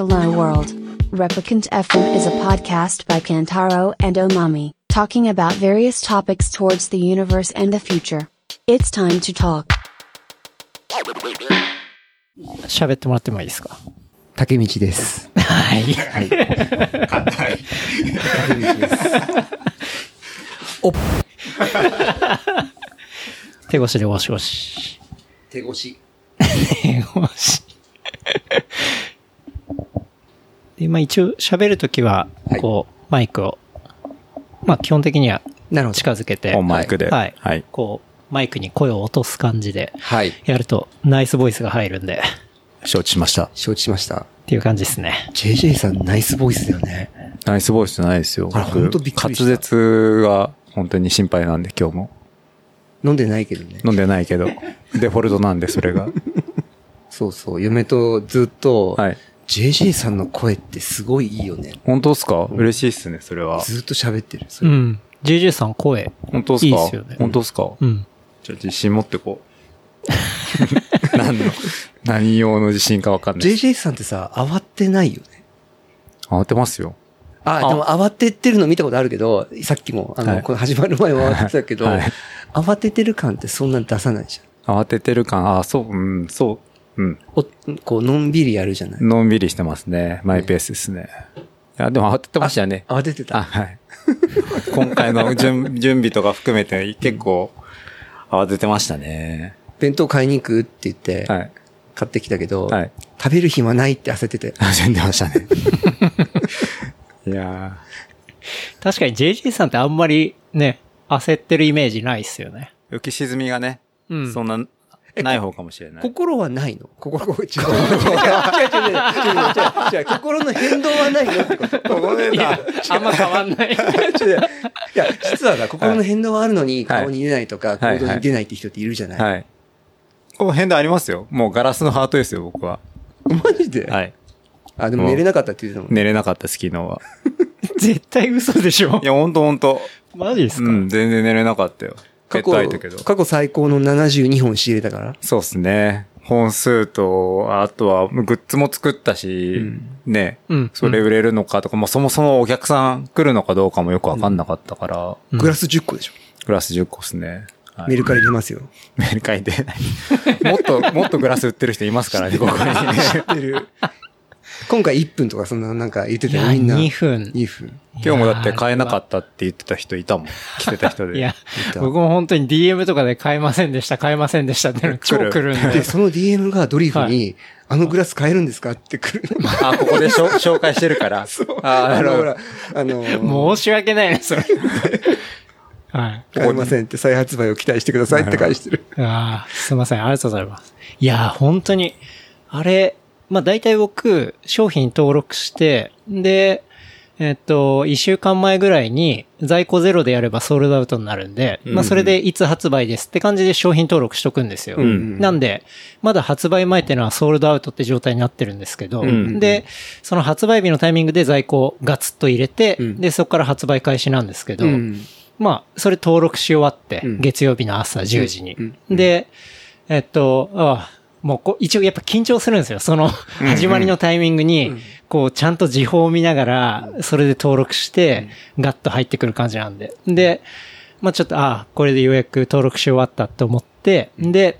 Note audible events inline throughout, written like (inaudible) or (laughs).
Hello World. Replicant FM is a podcast by Kantaro and Omami, talking about various topics towards the universe and the future. It's time to talk. 喋ってもらってもいいですか竹道です。はい。竹道です。手越しでゴシゴシ。手越し。手越し。 で、まあ一応喋るときはは、いこう、マイクを、まあ基本的にはなるほど。近づけて、オンマイクで。はい。はい。こう、マイクに声を落とす感じではい。やると、ナイスボイスが入るんで、承知しました。承知しました。っていう感じですね。JJ さんナイスボイスだよね。ナイスボイスじゃないですよ。あらほんとびっくりした滑舌が本当に心配なんで今日も。飲んでないけどね。飲んでないけど。デフォルトなんでそれが。(laughs) そうそう。嫁とずっと、はい。JJ さんの声ってすごいいいよね。本当ですか？嬉しいっすね、それは。ずっと喋ってる。それうん。JJ さん声、本当ですか？いいっすよね本当ですか？うん。じゃあ自信持ってこう。(laughs) 何の、何用の自信かわかんない。JJ さんってさ、慌てないよね。慌てますよ。あ、でも慌ててるの見たことあるけど、さっきも、あの、はいこの始まる前も慌ててたけど、(laughs) はい慌ててる感ってそんなに出さないじ慌ててる感、あ、そう、うん、そう、うん。おこう、のんびりやるじゃない？のんびりしてますね。マイペースですね。いや、でも慌ててましたよね。慌ててた？あ、はい。(laughs) 今回の準準備とか含めて結構慌ててましたね。弁当買いに行くって言って、はい。買ってきたけど、はい。食べる暇ないって焦ってて。焦んでましたね。(laughs) いや確かに JJ さんってあんまりね、焦ってるイメージないっすよね。ー、浮き沈みがね、うんそんな、ない方かもしれない。心はないの？心、心、違う。違う、違う、違う、違う、違う、違う、心の変動はないのってこと。ごめんな。あんま変わんない。いや、実はさ、心の変動はあるのに、はい顔に出ないとか、はい行動に出ないって人っているじゃない。はい。この変動ありますよ。もうガラスのハートですよ、僕は。マジで？はい。あ、でも寝れなかったって言ってたもん。寝れなかったです、昨日は。(laughs) 絶対嘘でしょい。や、ほんとほんと。マジですか、うん、全然寝れなかったよ。ベッド空いたけど。過去最高の72本仕入れたから。そうっすね。本数と、あとはグッズも作ったし、ね、うんそれ売れるのかとか、もうそもそもお客さん来るのかどうかもよくわかんなかったから、うんグラス10個でしょ。グラス10個っすね。はいメルカリ出ますよ。メルカリで。(laughs) もっと、もっとグラス売ってる人いますからね、ここにね。(laughs) 出る。今回1分とかそんななんか言ってたよ、みんな。2分。2分。今日もだって買えなかったって言ってた人いたもん。来てた人で。いや僕も本当に DM とかで買えませんでした、買えませんでしたっての超来るんでで、。その DM がドリフはに、あのグラス買えるんですかって来る。(laughs) あ、ここでしょ紹介してるから。(laughs) あ、なるほどあのほら。、あの、申し訳ないな、それ。(laughs) はい。買えませんって再発売を期待してくださいって返してる。ああ、すいません、ありがとうございます。いやー、本当に、あれ、まあ大体僕、商品登録して、で、えっと、一週間前ぐらいに在庫ゼロでやればソールドアウトになるんで、まあそれでいつ発売ですって感じで商品登録しとくんですよ。ん。なんで、まだ発売前っていうのはソールドアウトって状態になってるんですけど、ん。で、その発売日のタイミングで在庫をガツッと入れて、うん。で、そこから発売開始なんですけど、うん。まあ、それ登録し終わって、うん。月曜日の朝10時に。うん。で、えっと、あもうこう一応やっぱ緊張するんですよ。その始まりのタイミングに、こうちゃんと時報を見ながら、それで登録して、ガッと入ってくる感じなんで。で、まあちょっと、あこれでようやく登録し終わったと思って、で、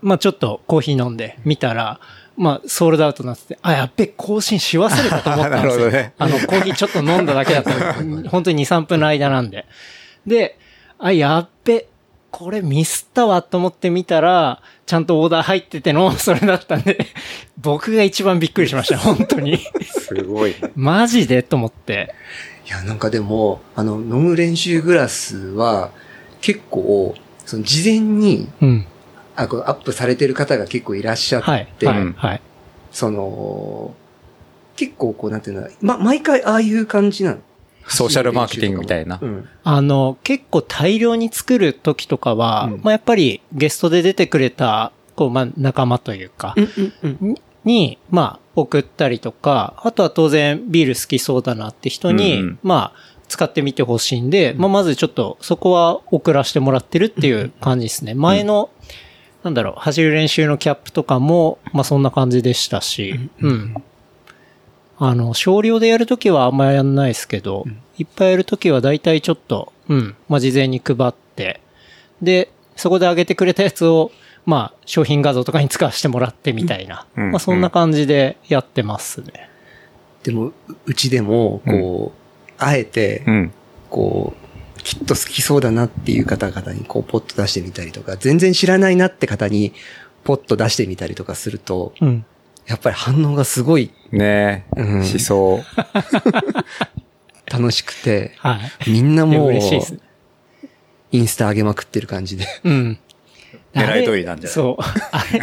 まあちょっとコーヒー飲んで見たら、まあソールドアウトになってて、あ、やっべ、更新し忘れたと思ったんですよ。(laughs) ねあの、コーヒーちょっと飲んだだけだった (laughs) 本当に2、3分の間なんで。で、あ、やっべ、これミスったわと思って見たら、ちゃんとオーダー入ってての、(laughs) それだったんで、僕が一番びっくりしました、本当に。すごい。マジでと思って。いや、なんかでも、あの、飲む練習グラスは、結構、その事前に、うん。あ、こうアップされてる方が結構いらっしゃって、はい。はい。うんはい。その、結構こう、なんていうの、ま、毎回ああいう感じなの？ソーシャルマーケティングみたいなう。ん。あの、結構大量に作る時とかは、うんまあやっぱりゲストで出てくれた、こう、まあ仲間というか、うんうんうん。に、まあ、送ったりとか、あとは当然ビール好きそうだなって人に、うんうんまあ、使ってみてほしいんで、まあ、まずちょっとそこは送らせてもらってるっていう感じですね。前の、なんだろう、走る練習のキャップとかも、まあそんな感じでしたし、うん。あの、少量でやるときはあんまやんないですけど、いっぱいやるときは大体ちょっと、うん、まあ、事前に配って、で、そこで上げてくれたやつを、まあ、商品画像とかに使わせてもらってみたいな。うんまあ、そんな感じでやってますね。でも、ううちでも、こう、あえてう、ん。こう、きっと好きそうだなっていう方々に、こう、ポッと出してみたりとか、全然知らないなって方に、ポッと出してみたりとかすると、うん。やっぱり反応がすごいねえ、うんしそう。(laughs) 楽しくて、はい。みんないもう、や嬉しいです。インスタ上げまくってる感じで。うん。(laughs) 狙い通りなんじゃない？そう。あれ、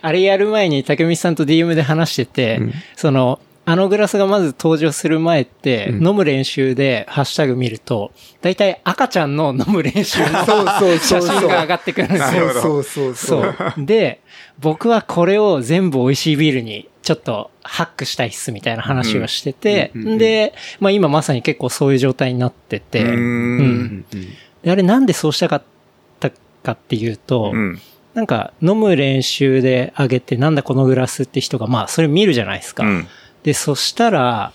あれやる前に竹道さんと DM で話してて、うんその、あのグラスがまず登場する前って、うん飲む練習でハッシュタグ見ると、だいたい赤ちゃんの飲む練習の (laughs) そうそう写そうそう真が上がってくるんですよ。なるほどそうそうそう。で、僕はこれを全部美味しいビールにちょっとハックしたいっすみたいな話をしてて、うんで、まあ今まさに結構そういう状態になってて、うーんあれなんでそうしたかったかっていうと、うん。なんか飲む練習であげてなんだこのグラスって人がまあそれ見るじゃないですか。うん。で、そしたら、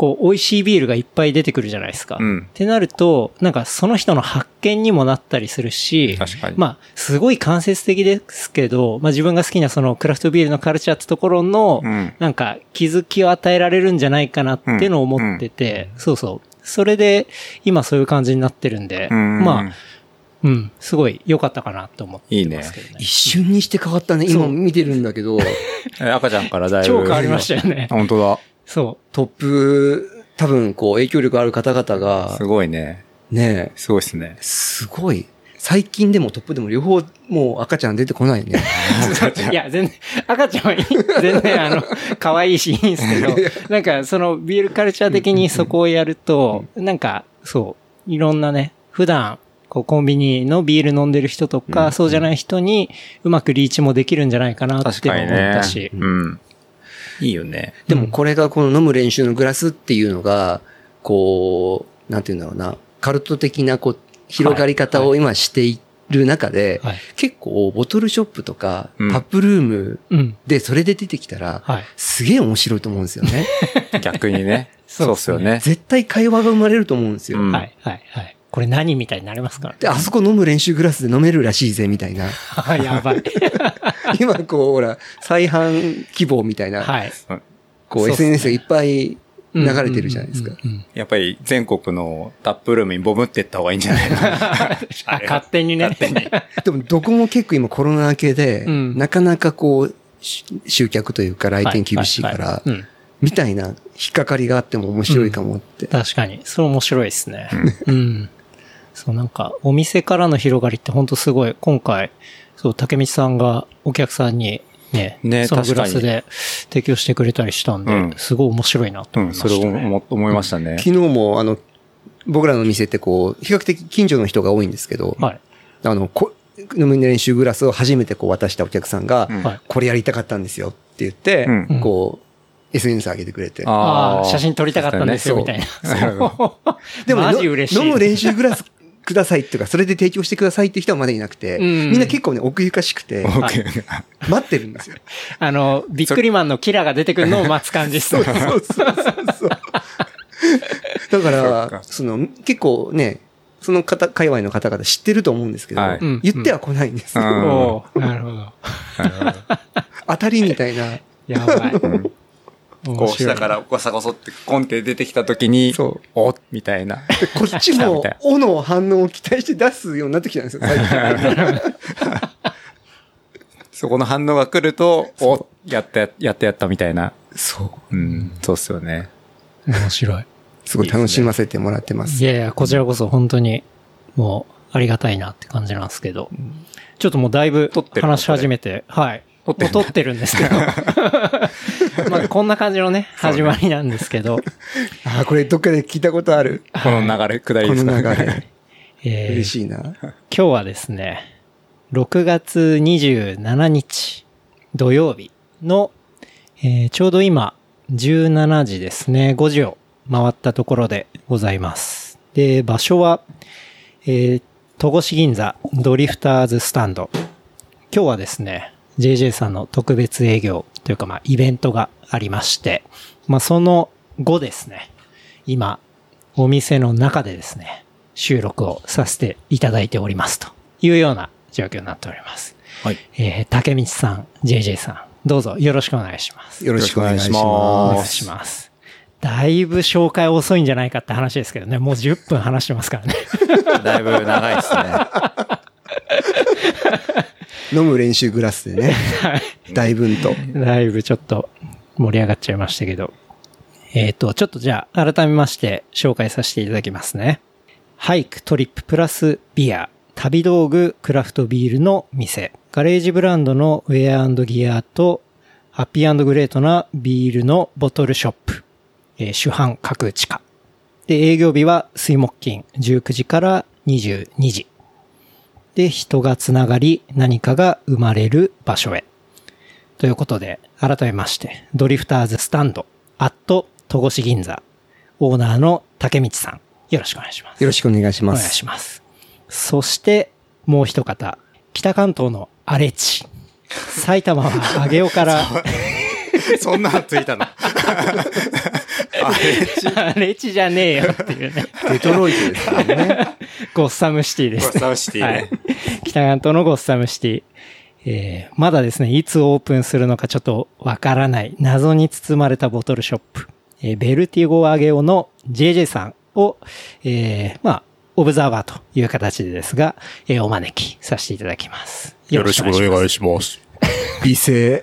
こう美味しいビールがいっぱい出てくるじゃないですか。うんってなると、なんかその人の発見にもなったりするし、確かに。まあ、すごい間接的ですけど、まあ自分が好きなそのクラフトビールのカルチャーってところの、うんなんか気づきを与えられるんじゃないかなっていうのを思ってて、そうそう。それで、今そういう感じになってるんで、うんまあ、うん、すごい良かったかなと思ってますけどね。一瞬にして変わったね。今見てるんだけど、(laughs) え赤ちゃんからだいぶ。超変わりましたよね。本当だ。そトップ、多分こう影響力ある方々がす、ごいね。ね、すごいっすね。すごい。最近でもトップでも両方もう赤ちゃん出てこないね。(laughs) う。いや、全然、赤ちゃんはいい。全然、あの、可愛いしいいんですけど、なんか、その、ビールカルチャー的にそこをやると、なんか、そう、いろんなね、普段、こう、コンビニのビール飲んでる人とか、そうじゃない人に、うまくリーチもできるんじゃないかなって思っ確かにねたし。。うん。いいよね。でもこれがこの飲む練習のグラスっていうのが、こう、なんていうんだろうな、カルト的なこう、広がり方を今している中で、はい。結構ボトルショップとか、うんタップルームうん。でそれで出てきたら、はい。すげえ面白いと思うんですよね。(laughs) 逆にね。そそううっすよね。絶対会話が生まれると思うんですよ。うんはい。はい。はい。これ何みたいになりますか？らで、あそこ飲む練習グラスで飲めるらしいぜ、みたいな。あ (laughs) やばい。(laughs) 今こう、ほら、再販希望みたいな、はい。こう、SNS がいっぱい流れてるじゃないですか。うんうんうんやっぱり全国のタップルームにボムってった方がいいんじゃない？の (laughs) あ、勝手にね。でも、どこも結構今コロナ明けで、うんなかなかこう、し集客というか来店厳しいからみたいな引っかかりがあっても面白いかもって。確かに。それ面白いですね。うん。そう、なんか、お店からの広がりって本当すごい、今回、そう、竹道さんがお客さんにね、ねそのグラス確で提供してくれたりしたんで、うんすごい面白いなとうん、思いました、ね。それを思思いましたね。昨日も、あの、僕らの店ってこう、比較的近所の人が多いんですけど、はい。あの、こ飲み練習グラスを初めてこう渡したお客さんが、うんはい。これやりたかったんですよって言って、うんこう、SNS 上げてくれて。ああ、写真撮りたかったんですよ、みたいな。(laughs) でも、マのジ嬉しい。飲む練習グラスくださいっていうか、それで提供してくださいって人はまだいなくて、うんみんな結構ね、奥ゆかしくて、待ってるんですよ。(laughs) あの、ビックリマンのキラが出てくるのを待つ感じですね。(laughs) そうそうそうそう。(laughs) だかそっらか、その、結構ね、その方、界隈の方々知ってると思うんですけど、はいうん言っては来ないんですよ。なるほど。当たりみたいな。やばい。うんこう下からゴサゴソってコンって出てきた時に、そうおみたいな。でこっちも (laughs) おの反応を期待して出すようになってきたんですよ、最近。(laughs) そこの反応が来ると、おやった、やったやったみたいな。そう。うん、そうっすよね。面白い。すごい楽しませてもらってます。いやいや、こちらこそ本当に、もう、ありがたいなって感じなんですけど。ちょっともうだいぶ話し始めて、はい。撮っ撮ってるんですけど。(laughs) まあ、こんな感じのね、始まりなんですけど。(laughs) あー、これどっかで聞いたことある。この流れ、下りこですかの流れ。(laughs) えー嬉しいな。今日はですね、6月27日土曜日の、えーちょうど今17時ですね、5時を回ったところでございます。で、場所は、えー、戸越銀座ドリフターズスタンド。今日はですね、JJ さんの特別営業というかまあイベントがありまして、まあその後ですね、今、お店の中でですね、収録をさせていただいておりますというような状況になっております。はい。えー、竹道さん、JJ さん、どうぞよろしくお願いします。よろしくお願いしおま願いします。だいぶ紹介遅いんじゃないかって話ですけどね、もう10分話してますからね。(laughs) だいぶ長いですね。す。飲む練習グラスでね。大分と。だいぶちょっと盛り上がっちゃいましたけど。えっ、と、ちょっとじゃあ改めまして紹介させていただきますね。ハイク、トリッププラスビア、旅道具、クラフトビールの店、ガレージブランドのウェアギアと、ハッピーグレートなビールのボトルショップ、えー主販各地下。で、営業日は水木金19時から22時。で、人がつながり何かが生まれる場所へ。ということで、改めまして、ドリフターズスタンド、アット、戸越銀座、オーナーの竹道さん、よろしくお願いします。よろしくお願いしお願います。します。そして、もう一方、北関東の荒地。埼玉は上尾から、(laughs) (laughs) そんなのついたの？(laughs) あれ、荒地じゃねえよっていうね。(laughs) デトロイトですからね。ゴッサムシティです。ゴッサムシティねはい。北関東のゴッサムシティ。えー、まだですね、いつオープンするのかちょっとわからない、謎に包まれたボトルショップ。えーベルティゴアゲオの JJ さんを、えー、まあ、オブザーバーという形でですが、えーお招きさせていただきます。よろしくお願いしします。美声。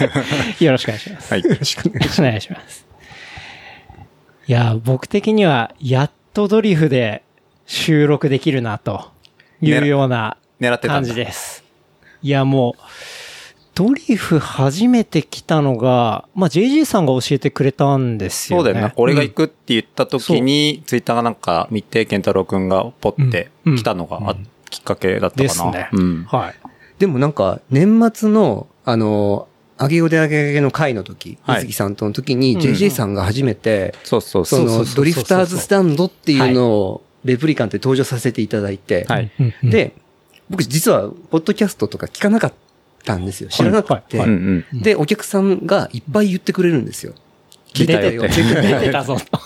(laughs) よろしくお願いします。はい。よろしくお願いします。お願いします。いや、僕的には、やっとドリフで収録できるな、というような感じです。いや、もう、ドリフ初めて来たのが、まあ、JJ さんが教えてくれたんですよね。そうだよな。俺が行くって言った時に、ツイッターがなんか見て、健太郎くんがポってうん来たのがあきっかけだったかな。ですね。うん。はい。でもなんか、年末の、あの、あげよであげあげの会の時、はい水木さんとの時に、うん JJ さんが初めて、そうそうそそう。の、ドリフターズスタンドっていうのを、レプリカントで登場させていただいて、はい。で、僕実は、ポッドキャストとか聞かなかったんですよ。知らなくて。で、お客さんがいっぱい言ってくれるんですよ。聞いたよ出て出てたぞと。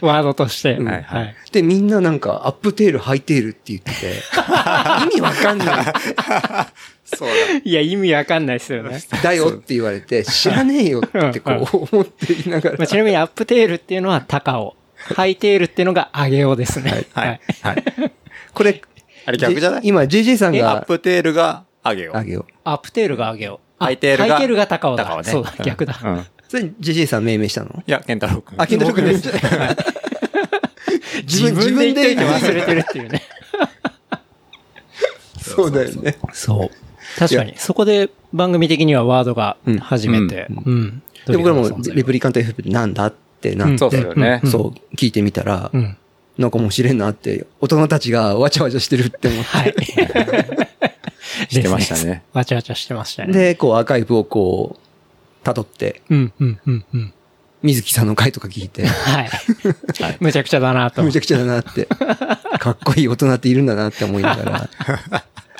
(laughs) ワードとして。うんはい。はいで、みんななんか、 up tail、high tail って言ってて、(laughs) 意味わかんない。そういや、意味わかんないですよね。だよって言われて、知らねえよってこう思っていながらまあ、。ちなみに up tail っていうのは高尾。 high tail っていうのが上げおですね。だ。はい。はい。これ、あれ逆じゃない？今、JJ さんアッが、プテールがあげよう。あげよう。アップテールが上げお。あハイテールがハイテールが高尾だ。高尾ねそうだ、逆だ。うん。いそれ JJ さん命名したの？や、健太郎くん。あ、健太郎君です。自分で言って忘れてるっていうね。そうだよね。そう。確かに。そこで番組的にはワードが初めて。うん。で、僕らもレプリカント FF ってなんだってなって、そうですよね。そう、聞いてみたら、うん。なんか面白いなって、大人たちがわちゃわちゃしてるって思って。はい。(laughs) してましたね。(laughs) わちゃわちゃしてましたね。で、こうアーカイブをこう、辿って、うん、うん、うん、うん。水木さんの回とか聞いて、はい。(laughs) むちゃくちゃだなと。むちゃくちゃだなって、かっこいい大人っているんだなって思いながら、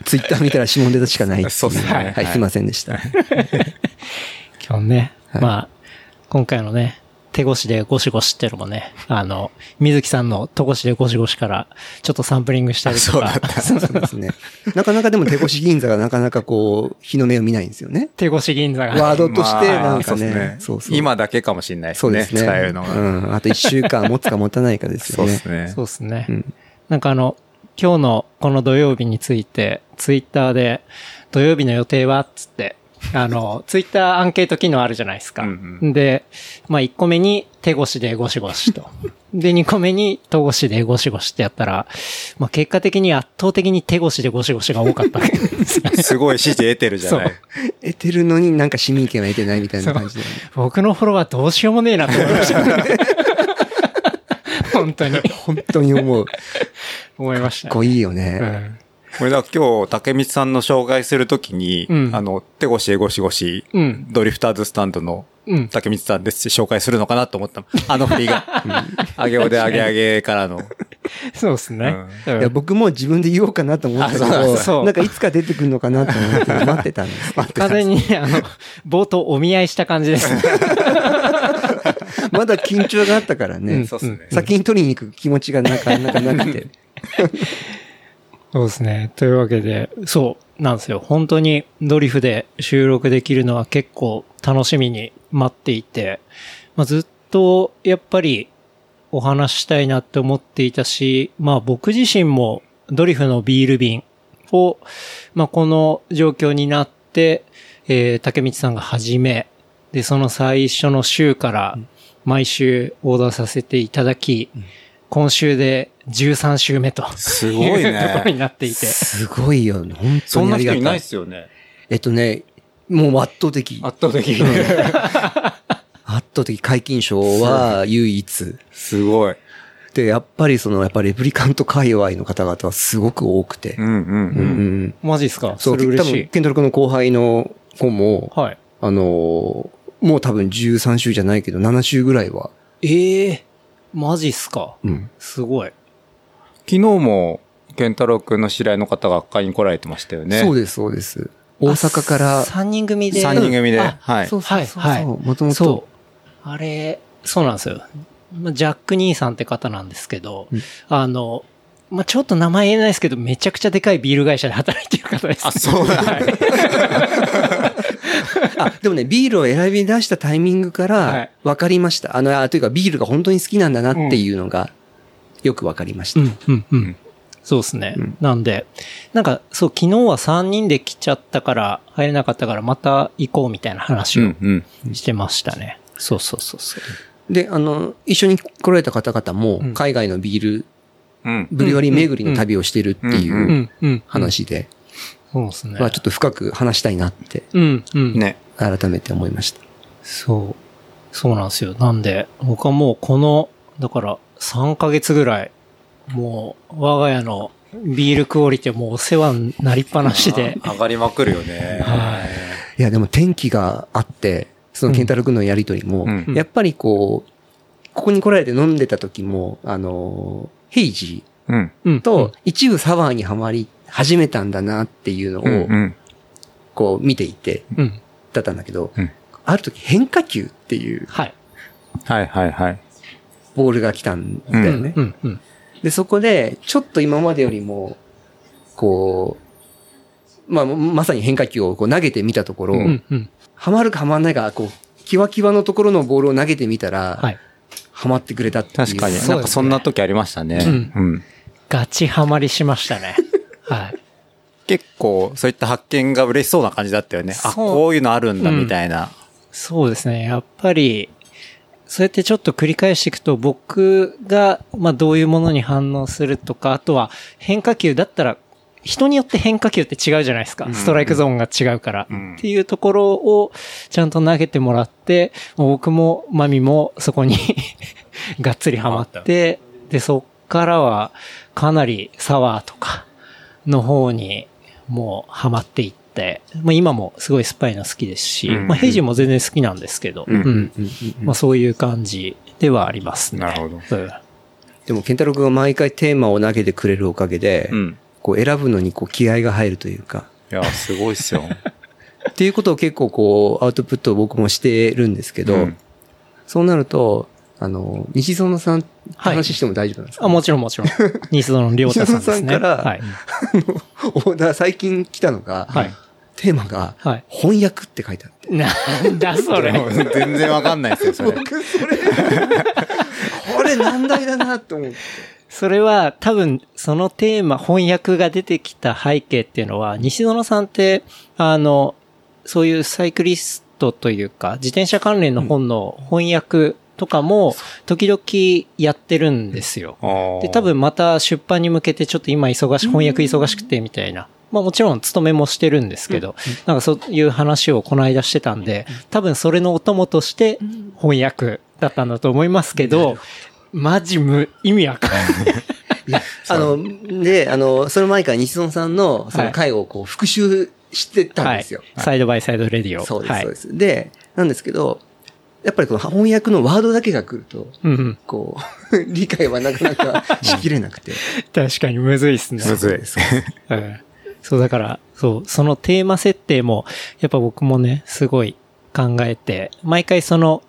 ツイッター見たら指紋出たしかない (laughs) そうっすねはい、はいすいませんでした。(laughs) 今日ね、はいまあ、今回のね、手越しでゴシゴシっていうのもね、あの、水木さんの手越しでゴシゴシから、ちょっとサンプリングしたりとか、(laughs) そうですね。なかなかでも手越し銀座がなかなかこう、日の目を見ないんですよね。手越し銀座が。ワードとしてまあなんかねそうです、そうそう。今だけかもしれないですね。そうですね。伝えるのが。うん。あと一週間持つか持たないかですよね。そうですね。そうですね。うんなんかあの、今日のこの土曜日について、ツイッターで、土曜日の予定は？つって、あの、ツイッターアンケート機能あるじゃないですか。うんで、まあ1個目に手越しでゴシゴシと。(laughs) で、2個目に手越しでゴシゴシってやったら、まあ結果的に圧倒的に手越しでゴシゴシが多かったわけです。(laughs) すごい支持得てるじゃない。得てるのになんか市民権は得てないみたいな感じで、ね。僕のフォロワーどうしようもねえなと思いましたね。(laughs) 本当に。本当に思う。か (laughs) っ思いましたね。こいいようね。ん。これだ、今日、竹光さんの紹介するときに、うんあの、手越しでゴシゴシ、うん。ドリフターズスタンドのうん。竹光さんですし紹介するのかなと思った。あの振りが。あげおであげあげからの。そうですね。うんいや、僕も自分で言おうかなと思ったけあそうど、そうなんかいつか出てくるのかなと思って待ってたんですけど。(laughs) 完全に、あの、冒頭お見合いした感じですね。(laughs) (laughs) まだ緊張があったからね。そうっすね。先に取りに行く気持ちがなかなかなくて。そうですね。というわけで、そうなんですよ。本当にドリフで収録できるのは結構楽しみに待っていて、まあ、ずっとやっぱりお話ししたいなって思っていたし、まあ僕自身もドリフのビール瓶を、まあこの状況になって、えー竹道さんが始め、で、その最初の週から毎週オーダーさせていただき、今週で13週目と。すごいねうところになっていて。すごいよ。本当そんにありがたい。な人いないっすよね。えっとね、もう圧倒的。圧倒的。(laughs) 圧倒的解禁賞は唯一。すごい。で、やっぱりその、やっぱレプリカント界隈の方々はすごく多くてう。んうんううん。ん。マジっすか？そ、そうれ多分、嬉しい。ケントロ君の後輩の子も、はい。あのー、もう多分13週じゃないけど、7週ぐらいは。ええマジっすか？うん。すごい。昨日も、ケンタロウ君の知り合いの方が買いに来られてましたよね。でそうです、そうです。大阪から、3人組で。三人組であはいそうそうそう。はいはいもともと。そう。あれ、そうなんですよ。まあジャック兄さんって方なんですけど、うんあの、まあ、ちょっと名前言えないですけど、めちゃくちゃでかいビール会社で働いてる方です。あ、そうだ。(laughs) あ、でもね、ビールを選び出したタイミングかはいら、分かりました。あの、あというか、ビールが本当に好きなんだなっていうのが、よく分かりました。うん、うん、うん。そうですね。うんなんで、なんか、そう、昨日は3人で来ちゃったから、入れなかったから、また行こうみたいな話をうんうん。してましたね。そうそうそうそう。で、あの、一緒に来られた方々もうん、海外のビール、うん。ブリュワリー巡りの旅をしてるっていううんうん。話で、そうですね。まあちょっと深く話したいなって、うん、うん。ね。改めて思いました。そう。そうなんですよ。なんで、僕はもうこの、だから3ヶ月ぐらい、もう我が家のビールクオリティはもうお世話になりっぱなしで、(laughs) 上がりまくるよね。はい。いや、でも天気があって、そのケンタロウ君のやりとりも、うんやっぱりこう、ここに来られて飲んでた時も、あの、ヘイジうん。うん。と一部サワーにはまり始めたんだなっていうのを。こう見ていて、うん。だったんだけど、うんある時変化球っていうはい。はいはいはい。ボールが来たんだよね。で、そこで、ちょっと今までよりも、こう、まあ、まさに変化球をこう投げてみたところ、うん、うん。はまるかはまんないか、こう、キワキワのところのボールを投げてみたら、はい。はまってくれたっていう。確かに。なんかそんな時ありましたね。うんうん。ガチハマりしましたね。はい。結構、そういった発見が嬉しそうな感じだったよね。あ、こういうのあるんだ、みたいな。そうですね。やっぱり、そうやってちょっと繰り返していくと、僕が、まあどういうものに反応するとか、あとは変化球だったら、人によって変化球って違うじゃないですか。ストライクゾーンが違うから。うんっていうところをちゃんと投げてもらって、僕もマミもそこに (laughs) がっつりハマって、で、そっからはかなりサワーとかの方にもうハマっていって、まあ今もすごい酸っぱいの好きですし、うん。まあヘイジも全然好きなんですけど、うん。うん。うん。うんまあそういう感じではありますね。なるほど。うん。でも、ケンタロウ君が毎回テーマを投げてくれるおかげで、うん。こう選ぶのにこう気合が入るというか、いや、すごいっすよ。(laughs) っていうことを結構こう、アウトプットを僕もしてるんですけど、うん。そうなると、あの、西園さん、話しても大丈夫なんですか、あ、もちろんもちろん。(laughs) 西園亮太さんですね。西園さんからはい。オーダー最近来たのが、はいテーマが、はい翻訳って書いてあって。なんだそれ。も全然わかんないですよ、それ。僕、それ、これ難題だなと思って。それは多分そのテーマ、翻訳が出てきた背景っていうのは、西園さんって、あの、そういうサイクリストというか、自転車関連の本の翻訳とかも、時々やってるんですよ。で、多分また出版に向けてちょっと今忙し、翻訳忙しくてみたいな。まあもちろん勤めもしてるんですけど、なんかそういう話をこの間してたんで、多分それのお供として翻訳だったんだと思いますけど、マジ無、意味わかんな (laughs) い。あの、で、あの、その前から西園さんの、その回をこう、復習してたんですよ。はい。サイドバイサイドレディオ。そうです、はいそうです。で、なんですけど、やっぱりこの翻訳のワードだけが来ると、うんうん。こう、(laughs) 理解はなかなか (laughs) しきれなくて。確かにむずいっすね。むずい。う (laughs) んそう、だから、そう、そのテーマ設定も、やっぱ僕もね、すごい考えて、毎回その、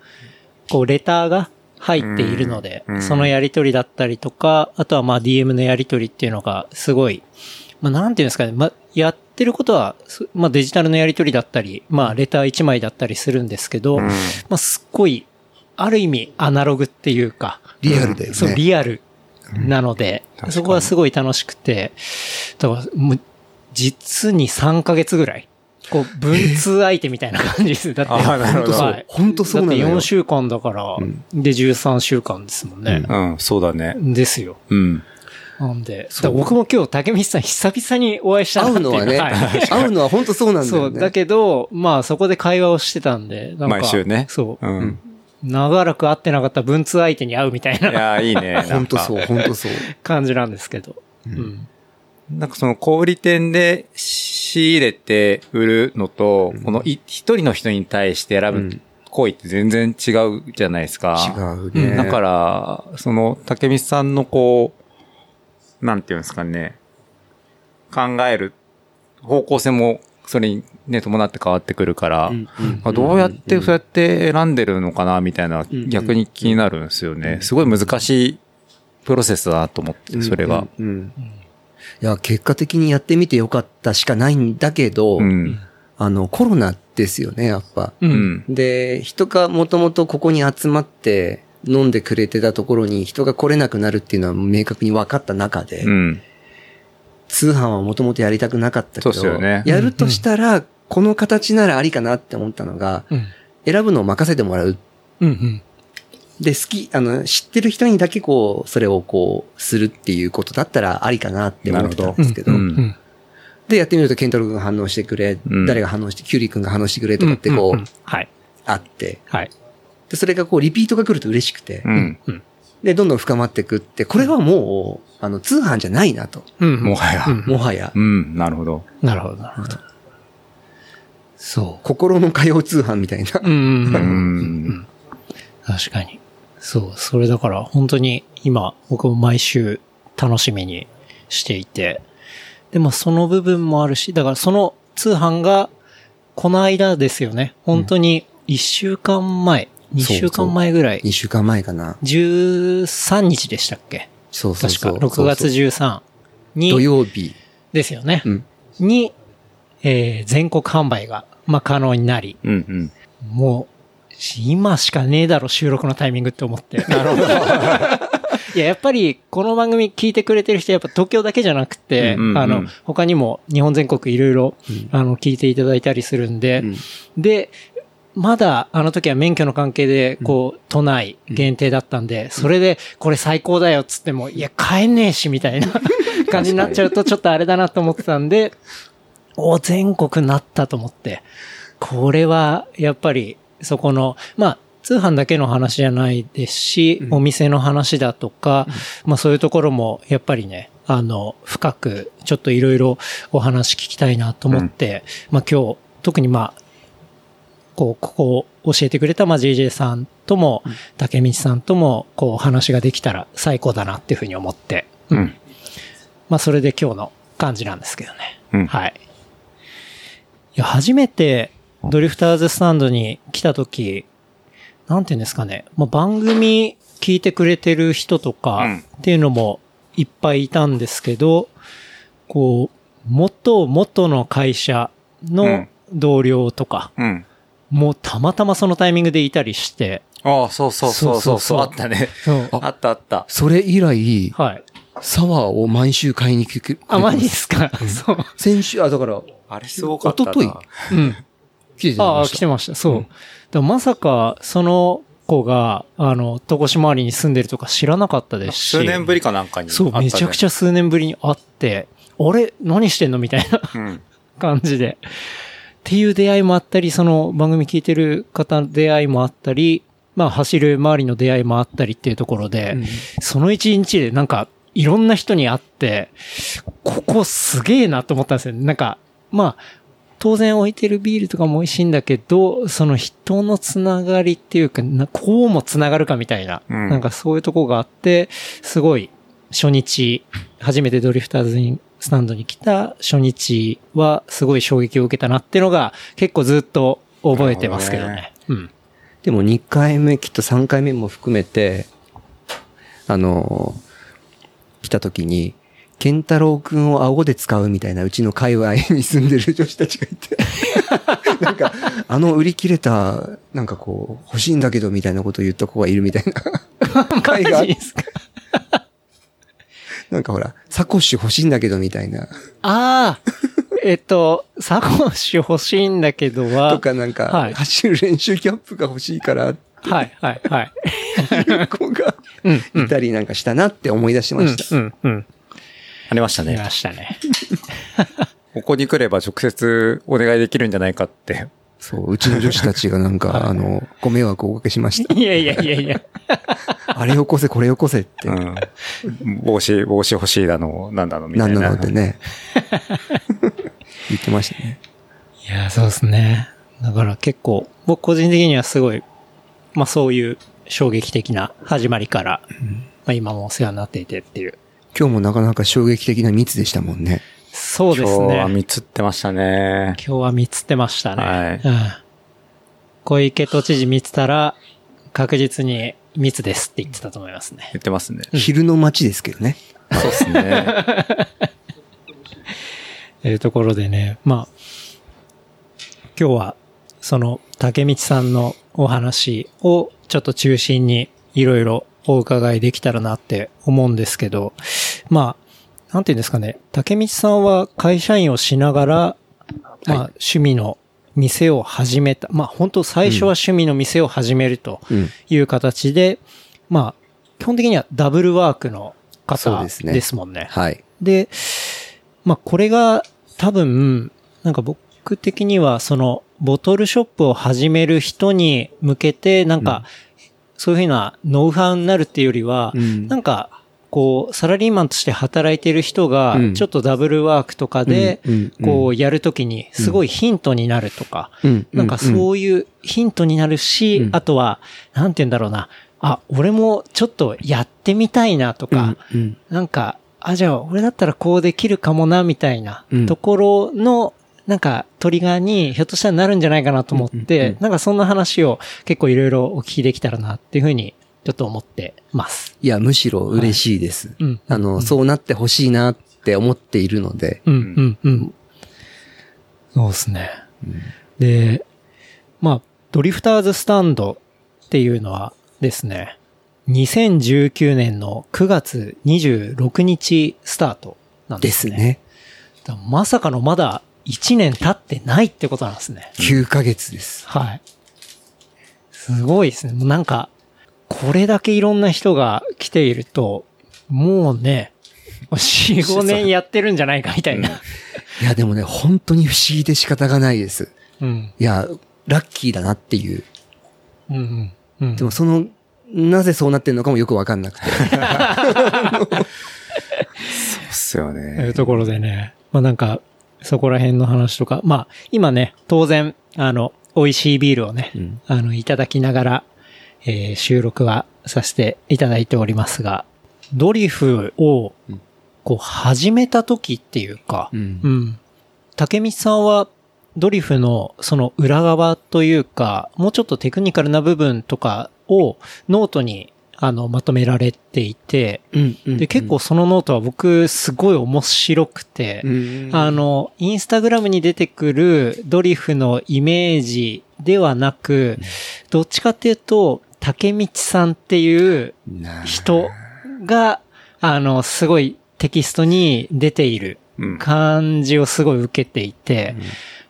こう、レターが入っているので、うんそのやりとりだったりとか、あとはまあ DM のやりとりっていうのが、すごい、まあなんていうんですかね、まあ、やってることは、すまあデジタルのやりとりだったり、まあレター1枚だったりするんですけど、うんまあすっごい、ある意味アナログっていうか、リアルだよね。そう、リアルなので、確かにそこはすごい楽しくて、だから、もう、実に3ヶ月ぐらい、こう、文通相手みたいな感じです。だって、あーなるほどはい本当そうなのよだって4週間だから、んで13週間ですもんね。うん、そうだね。ですよ。うん。なんで、僕も今日竹道さん久々にお会いしたなっていう会うのはね、はい (laughs) 会うのは本当そうなんだそう、よね。だけど、まあそこで会話をしてたんで、なんか毎週ね。そう、うん。長らく会ってなかった文通相手に会うみたいないやー、いいね。本当そう、(laughs) 本当そう。感じなんですけど。うん。なんかその小売店で仕入れて売るのと、このい一人の人に対して選ぶうん行為って全然違うじゃないですか。違うね。だから、その、竹光さんのこう、なんていうんですかね、考える方向性も、それにね、伴って変わってくるから、どうやってそうやって選んでるのかな、みたいな、ん逆に気になるんですよね。すごい難しいプロセスだなと思って、それが。いや、結果的にやってみてよかったしかないんだけど、うん。あの、コロナですよね、やっぱ。う。うんん。で、人がもともとここに集まって飲んでくれてたところに人が来れなくなるっていうのは明確に分かった中で、うん。通販はもともとやりたくなかったけど、ねやるとしたら、この形ならありかなって思ったのが、うん。選ぶのを任せてもらう。うん。うん。で、好き、あの、知ってる人にだけこう、それをこう、するっていうことだったらありかなって思ってたんですけど、なるほどうんうん。で、やってみると、ケンタロウ君が反応してくれ、うん誰が反応して、キュウリ君が反応してくれとかってこう、はい。あって、はい。で、それがこう、リピートが来ると嬉しくて、うん。うん。で、どんどん深まっていくって、これはもう、あの、通販じゃないなと。うん。もはや。うんもはやう、ん、なるほど。なるほど、なるほど。そ心の通う通販みたいな。う。うんうん。確かに。そう。それだから、本当に今、僕も毎週楽しみにしていて。でもその部分もあるし、だからその通販が、この間ですよね。本当に1週間前、2週間前ぐらい、2週間前かな。13日でしたっけ？そうそう確か、そう。6月13に。土曜日。ですよね。うん。に、えー全国販売が、まあ、可能になり、うん、うん。もう、今しかねえだろ、収録のタイミングって思って。(laughs) なるほど。(laughs) いや、やっぱり、この番組聞いてくれてる人、やっぱ東京だけじゃなくて、あの、他にも日本全国いろいろ、あの、聞いていただいたりするんで、うんで、まだ、あの時は免許の関係で、こう、都内限定だったんで、それで、これ最高だよっつっても、いや、買えねえし、みたいな (laughs) 感じになっちゃうと、ちょっとあれだなと思ってたんで、お、全国なったと思って、これは、やっぱり、そこの、まあ、通販だけの話じゃないですし、お店の話だとか、まあそういうところも、やっぱりね、あの、深く、ちょっといろいろお話聞きたいなと思って、まあ今日、特にまあ、こう、ここを教えてくれた、まあ JJ さんとも、竹道さんとも、こう、お話ができたら最高だなっていうふうに思って、うん。まあそれで今日の感じなんですけどね。うんはい。いや、初めてドリフターズスタンドに来た時、なんていうんですかね。まあ、番組聞いてくれてる人とうかんっていうのもいっぱいいたんですけど、こう、元々の会社うのん同僚とか、うん。もうたまたまそのタイミングでいたりして、ああ、そうそうそうそう。そうあったね。あったあった。それ以来、はい。サワーを毎週買いに来てくあ、マジですか？そう。先週、あ、だから、あれすごかったな。一昨日？うん。来てたああ、来てました。そう。だからまさか、その子が、あの、戸越周りに住んでるとか知らなかったですし。数年ぶりかなんかに。そう、めちゃくちゃ。ゃ数年ぶりに会って、あれ？何してんの？みたいなうん。感じで。っていう出会いもあったり、その番組聞いてる方の出会いもあったり、まあ走る周りの出会いもあったりっていうところで、その一日でなんか、いろんな人に会って、ここすげえなと思ったんですよね。なんか、まあ、当然置いてるビールとかも美味しいんだけど、その人のつながりっていうか、なこうもつながるかみたいな、うんなんかそういうとこがあって、すごい、初日、初めてドリフターズにスタンドに来た初日はすごい衝撃を受けたなっていうのが結構ずっと覚えてますけどなるね。うん。でも2回目、きっと3回目も含めて、あのー来た時に、ケンタロウくんを顎で使うみたいなうちの界隈に住んでる女子たちがいて、(laughs) なんか、あの売り切れた、なんかこう、欲しいんだけどみたいなことを言った子がいるみたいな会が (laughs) マジですか？なんかほら、サコッシュ欲しいんだけどみたいな、ああ、(laughs) えっと、サコッシュ欲しいんだけどは、とかなんか、はい走る練習キャップが欲しいからはい、はい、はい。いう子がいたりなんかしたなって思い出しました。うん、うん。ありましたね。見ましたね。(laughs) ここに来れば直接お願いできるんじゃないかって。そう、うちの女子たちがなんか、あの、ご迷惑をおかけしました。いやいやいやいや。(laughs) あれよこせ、これよこせって。うん。帽子、帽子欲しいだの、なんだの、みたな。ないんなのってね。(laughs) 言ってましたね。いや、そうですね。だから結構、僕個人的にはすごい、まあそういう衝撃的な始まりから、まあ今もお世話になっていてっていう。今日もなかなか衝撃的な密でしたもんね。そうです今日はね。見つってましたね。今日は見つってましたね。はいうん。小池都知事見てたら、確実に密ですって言ってたと思いますね。言ってますね。昼の街ですけどね。そうですね。というところでね、まあ、今日は、その、竹道さんのお話をちょっと中心にいろいろお伺いできたらなって思うんですけど、まあ、なんていうんですかね、竹道さんは会社員をしながら、まあ、趣味の店を始めた。まあ、本当最初は趣味の店を始めるとうん。いう形で、まあ、基本的にはダブルワークの方ですねですもんね。はい。で、まあこれが多分、なんか僕的にはそのボトルショップを始める人に向けて、なんか、そういうふうなノウハウになるっていうよりは、うんなんか、こう、サラリーマンとして働いてる人がうん、ちょっとダブルワークとかでこう、やるときに、すごいヒントになるとか、うん。なんかそういうヒントになるし、うん。あとは、なんて言うんだろうな、あ、俺もちょっとやってみたいなとか、なんか、あ、じゃあ俺だったらこうできるかもな、みたいなうん。ところの、なんかトリガーにひょっとしたらなるんじゃないかなと思って、なんかそんな話を結構いろいろお聞きできたらなっていうふうにちょっと思ってます。いや、むしろ嬉しいです。うん。あの、そうなってほしいなって思っているので。うん、うん、うん。そうですね。で、まあ、ドリフターズスタンドっていうのはですね、2019年の9月26日スタートなんでね。ですすね。まさかのまだ1年経ってないってことなんですね。9ヶ月です。はい。すごいですね。もうなんか、これだけいろんな人が来ていると、もうね、4、5年やってるんじゃないかみたいな。いや、でもね、本当に不思議で仕方がないです。うん。いや、ラッキーだなっていう。うんうん。うん。でもその、なぜそうなってるのかもよくわかんなくて。そうっすよというね。ところでね、まあなんか、そこら辺の話とか、まあ、今ね、当然、あの、美味しいビールをね、うんあの、いただきながら、えー収録はさせていただいておりますが、ドリフを、こう、始めた時っていうか、うん。うん。竹道さんは、ドリフのその裏側というか、もうちょっとテクニカルな部分とかをノートにあのまとめられていて、うんうんで、結構そのノートは僕すごい面白くて、うんあの、インスタグラムに出てくるドリフのイメージではなく、どっちかっていうと、竹道さんっていうな人が、あの、すごいテキストに出ているうん。感じをすごい受けていて、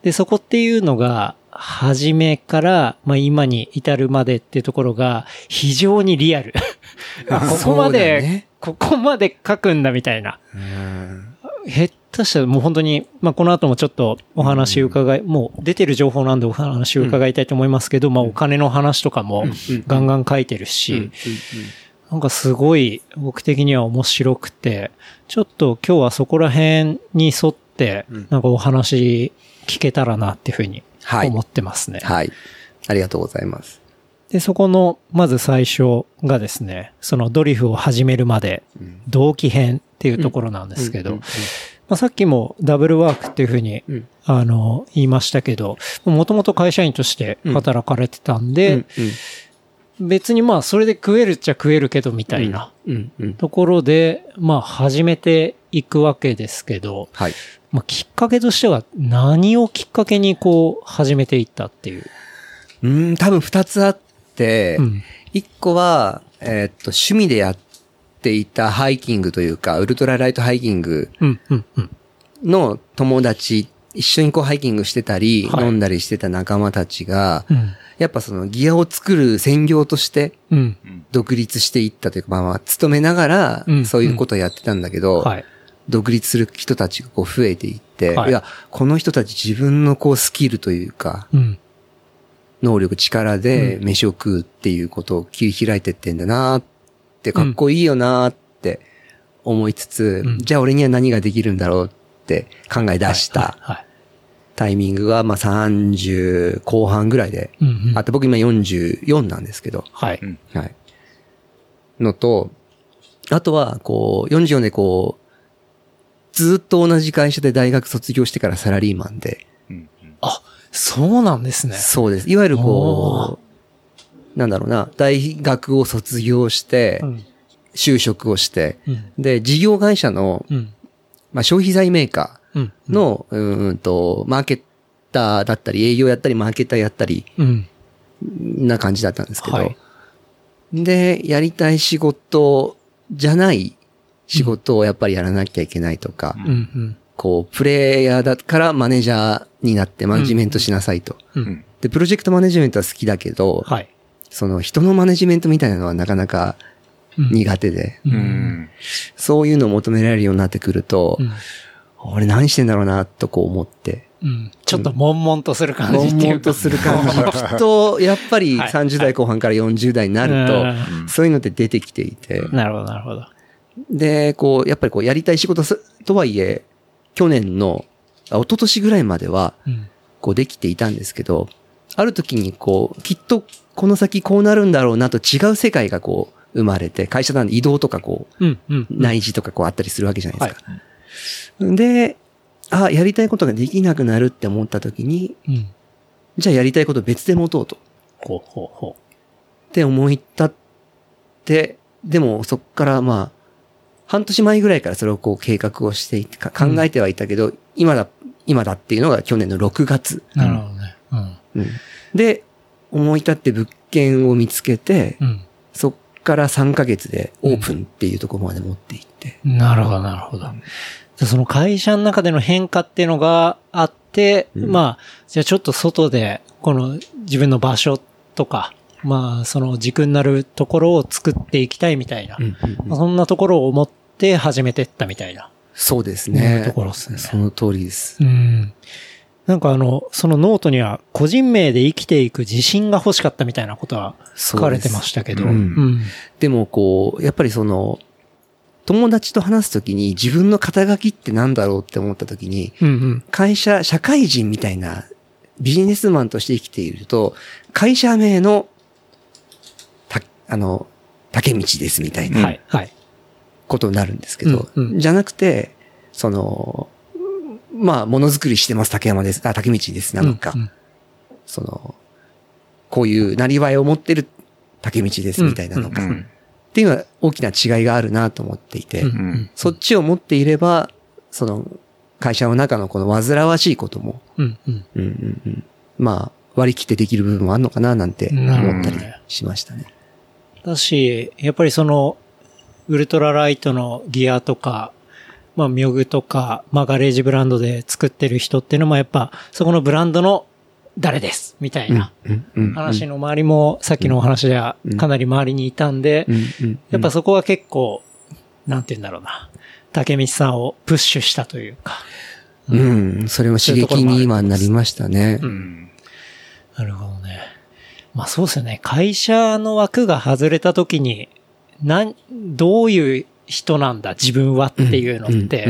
で、そこっていうのが、初めから、まあ今に至るまでっていうところが、非常にリアル。(laughs) ここまで、ね。ここまで書くんだみたいな。うん下手したらもう本当に、まあこの後もちょっとお話伺い、もう出てる情報なんでお話を伺いたいと思いますけど、まあお金の話とかもガンガン書いてるし、なんかすごい僕的には面白くて、ちょっと今日はそこら辺に沿っって、うん。なんかお話聞けたらなっていうふうにはい。思ってますね。はい。ありがとうございます。で、そこの、まず最初がですね、そのドリフを始めるまで、同期編っていうところなんですけど、まあ、さっきもダブルワークっていうふうに、うん。あの、言いましたけど、もともと会社員として働かれてたんで、別にまあそれで食えるっちゃ食えるけどみたいなところで、まあ始めていくわけですけど、はい。まあきっかけとしては何をきっかけにこう始めていったっていう？うん、多分二つあっ一、個は、えーっと、趣味でやっていたハイキングというか、ウルトラライトハイキングうん、うん、うん。の友達、一緒にこうハイキングしてたり、はい飲んだりしてた仲間たちが、うん。やっぱそのギアを作る専業としてうん。独立していったというか、まあまあ、勤めながらうん、そういうことをやってたんだけど、はい。独立する人たちがこう増えていって、はいい、や、この人たち自分のこうスキルというか、うん。能力、力でうん飯を食うっていうことを切り開いてってんだなって、かっこいいよなって思いつつ、うんじゃあ俺には何ができるんだろうって考え出した。タイミングが、まあ30後半ぐらいで、うん、うん。あと僕今44なんですけど、はい。うんはい。のと、あとは、こう、44でこう、ずっと同じ会社で大学卒業してからサラリーマンで、うんあ、そうなんですね。そうです。いわゆるこう、なんだろうな、大学を卒業してう、ん。就職をして、うん。で、事業会社の、うん。まあ、消費財メーカうん。ーの、うーんと、マーケッターだったり、営業やったり、マーケッターやったり、うん。な感じだったんですけど、はいで、やりたい仕事じゃない仕事をやっぱりやらなきゃいけないとか。こう、プレイヤーだからマネージャーになってマネジメントしなさいと。うん。で、プロジェクトマネジメントは好きだけど、はい。その人のマネジメントみたいなのはなかなかうん苦手で、う。うんん。そういうのを求められるようになってくると、うん俺何してんだろうな、とこう思って。うん。ちょっと悶々とする感じっていうか。悶々とする感じ。きっと、やっぱりはい30代後半から40代になると、うんそういうのって出てきていて、なるほど、なるほど。で、こう、やっぱりこう、やりたい仕事すとはいえ、去年の、あ一昨年ぐらいまでは、うん。こうできていたんですけど、ある時にこう、きっとこの先こうなるんだろうなと違う世界がこう、生まれて、会社なんで移動とかこう、うん。うん。内示とかこうあったりするわけじゃないですか。で、あ、やりたいことができなくなるって思った時に、うん。じゃあやりたいこと別で持とうと。ほうほうほって思い立って、でもそっからまあ、半年前ぐらいからそれをこう計画をしていてか考えてはいたけど、今だ、今だっていうのが去年の6月。う。なるほどね。うん。うんで、思い立って物件を見つけて、うん。そっから3ヶ月でオープンっていうところまで持っていって。なるほど、なるほど。でその会社の中での変化っていうのがあって、うんまあ、じゃあちょっと外で、この自分の場所とか、まあ、その軸になるところを作っていきたいみたいな、うんうんうんまあそんなところを思って始めてったみたいな。そうですね。ところですねその通りです。うん。なんかあの、そのノートには、個人名で生きていく自信が欲しかったみたいなことは書かれてましたけど。そうですうん。でもこう、やっぱりその、友達と話すときに自分の肩書きってなんだろうって思ったときに、うんうん。会社、社会人みたいなビジネスマンとして生きていると、会社名の、た、あの、竹道ですみたいなはい、はい。ことになるんですけど、うんうん。じゃなくて、その、まあ、ものづくりしてます竹山です、あ、竹道ですなのか、うんうん。その、こういうなりわいを持ってる竹道ですみたいなのか、っうん。ていうのは大きな違いがあるなと思っていて、うんうん。そっちを持っていれば、その、会社の中のこの煩わしいことも、まあ、割り切ってできる部分もあるのかななんて思ったりしましたね。だし、やっぱりその、ウルトラライトのギアとか、まあ、ミョグとか、まあ、ガレージブランドで作ってる人っていうのもやっぱ、そこのブランドの誰ですみたいなうんうんうん話の周りも、さっきのお話ではかなり周りにいたんでうん、うんやっぱそこは結構、なんて言うんだろうな、竹道さんをプッシュしたというか。うん、それも刺激に今なりましたね。うん。なるほどね。まあそうですよね。会社の枠が外れた時に、なん、どういう人なんだ、自分はっていうのって、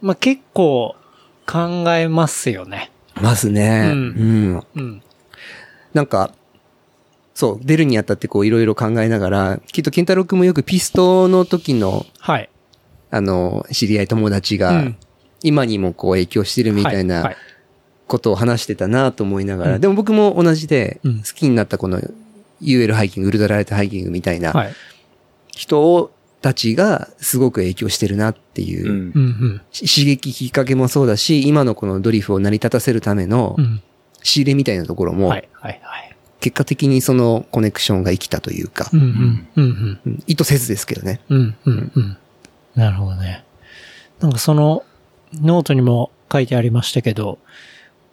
まあ結構考えますよね。まずね、ううんん。うん。なんか、そう、出るにあたってこういろいろ考えながら、きっとケンタロウ君もよくピストの時の、はい。あの、知り合い友達がうん、今にもこう影響してるみたいはなことを話してたなと思いながら、うんでも僕も同じで、うん好きになったこの UL ハイキング、ウルトラライトハイキングみたいなはい。人たちがすごく影響してるなっていう、うん刺激きっかけもそうだし、今のこのドリフを成り立たせるためのうん。仕入れみたいなところもは、い。はい。はい。結果的にそのコネクションが生きたというか意図せずですけどね。なるほどね。なんかその、ノートにも書いてありましたけど、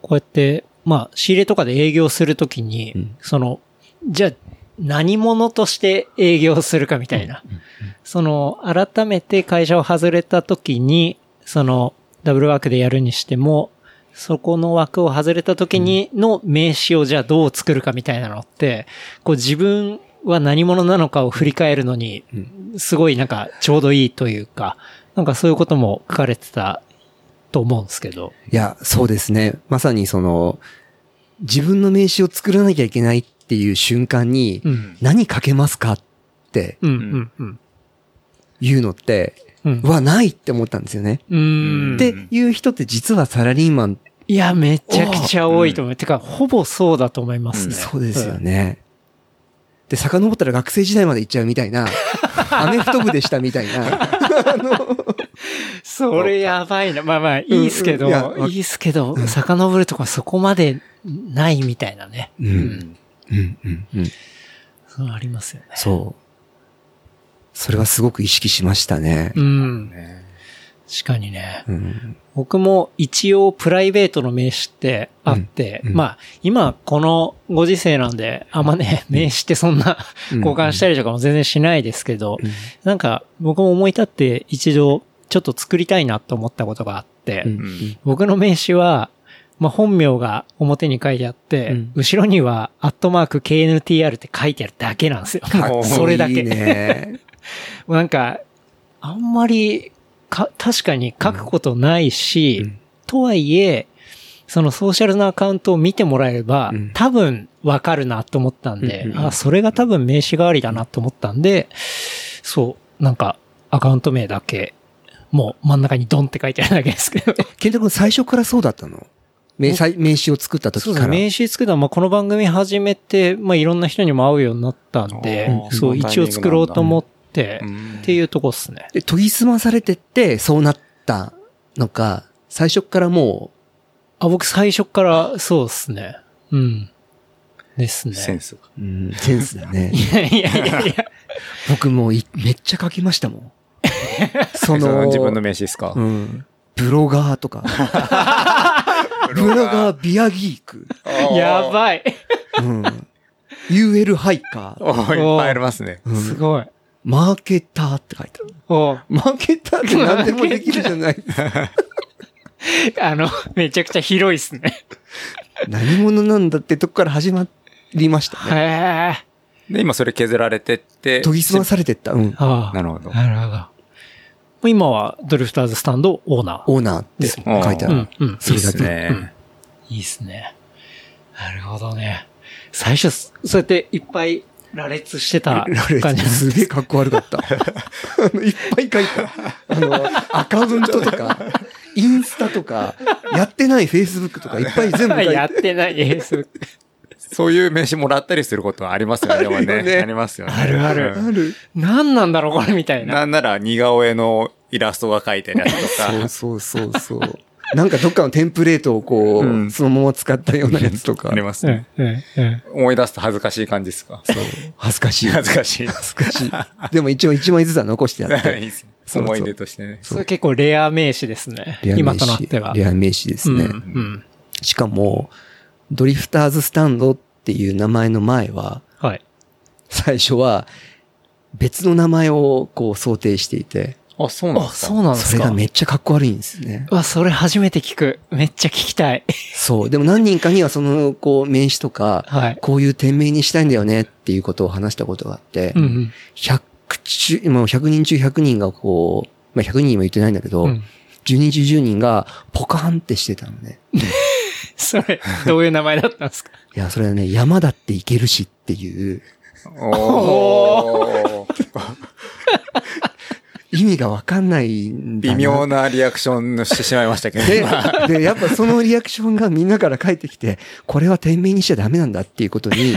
こうやって、まあ、仕入れとかで営業するときに、うんその、じゃあ、何者として営業するかみたいな。その、改めて会社を外れたときに、その、ダブルワークでやるにしても、そこの枠を外れた時にの名刺をじゃあどう作るかみたいなのって、こう自分は何者なのかを振り返るのに、すごいなんかちょうどいいというか、なんかそういうことも書かれてたと思うんですけど。いや、そうですね。まさにその、自分の名刺を作らなきゃいけないっていう瞬間に、うん。何書けますかってうん、うん、うん。いうのって、うん。はないって思ったんですよね。うーん。っていう人って実はサラリーマン、いや、めちゃくちゃ多いと思う。てか、ほぼそうだと思いますね。そうですよね。で、遡ったら学生時代まで行っちゃうみたいな、アメフト部でしたみたいな。(laughs) それやばいな。まあまあ、いいっすけど、いいっすけど、遡るとかそこまでないみたいなね。うんうん、うん、うん。そうありますよね。そう。それはすごく意識しましたね。うん。ね確かにね。うん。僕も一応プライベートの名刺ってあって、うんうんまあ、今このご時世なんで、あんまね、名刺ってそんなうん交換したりとかも全然しないですけど、なんか僕も思い立って一度ちょっと作りたいなと思ったことがあって、うんうん僕の名刺は、まあ、本名が表に書いてあって、うん後ろには、アットマーク KNTR って書いてあるだけなんですよ。かっこいいそれだけ。いいね。なんか、あんまり、か、確かに書くことないし、うんとはいえ、そのソーシャルなアカウントを見てもらえれば、うん多分わかるなと思ったんで、あ、それが多分名刺代わりだなと思ったんで、そう、なんか、アカウント名だけ、もう真ん中にドンって書いてあるだけですけど。ケンタ君最初からそうだったの？名名刺を作った時から。そうですね。名刺作るのは、まあ、この番組始めて、まあ、いろんな人にも会うようになったんでそう、一応作ろうと思って、うんっていうとこっすね。で、研ぎ澄まされてって、そうなったのか、最初からもあ、僕最初からそうですね。うん。ですね。センスが。う、うん、センスだね。い (laughs) やいやいやいや。僕もういめっちゃ書きましたもん。(laughs) その、自分の名刺ですか？うん。ブロガーとか。(laughs) ブロガービアギーク。やばい。うん。UL ハイカー。おーいっぱいありますね。うんすごい。マーケターって書いてある。おマーケターって何でもできるじゃない。(laughs) あの、めちゃくちゃ広いっすね。何者なんだってとこから始まりましたね。へえ。で、今それ削られてって。研ぎ澄まされてった。うん。ああ。なるほどなるほど。今はドリフターズスタンドオーナー。オーナーって書いてあるうん。、うん。いいっすね。いいっすね。なるほどね。最初、そうやっていっぱい羅列してた感じすすげえかっこ悪かった。あ (laughs) のいっぱい書いた。あの、アカウントとか、(laughs) インスタとか、やってないフェイスブックとかいっぱい全部書いて。(laughs) やってないです。そういう名刺もらったりすることはありますよね、ねね。ありますよね。あるあるうんある。何なんだろうこれみたいな。なんなら似顔絵のイラストが描いてるやつとか。そうそうそうそう。なんかどっかのテンプレートをこう、うんそのまま使ったようなやつとかあ。りますね。うん、うん、うん。思い出すと恥ずかしい感じですか？そう。恥ずかしい。恥ずかしい。恥ずかしい。でも一応一枚ずつは残してやっいいて。です思い出としてね。それ結構レア名詞ですね。今刺となっては。レア名詞ですね。うんうん。しかも、ドリフターズスタンドっていう名前の前は、はい。最初は別の名前をこう想定していて、あ、そうなんあ、ですか？そうなんですか？それがめっちゃかっこ悪いんですね。うわ、それ初めて聞く。めっちゃ聞きたい。そう。でも何人かにはその、こう、名詞とか、はい。こういう店名にしたいんだよねっていうことを話したことがあって、うんうん。100中、まあ100人中100人がこう、まあ100人も言ってないんだけど、うん10人中10人がポカーンってしてたのね。(laughs) (laughs) それ、どういう名前だったんですか？いや、それはね、山だって行けるしっていう、おー意味がわかんないんだな微妙なリアクションしてしまいましたけど。で、で、やっぱそのリアクションがみんなから返ってきて、これは店名にしちゃダメなんだっていうことに、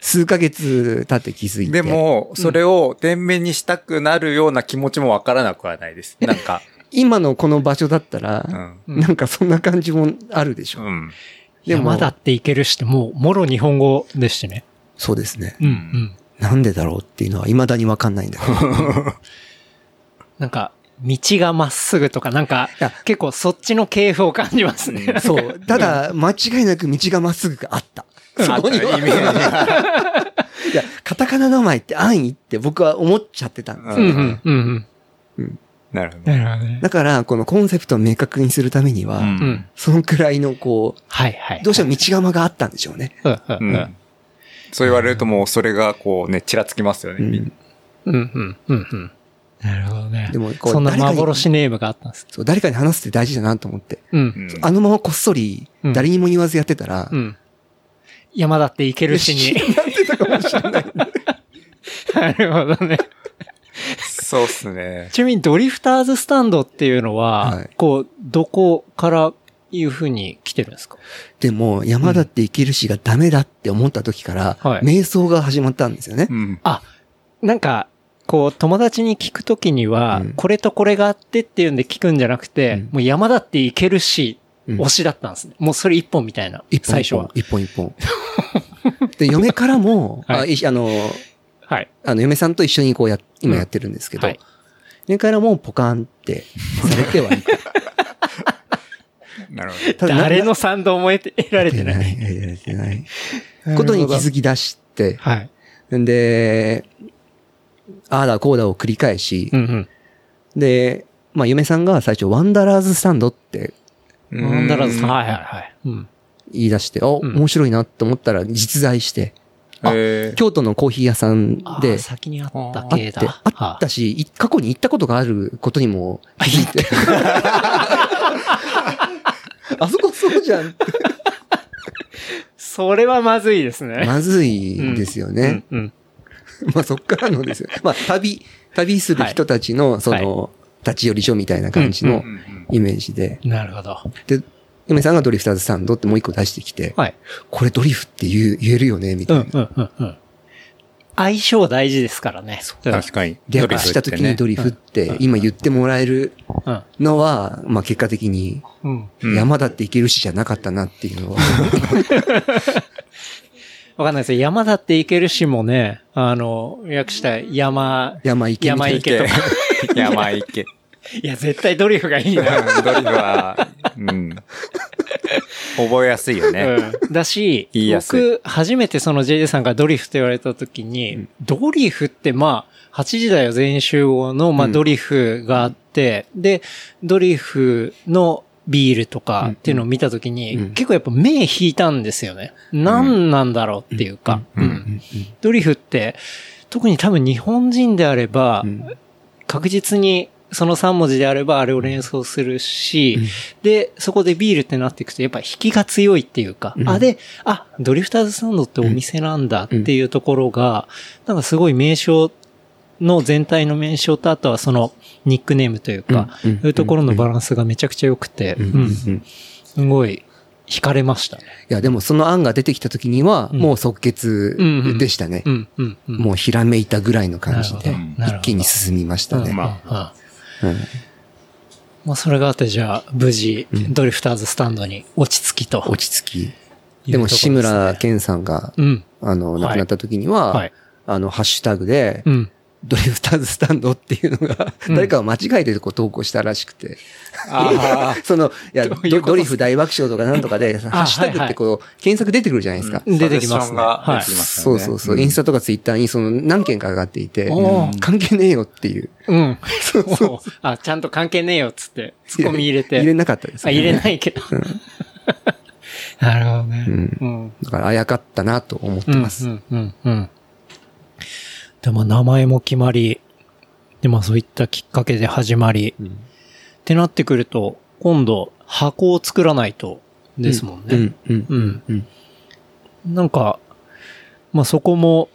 数ヶ月経って気づいて。で、も、それを店面にしたくなるような気持ちもわからなくはないです。なんか。今のこの場所だったら、うん。なんかそんな感じもあるでしょ。うん。でも山だっていけるしって、もう、もろ日本語でしてね。そうですね。うんうん。なんでだろうっていうのは未だにわかんないんだけど。なんか、道がまっすぐとか、なんか結構そっちの系譜を感じますね。そう。ただ、間違いなく道がまっすぐがあった。そこには。イメージがいや、カタカナ名前って安易って僕は思っちゃってたんですよ。うんうんうんうん。なるほど。なるほどね。だから、このコンセプトを明確にするためには、うんうん。そのくらいのこう、はいはい。どうしても道釜があったんでしょうね。うんうんううんん。そう言われるともうそれがこうね、ちらつきますよね。うんうんうんうんうん。なるほどね。でもこうそんな誰かに幻ネームがあったんです。そう、誰かに話すって大事だなと思って。うん。うんあのままこっそりうん、誰にも言わずやってたら、うん。山だっていけるしに。(laughs) なってたかもしれない。(laughs) なるほどね。そうっすね。ちなみにドリフターズスタンドっていうのは、はいこう、どこからいうふうに来てるんですか？でも、山だって生きるしがダメだって思った時から、はい瞑想が始まったんですよねう。ん。あ、なんか、こう、友達に聞くときには、うんこれとこれがあってっていうんで聞くんじゃなくて、うんもう山だっていけるし、うん推しだったんですね。もうそれ一本みたいな。一本一本最初は。。一本一本。で、嫁からも、(laughs) はいあいあの、はい。あの、嫁さんと一緒にこうや、今やってるんですけど、うんはい嫁からもポカンってされてはいた。(laughs) なるほど。ただな誰の賛同も得て得られてな。いい。得られてない。ことに気づき出して、はい。んで、ああだこうだを繰り返し、うんうん。で、まあ、嫁さんが最初、ワンダラーズスタンドってワンダラーズさん、はいはいはい。うん。言い出して、あ、ん面白いなって思ったら実在して、えー京都のコーヒー屋さんで先にあったあって、系だ。あったし、い過去に行ったことがあることにも気づいて。(laughs) あそこそうじゃんって。それはまずいですね。まずいですよね。うんうん。(laughs) まあそっからのですよ。まあ旅、旅する人たちの、その、立ち寄り所みたいな感じのうんうんイメージで。なるほど。で、嫁さんがドリフターズスタンドってもう一個出してきて、はい。これドリフって言う言えるよねみたいな。うんうんうんうん。相性大事ですからね。うん確かに。略した時にドリフって今言ってもらえるうん。のは、まあ結果的に山だっていけるしじゃなかったなっていうのは。(laughs) わかんないですよ。山だって行けるしもね、あの、訳した山、山行けみたいな山行けとか。(laughs) 山行け。いや、絶対ドリフがいいな。ドリフは、うん。覚えやすいよね。うん、だし、僕、初めてその JJ さんがドリフって言われた時に、ドリフってまあ、8時台は全員集合の、まあ、うん。ドリフがあって、で、ドリフのビールとかっていうのを見た時に、うん。結構やっぱ目引いたんですよね。何なんだろうっていうか、うん。うん。ドリフって、特に多分日本人であれば、うん。確実にその3文字であればあれを連想するし、うん。で、そこでビールってなっていくとやっぱ引きが強いっていうか、うん。あ、で、あ、ドリフターズサンドってお店なんだっていうところが、なんかすごい名称の全体の名称とあとはそのニックネームというか、そういうところのバランスがめちゃくちゃ良くて、うん。うん。うん。すごい惹かれましたね。いや、でもその案が出てきた時には、うん。もう即決でしたね。もうひらめいたぐらいの感じで一気に進みましたね。まあ、うんまあ、それがあって、じゃあ、無事、うんドリフターズスタンドに落ち着きと。落ち着き。でも、志村けんさんが、うん。あの、はい亡くなった時には、はい。あの、ハッシュタグで、うん。ドリフターズスタンドっていうのが、うん誰かが間違えてこう投稿したらしくて。あ (laughs) その、いや、ドドリフ大爆笑とかなんとかで、ハッシュタグってこう、検索出てくるじゃないですか。出てきますね。そうそうそう。インスタとかツイッターにその何件か上がっていて関係ねえよっていう。うん。(laughs) そうあ、ちゃんと関係ねえよっつって、ツッコミ入れて。入れなかったですね。入れないけど。(laughs) なるほどね。うんうん。だからあやかったなと思ってます。うん、うん、うん。でも名前も決まり、で、まあそういったきっかけで始まり、うんってなってくると、今度、箱を作らないと、ですもんね。うん、うん、うん。うん。なんか、まあ、そこも、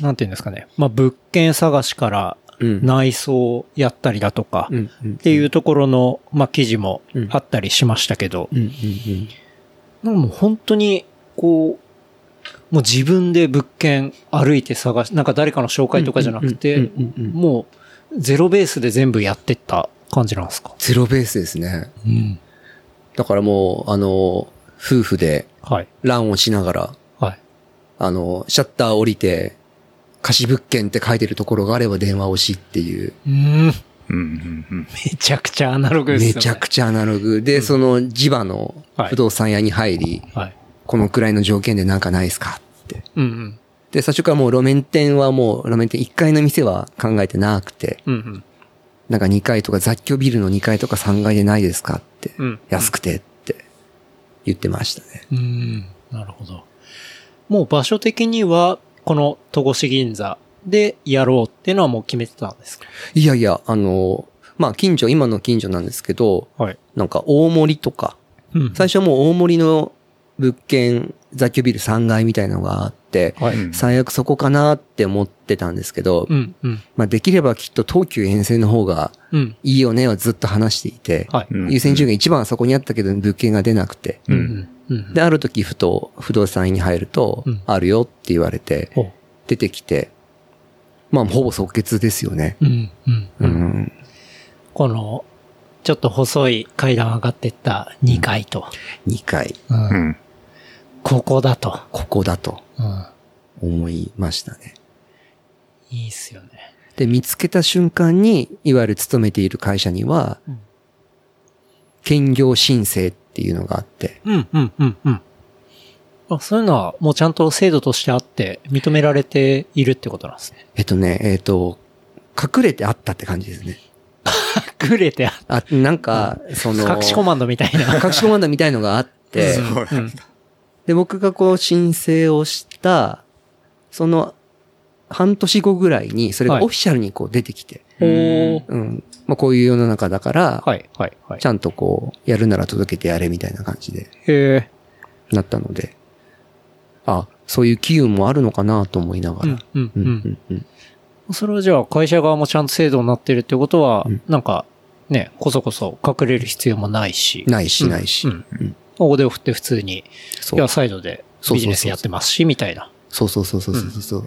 なんていうんですかね。まあ、物件探しからうん。内装をやったりだとか。っていうところの、まあ、記事もあったりしましたけど、うん、うん、なんかもう本当に、こう、もう自分で物件歩いて探し、なんか誰かの紹介とかじゃなくて、うんうんうんうんもうゼロベースで全部やってった感じなんですか？ゼロベースですね。うん。だからもう、あの、夫婦ではい。ランをしながら、はい。あの、シャッター降りて、貸し物件って書いてるところがあれば電話をしっていう、うん。うん、うん、うん。めちゃくちゃアナログですよね。めちゃくちゃアナログで、その地場のはい不動産屋に入り、はい。このくらいの条件でなんかないですか？って。うんうん。で、最初からもう路面店はもう、路面店1階の店は考えてなくて、うんうん。なんか2階とか雑居ビルの2階とか3階でないですかって、うん安くてって言ってましたね。うん。なるほど。もう場所的には、この戸越銀座でやろうっていうのはもう決めてたんですか？いやいや、あの、まあ近所、今の近所なんですけど、はい。なんか大森とか、うん最初はもう大森の物件、雑居ビル3階みたいなのがあって、はい。うん最悪そこかなって思ってたんですけど、うんうん。まあできればきっと東急沿線の方がうん。いいよねはずっと話していて、はい。うん優先順位が一番はそこにあったけど物件が出なくて、うんうん。うん。で、ある時ふと不動産屋に入るとうん、あるよって言われて、ほ出てきて、まあほぼ即決ですよね。う。うんうん。う。ん。この、ちょっと細い階段上がってった2階と。2階、うんうん。ここだと。ここだとうん。思いましたね。いいっすよね。で、見つけた瞬間に、いわゆる勤めている会社にはうん、兼業申請っていうのがあって、うんうんうんうん。あ、そういうのはもうちゃんと制度としてあって認められているってことなんですね。えっとね、えっと、隠れてあったって感じですね。(laughs) 隠れてああ、なんか、その、隠しコマンドみたいな。隠しコマンドみたいのがあって、(laughs) そううん。で、僕がこう申請をした、その、半年後ぐらいに、それがはいオフィシャルにこう出てきて、おー。うん。まあ、こういう世の中だから、はいはいはい。ちゃんとこう、やるなら届けてやれみたいな感じで、へえ。なったので、あ、そういう機運もあるのかなと思いながら。うんうんううんん。うんうんそれはじゃあ会社側もちゃんと制度になってるってことはうん、なんか、ね、こそこそ隠れる必要もないし。ないしないし。うんうん大手を振って普通に、そういや、サイドでビジネスやってますし、みたいな。そうそうそうそうそうそう。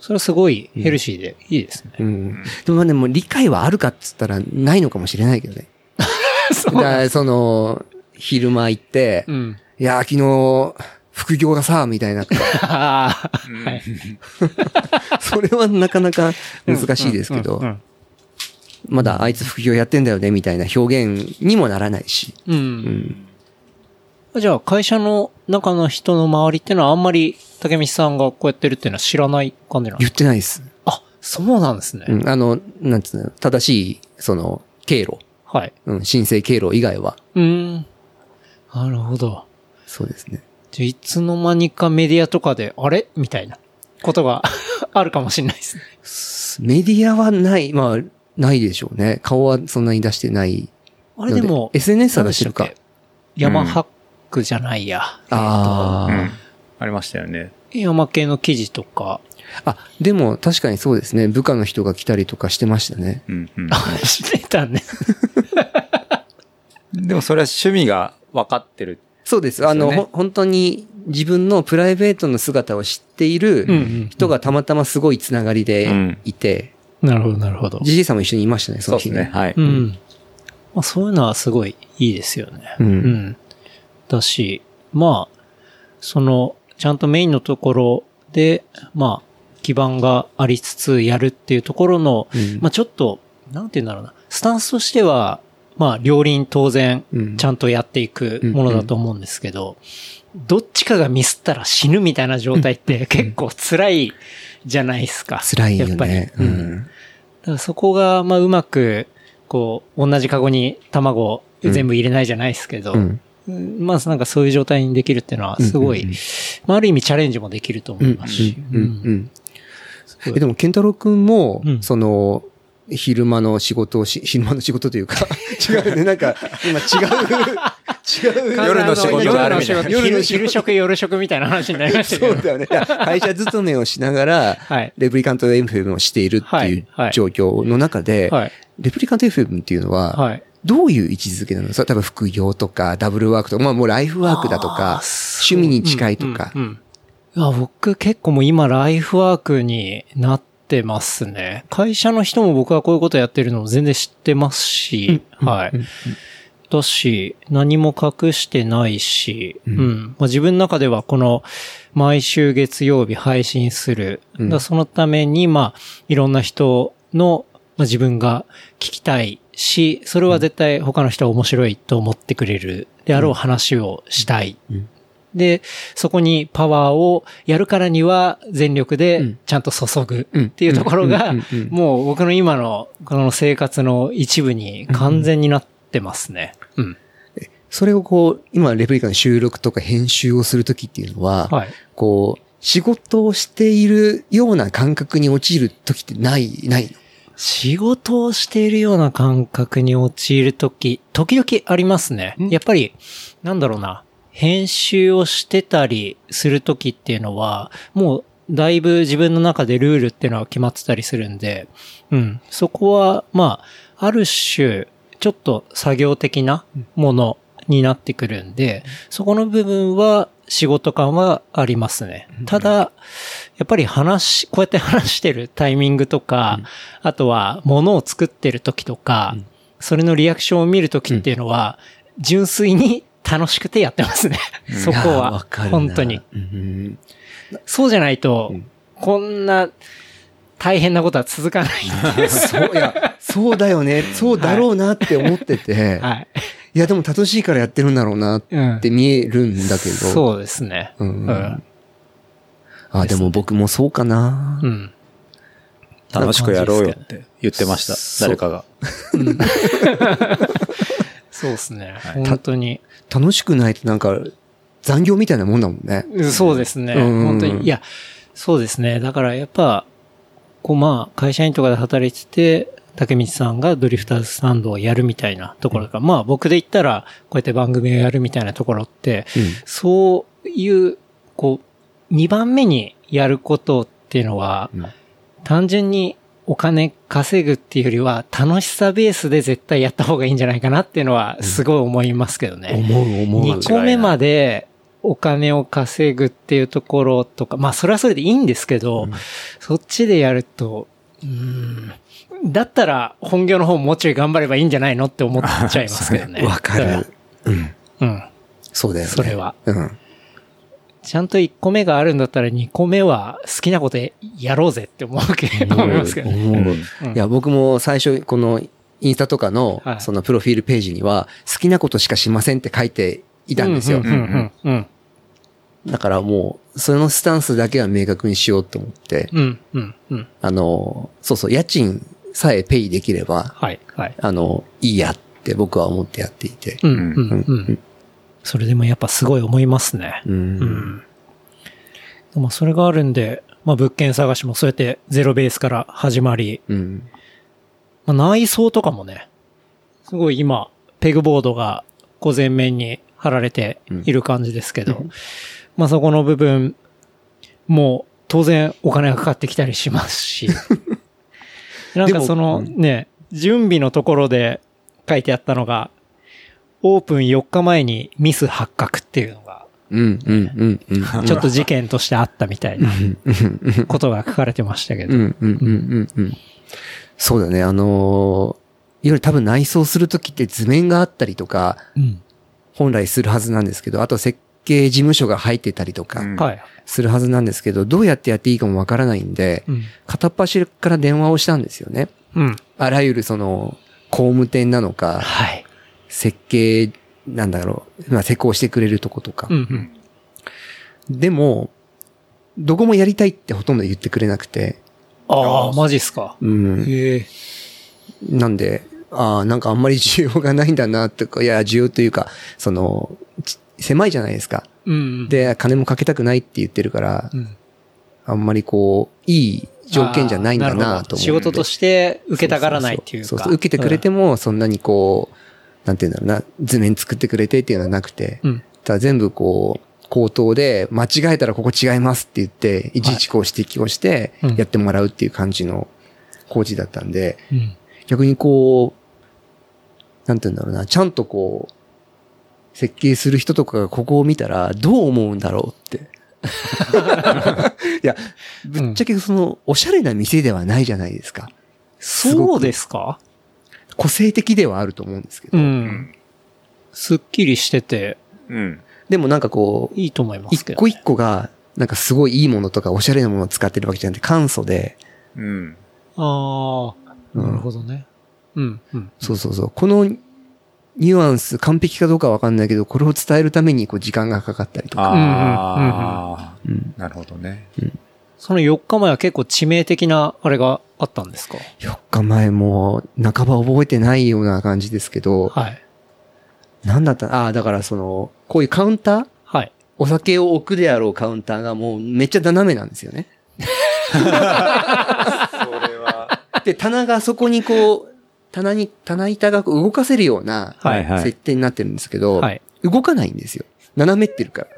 それはすごいヘルシーでいいですね。うん。でもまあでも理解はあるかっつったらないのかもしれないけどね。(laughs) そだからその、昼間行って、うん。いやー昨日、副業がさ、みたいな。(laughs) (laughs) それはなかなか難しいですけどう、んまだあいつ副業やってんだよね、みたいな表現にもならないし。うん。ううんん。じゃあ会社の中の人の周りってのはあんまり竹道さんがこうやってるっていうのは知らない感じなんで言ってないです。あ、そうなんですね。うん。あの、なんつうの、正しい、その、経路。はい。うん。申請経路以外は。うーん。なるほど。そうですね。じゃあいつの間にかメディアとかで、あれ？みたいなことが (laughs) あるかもしれないですね。メディアはない、まあ、ないでしょうね。顔はそんなに出してない。あれでも、SNS は出してるか何で。したっけ？山ハックじゃないや。あうん。ありましたよね。えっと山系の記事とか、あ。あ、でも確かにそうですね。部下の人が来たりとかしてましたね。うん、うん。(laughs) してたね。(laughs) でもそれは趣味が分かってる。そうです。あの、本当に自分のプライベートの姿を知っていうんうるん人がたまたますごいつながりでいて、なるほど、なるほど。ジジイさんも一緒にいましたね、その日そうですね。。はい。うん。まあそういうのはすごいいいですよね。うんうん。だし、まあ、その、ちゃんとメインのところで、まあ、基盤がありつつやるっていうところの、うんまあちょっと、なんて言うんだろうな、スタンスとしては、まあ両輪当然うん、ちゃんとやっていくものだと思うんですけど、どっちかがミスったら死ぬみたいな状態って結構辛いじゃないですか。辛いよやっぱりね。ううんん。だからそこが、まあ、うまく、こう、同じカゴに卵を全部入れないじゃないですけど、うん。うんまあ、なんかそういう状態にできるっていうのは、すごい、うんうんまあ、ある意味チャレンジもできると思うん。いますし。うん。うん。すごいえ、でも、ケンタロウくんもう、んその、昼間の仕事をし、昼間の仕事というか、(laughs) 違うね、なんか、今違う、違う。夜の仕事があるみたいな夜の仕事昼昼食夜食みたいな話になりましたけど。そうだよね。会社勤めをしながら、はいレプリカント FM をしているってはいいうはい状況の中で、はい。レプリカント FM っていうのは、はい。どういう位置づけなの？それ多分副業とか、ダブルワークとか、まあもうライフワークだとあかー、趣味に近いとかうん。うんうんいや僕結構もう今ライフワークになってますね。会社の人も僕はこういうことやってるのも全然知ってますし、はい。だし、何も隠してないし、うん。まあ、自分の中ではこの毎週月曜日配信する。うんだそのために、まあ、いろんな人の、まあ、自分が聞きたいし、それは絶対他の人は面白いと思ってくれる。であろう話をしたい。うん。で、そこにパワーをやるからには全力うでん。ちゃんと注ぐうん。っていうところがもう僕の今のこの生活の一部に完全になってますね。うん。それをこう、今レプリカの収録とか編集をするときっていうのは、はい。こう、仕事をしているような感覚に陥るときってない、ないの？仕事をしているような感覚に陥るとき、時々ありますね。やっぱり、なんだろうな、編集をしてたりするときっていうのは、もうだいぶ自分の中でルールっていうのは決まってたりするんで、うん。そこは、まあ、ある種、ちょっと作業的なものになってくるんで、そこの部分は仕事感はありますね。ただ、やっぱり話、こうやって話してるタイミングとか、あとは物を作ってる時とか、それのリアクションを見る時っていうのは、純粋に楽しくてやってますね。そこは本当に。。うんそうじゃないと、こんな大変なことは続かないんで。(laughs) そう、いや、そうだよね。そうだろうなって思ってて、はい。いや、でも楽しいからやってるんだろうなっうんて見えるんだけど。そうですね。ううんん。あ、でも僕もそうかな。うん。楽しくやろうよって言ってました。誰かが。(laughs) そうですね。本当に。楽しくないとなんか残業みたいなもんだもんね。そうですね。うん本当に。いや、そうですね。だからやっぱ、こうまあ、会社員とかで働いてて、竹道さんがドリフターズスタンドをやるみたいなところが、まあ僕で言ったら、こうやって番組をやるみたいなところって、うん。そういう、こう、2番目にやることっていうのは、うん。単純にお金稼ぐっていうよりは、楽しさベースで絶対やった方がいいんじゃないかなっていうのは、すごい思いますけどね。思う思う。2個目までお金を稼ぐっていうところとか、まあそれはそれでいいんですけど、そっちでやると、うーん、だったら本業の方もうちょい頑張ればいいんじゃないのって思っちゃいますけどね。(laughs) わかる。うん。うん。そうだよね。それは。うん。ちゃんと1個目があるんだったら2個目は好きなことやろうぜって思うわけ、思いますけどね。いや、僕も最初、このインスタとかのは、いそのプロフィールページには、好きなことしかしませんって書いていたんですようん。うんうんうん。だからもう、そのスタンスだけは明確にしようと思って、うんうんうん。あの、そうそう、家賃さえペイできれば、はいはい。あの、いいやって僕は思ってやっていて。うんうんうん。それでもやっぱすごい思いますね。うんうん。でもそれがあるんで、まあ物件探しもそうやってゼロベースから始まり、うん。まあ、内装とかもね、すごい今、ペグボードがこう前面に貼られている感じですけど、まあそこの部分も当然お金がかかってきたりしますし、(laughs) なんかそのね、準備のところで書いてあったのが、オープン4日前にミス発覚っていうのが、うん、うん、うん、うん。ちょっと事件としてあったみたいなことが書かれてましたけど。そうだね、あのーいわゆる多分内装するときって図面があったりとか、うん。本来するはずなんですけど、あと設計事務所が入ってたりとか。するはずなんですけど、どうやってやっていいかもわからないんで、うん。片っ端から電話をしたんですよね。うん。あらゆるその、工務店なのか、はい。設計、なんだろう、まあ施工してくれるとことか。うんうん。でも、どこもやりたいってほとんど言ってくれなくて、ああ、マジっすか。うん。へえ。なんで、ああ、なんかあんまり需要がないんだな、とか、いや、需要というか、その、ち狭いじゃないですか。うん。、で、金もかけたくないって言ってるから、うん。あんまりこう、いい条件じゃないんだなと思って。仕事として受けたがらないっていうか。そうそう受けてくれても、そんなにこう、なんていうんだろうな、図面作ってくれてっていうのはなくて、うん。ただ全部こう、口頭で、間違えたらここ違いますって言って、いちいちこう指摘をしてうん、やってもらうっていう感じの工事だったんで、うん。逆にこう、なんて言うんだろうな、ちゃんとこう、設計する人とかがここを見たらどう思うんだろうって。いや、ぶっちゃけその、おしゃれな店ではないじゃないですか。そうですか？個性的ではあると思うんですけど。うん。すっきりしてて、うん。でもなんかこう、いいと思いますけど。一個一個が、なんかすごいいいものとかおしゃれなものを使ってるわけじゃなくて簡素で、うん。ああ、うんなるほどね。うん、うん。そうそうそう。このニュアンス、完璧かどうかわかんないけど、これを伝えるためにこう時間がかかったりとか。ああ、うん。なるほどね。その4日前は結構致命的なあれがあったんですか？4日前も半ば覚えてないような感じですけど、はい。なんだった？ああ、だからその、こういうカウンター？はい。お酒を置くであろうカウンターがもうめっちゃ斜めなんですよね。(laughs) それは。で、棚がそこにこう、棚に、棚板が動かせるようなはいはい設定になってるんですけど、はい。動かないんですよ。斜めってるから。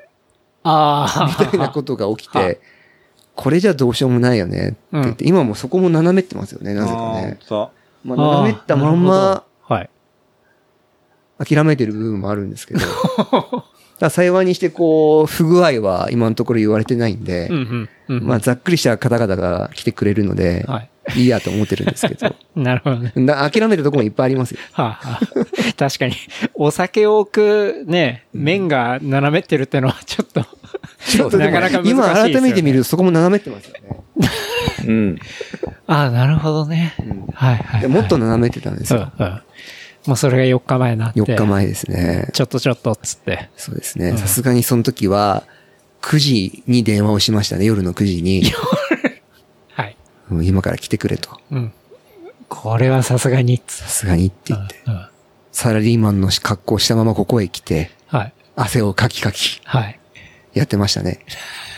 ああ。みたいなことが起きはて、(laughs) これじゃどうしようもないよねって言って、今もそこも斜めってますよね、なぜかね。そまあ、斜めったまんまはい。諦めてる部分もあるんですけど、(laughs) だから幸いにしてこう、不具合は今のところ言われてないんで、うん、うん、うん。まあざっくりした方々が来てくれるので、はい。いいやと思ってるんですけど、(laughs) なるほどね。な諦めるとこもいっぱいありますよ。(laughs) はあ、はあ、確かに、お酒を置くね、面が斜めってるってのはちょっと、なかなか難しいですよ、ね。今改めて見るとそこも斜めってますよね。う。うん。ああ、なるほどね。んはい、はい。でもっと斜めってたんですうん、よ。うん。もうそれが4日前になって。4日。前ですね。ちょっとちょっとっつって。そうですね。さすがにその時は、9時に電話をしましたね、夜の9時に。今から来てくれと。うん。これはさすがにさすがにって言って。うんうんサラリーマンの格好をしたままここへ来て、はい。汗をかきかき、はい。やってましたね。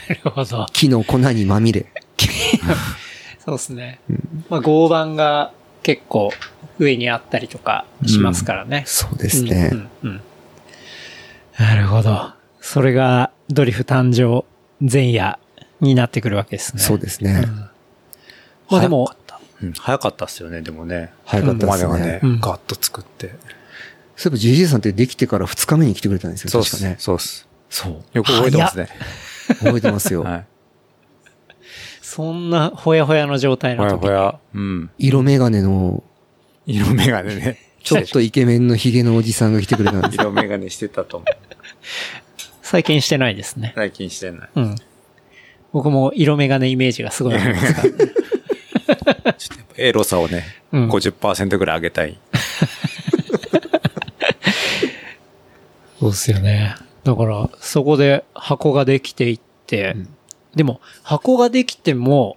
なるほど。木の粉にまみれ。(laughs) そうですね。まあ、合板が結構上にあったりとかしますからね。そうですね。うんうんうんなるほど。それがドリフ誕生前夜になってくるわけですね。そうですね。まあでも、うん早かったっすよね、でもね。早かったですここまでがねね。、うんガッと作って。そういえば JJ さんってできてから2日目に来てくれたんですよ、そうっす確かね。そうっす。そう。よく覚えてますね。覚えてますよ。(laughs) はい。そんなほやほやの状態ほの時やほや。うん。色眼鏡の、色眼鏡ね。ちょっと (laughs) イケメンのヒゲのおじさんが来てくれたんですよ。色眼鏡してたと思う。最近してないですね。最近してない。うん。僕も色眼鏡イメージがすごいありますから。(laughs) ちょっとエロさをね、うん50%ぐらい上げたい。そうっすよね。だから、そこで箱ができていって、うんでも、箱ができても、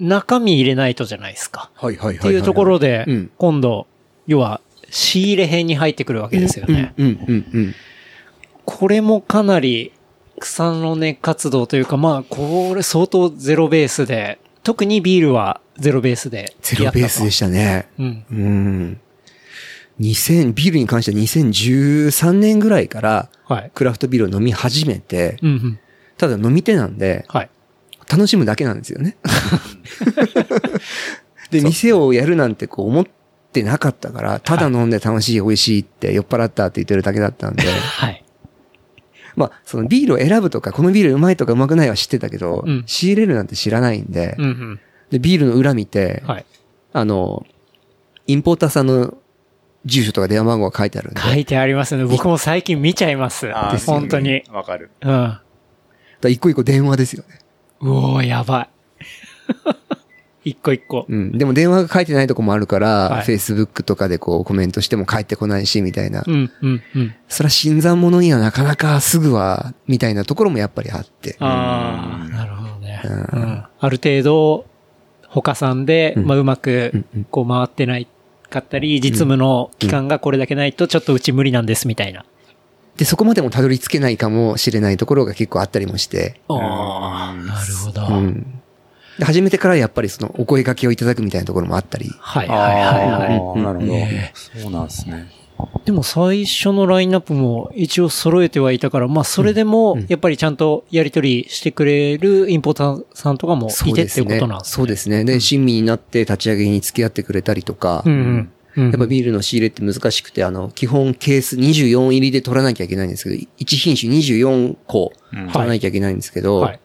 中身入れないとじゃないですか。はいはいはい。っていうところで、うん今度、要は、仕入れ編に入ってくるわけですよね。うんうんうんこれもかなり草の根活動というか、まあ、これ相当ゼロベースで、特にビールはゼロベースで。ゼロベースでしたね。うん。うん。2000、ビールに関しては2013年ぐらいから、はい。クラフトビールを飲み始めて、うんうん。ただ飲み手なんで、はい。楽しむだけなんですよね。(laughs) で、店をやるなんてこう思ってなかったから、ただ飲んで楽しい、美味しいって酔っ払ったって言ってるだけだったんで、はい。まあ、そのビールを選ぶとか、このビールうまいとかうまくないは知ってたけど、うん仕入れるなんて知らないんで、うんうん。で、ビールの裏見て、はい。あの、インポーターさんの住所とか電話番号が書いてあるんで、書いてありますね。僕も最近見ちゃいます。あー本当に。わかる。うん。だから一個一個電話ですよね。うおー、やばい。一個一個。うん。でも電話が書いてないとこもあるから、はい Facebook とかでこうコメントしても返ってこないし、みたいな。うん、うん、うん。それは新参者にはなかなかすぐは、みたいなところもやっぱりあって。ああ、なるほどね。ううんん。ある程度、他さんで、うんまあ、うまくうんうん、こう回ってないかったり、実務の期間がこれだけないと、ちょっとうち無理なんです、みたいな。で、そこまでもたどり着けないかもしれないところが結構あったりもして。ああ、なるほど。うん。で初めてからやっぱりそのお声掛けをいただくみたいなところもあったり。はいはいはいはい。なるほどね。そうなんですね。でも最初のラインナップも一応揃えてはいたから、まあそれでもやっぱりちゃんとやり取りしてくれるインポーターさんとかもいてっていうことなんですね。そうですね。で、親身になって立ち上げに付き合ってくれたりとか、うんうん。うんやっぱビールの仕入れって難しくて、あの、基本ケース24入りで取らなきゃいけないんですけど、1品種24個うん取らなきゃいけないんですけど、はい。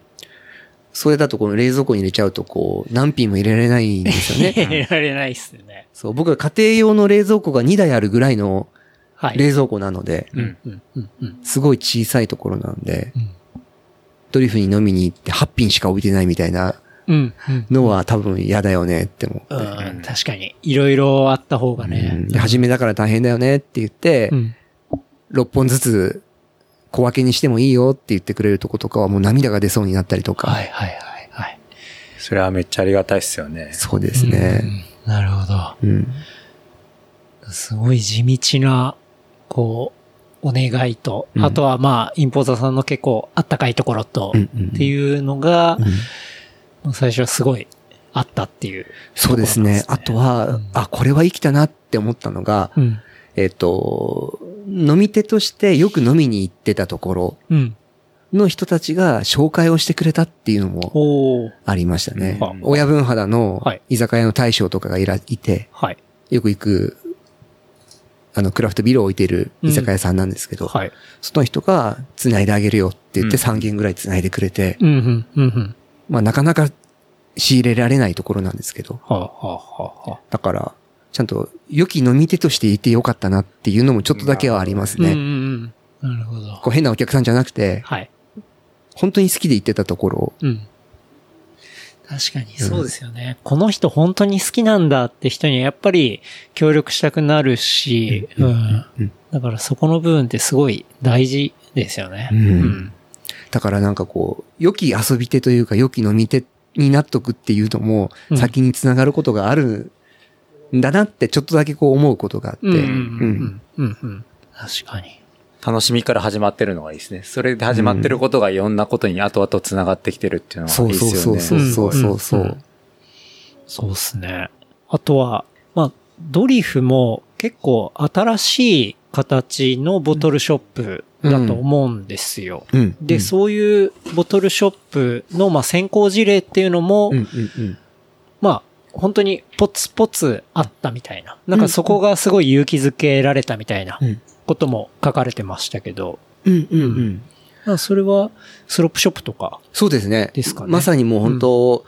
それだとこの冷蔵庫に入れちゃうとこう、何品も入れられないんですよね。(laughs) 入れられないっすよね。そう、僕は家庭用の冷蔵庫が2台あるぐらいのはい。冷蔵庫なので、うんうんうんうん。すごい小さいところなんで、うんドリフに飲みに行って8品しか置いてないみたいな。のは多分嫌だよねって思って。うん、確かに。いろいろあった方がうね初めだから大変だよねって言って、うん。6本ずつ小分けにしてもいいよって言ってくれるとことかはもう涙が出そうになったりとか。はいはいはいはい。それはめっちゃありがたいっすよね。そうですね。うん。なるほど。うん。すごい地道な、こう、お願いと、うんあとはまあ、インポーターさんの結構あったかいところと、っていうのがう、ん最初はすごいあったっていう、そうですね。あとは、あ、これは生きたなって思ったのが、うん。えっ、と、飲み手としてよく飲みに行ってたところうん。の人たちが紹介をしてくれたっていうのも。ありましたねうん。親分肌のはい居酒屋の大将とかがいら、いて、はい。よく行く、あの、クラフトビールを置いている居酒屋さんなんですけど、はい。その人が繋いであげるよって言ってうん3軒ぐらい繋いでくれて、うん、うん、うん、うん。まあなかなか仕入れられないところなんですけど、はあ、はあ、はあ、はあ。だから、ちゃんと良き飲み手としていてよかったなっていうのもちょっとだけはありますうん、うん、ね。うん。なるほど。こう変なお客さんじゃなくて、はい。本当に好きで行ってたところを、うん。確かにそうですよね。この人本当に好きなんだって人にはやっぱり協力したくなるし、うん。うんだからそこの部分ってすごい大事ですよね。うんだからなんかこう、良き遊び手というか良き飲み手になっとくっていうのもうん先につながることがあるんだなってちょっとだけこう思うことがあって、うん。うん。ううんん。うん。うん。確かに。楽しみから始まってるのがいいですね。それで始まってることがいろんなことに後々繋がってきてるっていうのそうがいいですよね。そうそうそうそうそう。うんそうですね。あとは、まあ、ドリフも結構新しい形のボトルショップだと思うんですよ。うん。で、うんそういうボトルショップの、まあ、先行事例っていうのも、うんうんうん。まあ、本当にポツポツあったみたいな。なんかそこがすごい勇気づけられたみたいなうんことも書かれてましたけど、うんうんうん。まあそれはスロップショップとか。そうですね。ですかねまさにもう本当、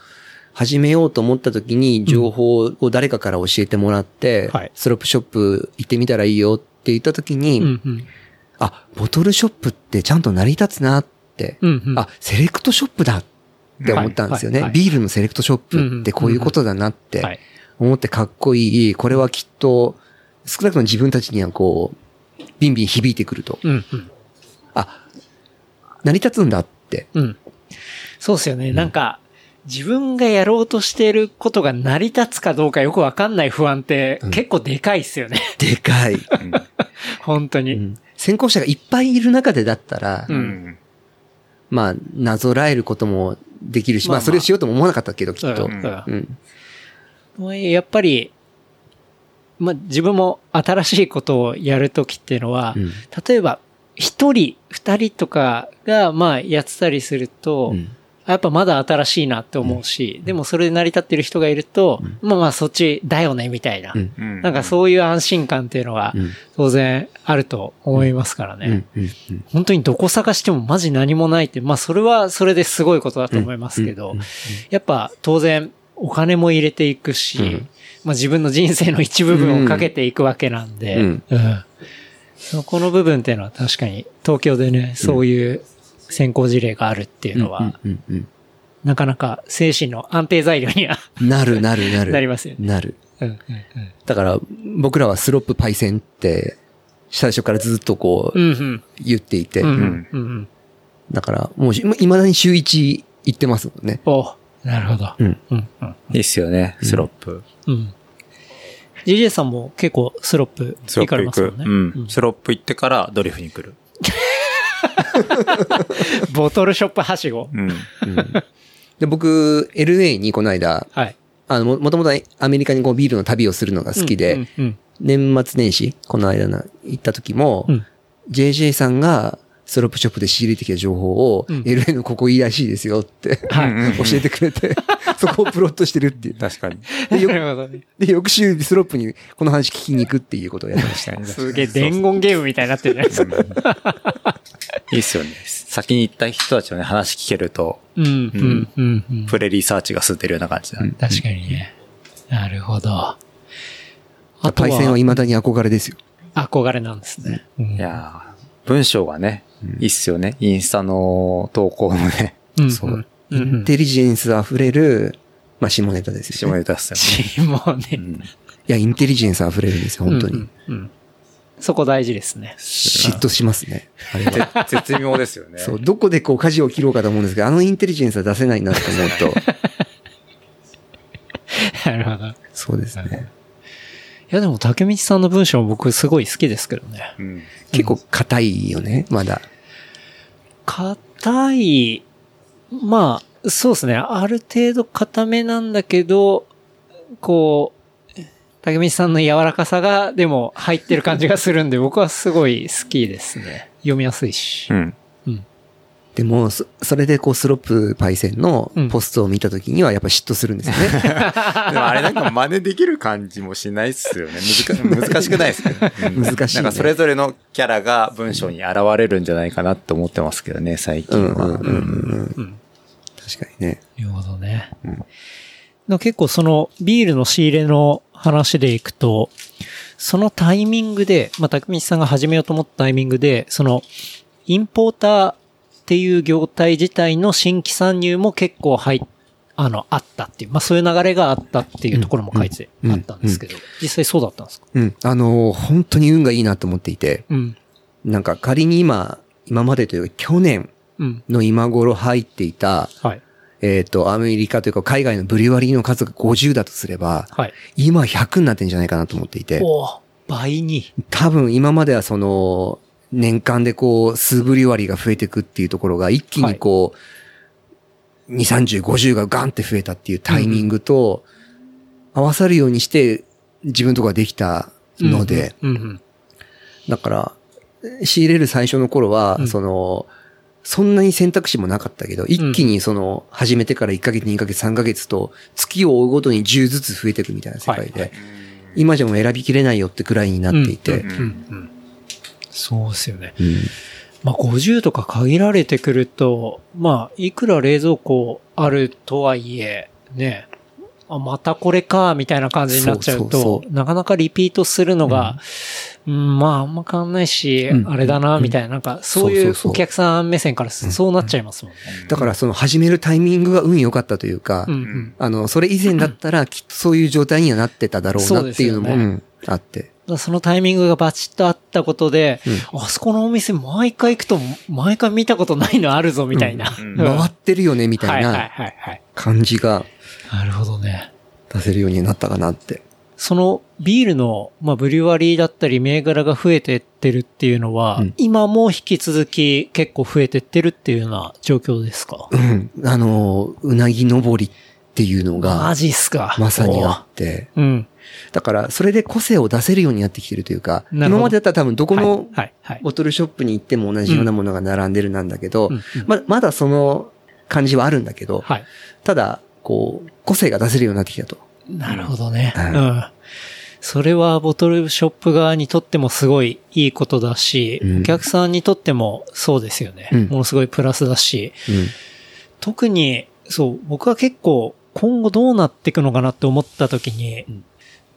始めようと思った時に情報を誰かから教えてもらって、はいスロップショップ行ってみたらいいよって言った時に、うんうん。あ、ボトルショップってちゃんと成り立つなって、うんうん。あ、セレクトショップだって思ったんですよね。ビールのセレクトショップってこういうことだなっはてい。思ってかっこいい。これはきっと、少なくとも自分たちにはこう、ビンビン響いてくると。うんうん。あ、成り立つんだって。うん。そうですよね。なんか、自分がやろうとしていることが成り立つかどうかよくわかんない不安って結構でかいっすよね。でかい。(laughs) 本当に。うん先行者がいっぱいいる中でだったら、ううんん。まあ、なぞらえることもできるし、まあまあ。まあ、それをしようとも思わなかったけど、きっと。うん。やっぱり、まあ、自分も新しいことをやるときっていうのは、うん。例えば、一人、二人とかが、まあ、やってたりすると、うんやっぱまだ新しいなって思うし、でもそれで成り立ってる人がいると、まあまあそっちだよね、みたいな。うん。うん。なんかそういう安心感っていうのはうん当然あると思いますからね。うん。うん。うん。本当にどこ探してもマジ何もないって、まあそれはそれですごいことだと思いますけど、やっぱ当然お金も入れていくし、うん。まあ自分の人生の一部分をかけていくわけなんで、うん。うん。そこの部分っていうのは確かに東京でね、そういう先行事例があるっていうのは、うんうんなかなか精神の安定材料にはうんなるなるなる。(laughs) なりますよね。なる。うんうんだから、僕らはスロップパイセンって、最初からずっとこう、うんうん言っていて、うんうんうんうんだから、もうし、未だに週一行ってますもんね。おなるほど。うん。うんうんいいっすよね、スロップ。うん。GJ さんも結構スロップ行スロップ行く。かれますもんね。うん。スロップ行ってからドリフに来る。(laughs) ボトルショップはしご。うん。で、僕、LA にこの間、はい。あの、ももともとアメリカにこうビールの旅をするのが好きで、うんうん年末年始、この間な、行った時も、うん JJ さんがストロップショップで仕入れてきた情報を、うん LA のここいいらしいですよって、はい教えてくれて、(laughs) そこをプロットしてるっていう。確かに。で、よなるほどね。で翌週ストロップにこの話聞きに行くっていうことをやってました。(laughs) すげえ伝言ゲームみたいになってるじゃないですか。いいっすよね。先に行った人たちのね、話聞けると、うん、うん、うん、うん。プレリサーチが進んでるような感じだね。確かにね。なるほど。あとパイセンはは、未だに憧れですよ。憧れなんですね。うんいやー文章がね、いいっすよね。インスタの投稿のね、うんそう。うんインテリジェンス溢れる、まあ、下ネタですよ、下ね。ネタっすよね。もうね。うんいや、インテリジェンス溢れるんですよ、本当に。うんうんうんそこ大事ですね。嫉妬しますね。あれ絶妙ですよね。そう、どこでこう舵を切ろうかと思うんですけど、あのインテリジェンスは出せないなと思うと、(laughs) なるほど。いそうですね。やでも竹道さんの文章も僕すごい好きですけどね。うん。結構硬いよね、まだ。硬い、まあ、そうですね。ある程度硬めなんだけど、こう、竹道さんの柔らかさが、でも入ってる感じがするんで、僕はすごい好きですね。読みやすいしう。ん。うん。でも、そそれでこうスロップパイセンのうんポストを見たときにはやっぱ嫉妬するんですよね。(laughs) でもあれなんか真似できる感じもしないっすよね。難難しくないですか、う (laughs) ん難しいねなんかそれぞれのキャラが文章に現れるんじゃないかなって思ってますけどね、最近は。うんうんうんうんうん。確かにね。なるほどね。でも結構そのビールの仕入れの話でいくと、そのタイミングで、まあ、竹道さんが始めようと思ったタイミングで、その、インポーターっていう業態自体の新規参入も結構入っあの、あったっていう、まあそういう流れがあったっていうところも書いてうんあったんですけど、実際そうだったんですか？うん。あのー本当に運がいいなと思っていて、うん。なんか仮に今、今までというか去年うん。の今頃入っていた、はい。えっ、と、アメリカというか海外のブリュワリーの数が50だとすれば、はい。今100になってんじゃないかなと思っていて、おー倍に。多分今まではその、年間でこう、数ブリュワリーが増えていくっていうところが一気にこう、2、30、50がガンって増えたっていうタイミングと、合わさるようにして自分とかできたので、うんうん。だから、仕入れる最初の頃は、うん。その、そんなに選択肢もなかったけど、一気にその、始めてから1ヶ月、2ヶ月、3ヶ月と、月を追うごとに10ずつ増えていくみたいな世界で、はい今じゃもう選びきれないよってくらいになっていて、うんうんうん。そうですよね。うん。まあ、50とか限られてくると、まあ、いくら冷蔵庫あるとはいえ、ね、あ、またこれか、みたいな感じになっちゃうと、なかなかリピートするのが、うん、まあ、あんま変わんないし、うん。あれだな、みたいな、なんか、そういうお客さん目線からそうなっちゃいますもんね。だからその始めるタイミングが運良かったというか、うん、うん。あの、それ以前だったらきっとそういう状態にはなってただろうなっていうのも、あって。そのタイミングがバチッとあったことで、あそこのお店毎回行くと、毎回見たことないのあるぞ、みたいな。うんうん回ってるよねみたいな。感じがなるほどね。出せるようになったかなって。そのビールの、まあ、ブリュワリーだったり銘柄が増えてってるっていうのは、うん今も引き続き結構増えてってるっていうような状況ですか？うん。あの、うなぎ登りっていうのマが、ジっすか。まさにあって、おうん。だから、それで個性を出せるようになってきてるというか、今までだったら多分どこの。ボトルショップに行っても同じようなものが並んでるなんだけど、ま、まだその感じはあるんだけど、はい。ただ、こう、個性が出せるようになってきたと。なるほどね。ううんん。それはボトルショップ側にとってもすごいいいことだし、うんお客さんにとってもそうですよね。うんものすごいプラスだし、うん。特に、そう、僕は結構今後どうなっていくのかなって思った時に、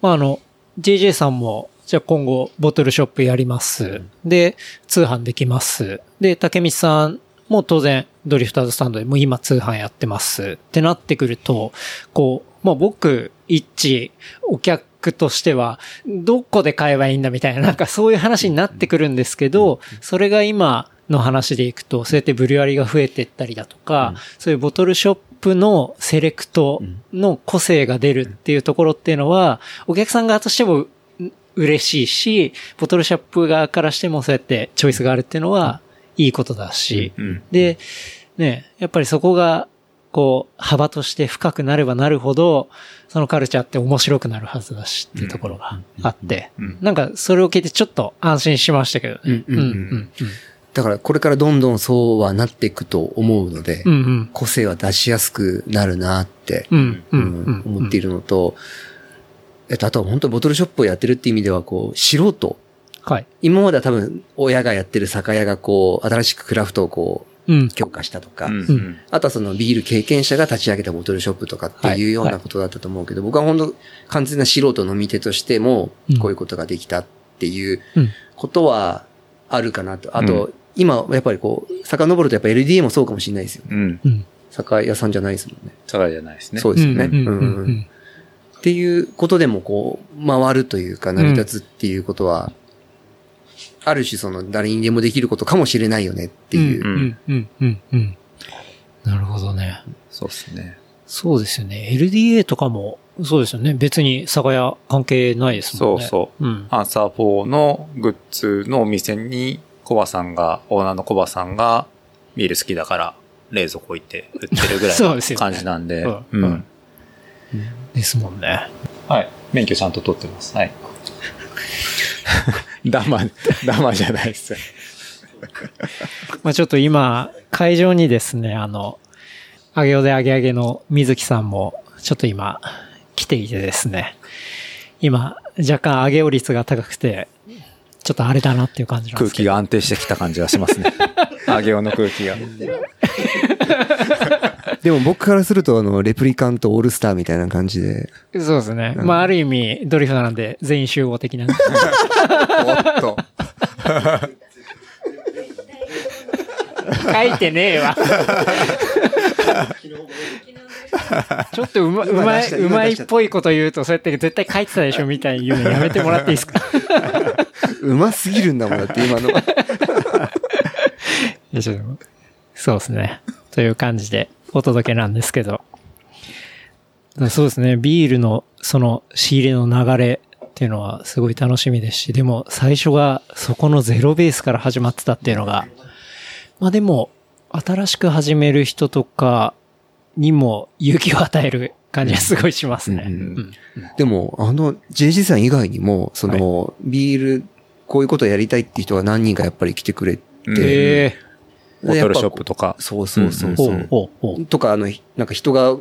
まああの、JJ さんも、じゃあ今後ボトルショップやります。で、通販できます。で、竹道さんも当然ドリフターズスタンドでもう今通販やってます。ってなってくると、こう、まあ僕、一致、お客としては、どこで買えばいいんだみたいな、なんかそういう話になってくるんですけど、それが今の話でいくと、そうやってブリュワリが増えていったりだとか、そういうボトルショップのセレクトの個性が出るっていうところっていうのは、お客さん側としてもう嬉しいし、ボトルショップ側からしてもそうやってチョイスがあるっていうのは、いいことだし、うん。で、ね、やっぱりそこが、こう、幅として深くなればなるほど、そのカルチャーって面白くなるはずだしっていうところがあって、うん。なんかそれを聞いてちょっと安心しましたけどね。だからこれからどんどんそうはなっていくと思うので、うんうん。個性は出しやすくなるなって、うん思っているのと、えっと、あとは本当にボトルショップをやってるっていう意味では、こう、素人。はい。今までは多分、親がやってる酒屋がこう、新しくクラフトをこう。強化したとか、うんうん。あとはそのビール経験者が立ち上げたボトルショップとかっていうようはい。なことだったと思うけど、僕は本当完全な素人飲み手としてもうん、こういうことができたっていううん。ことはあるかなと。あと、今、やっぱりこう、遡るとやっぱ LDA もそうかもしれないですよ。うん。うん。酒屋さんじゃないですもんね。茶会じゃないですね。そうですよね。うんうんうんうんうんっていうことでもこう、回るというか、成り立つっていうことは、ある種その誰にでもできることかもしれないよねっていう。うんうんうんうん。なるほどね。そうですね。そうですよね。LDA とかも、そうですよね。別に酒屋関係ないですもんね。。そうそううん。アンサー4のグッズのお店に、コバさんが、オーナーのコバさんが、ビール好きだから、冷蔵庫置いて売ってるぐらいの (laughs) 感じなんで。うんうんですもんね。はい。免許ちゃんと取ってます。はい。(laughs) ダマ、ダマじゃないです。(laughs) まあちょっと今、会場にですね、あの、あげよであげあげの水木さんも、ちょっと今、来ていてですね、今、若干上げお率が高くて、ちょっとあれだなっていう感じ。空気が安定してきた感じがしますね。あげおの空気が。(laughs) でも僕からすると、あの、レプリカントオールスターみたいな感じで、そうですね。まあある意味、ドリフトなんで全員集合的な。(laughs) おっと。(laughs) 書いてねえわ。ちょっとうま、うまい、うまいっぽいこと言うと、そうやって絶対書いてたでしょみたいに言うのやめてもらっていいですか？うますぎるんだもんだって今の (laughs) は。そうですね。という感じでお届けなんですけど。そうですね。ビールのその仕入れの流れっていうのはすごい楽しみですし、でも最初がそこのゼロベースから始まってたっていうのが、まあでも、新しく始める人とかにも勇気を与える感じがすごいしますね。うんうんでも、あの、JG さん以外にも、その、ビール、こういうことやりたいっていう人が何人かやっぱり来てくれて、うんえボトルショップとか。そうそうそうー、そう。ほうほうほう。とか、あの、なんか人が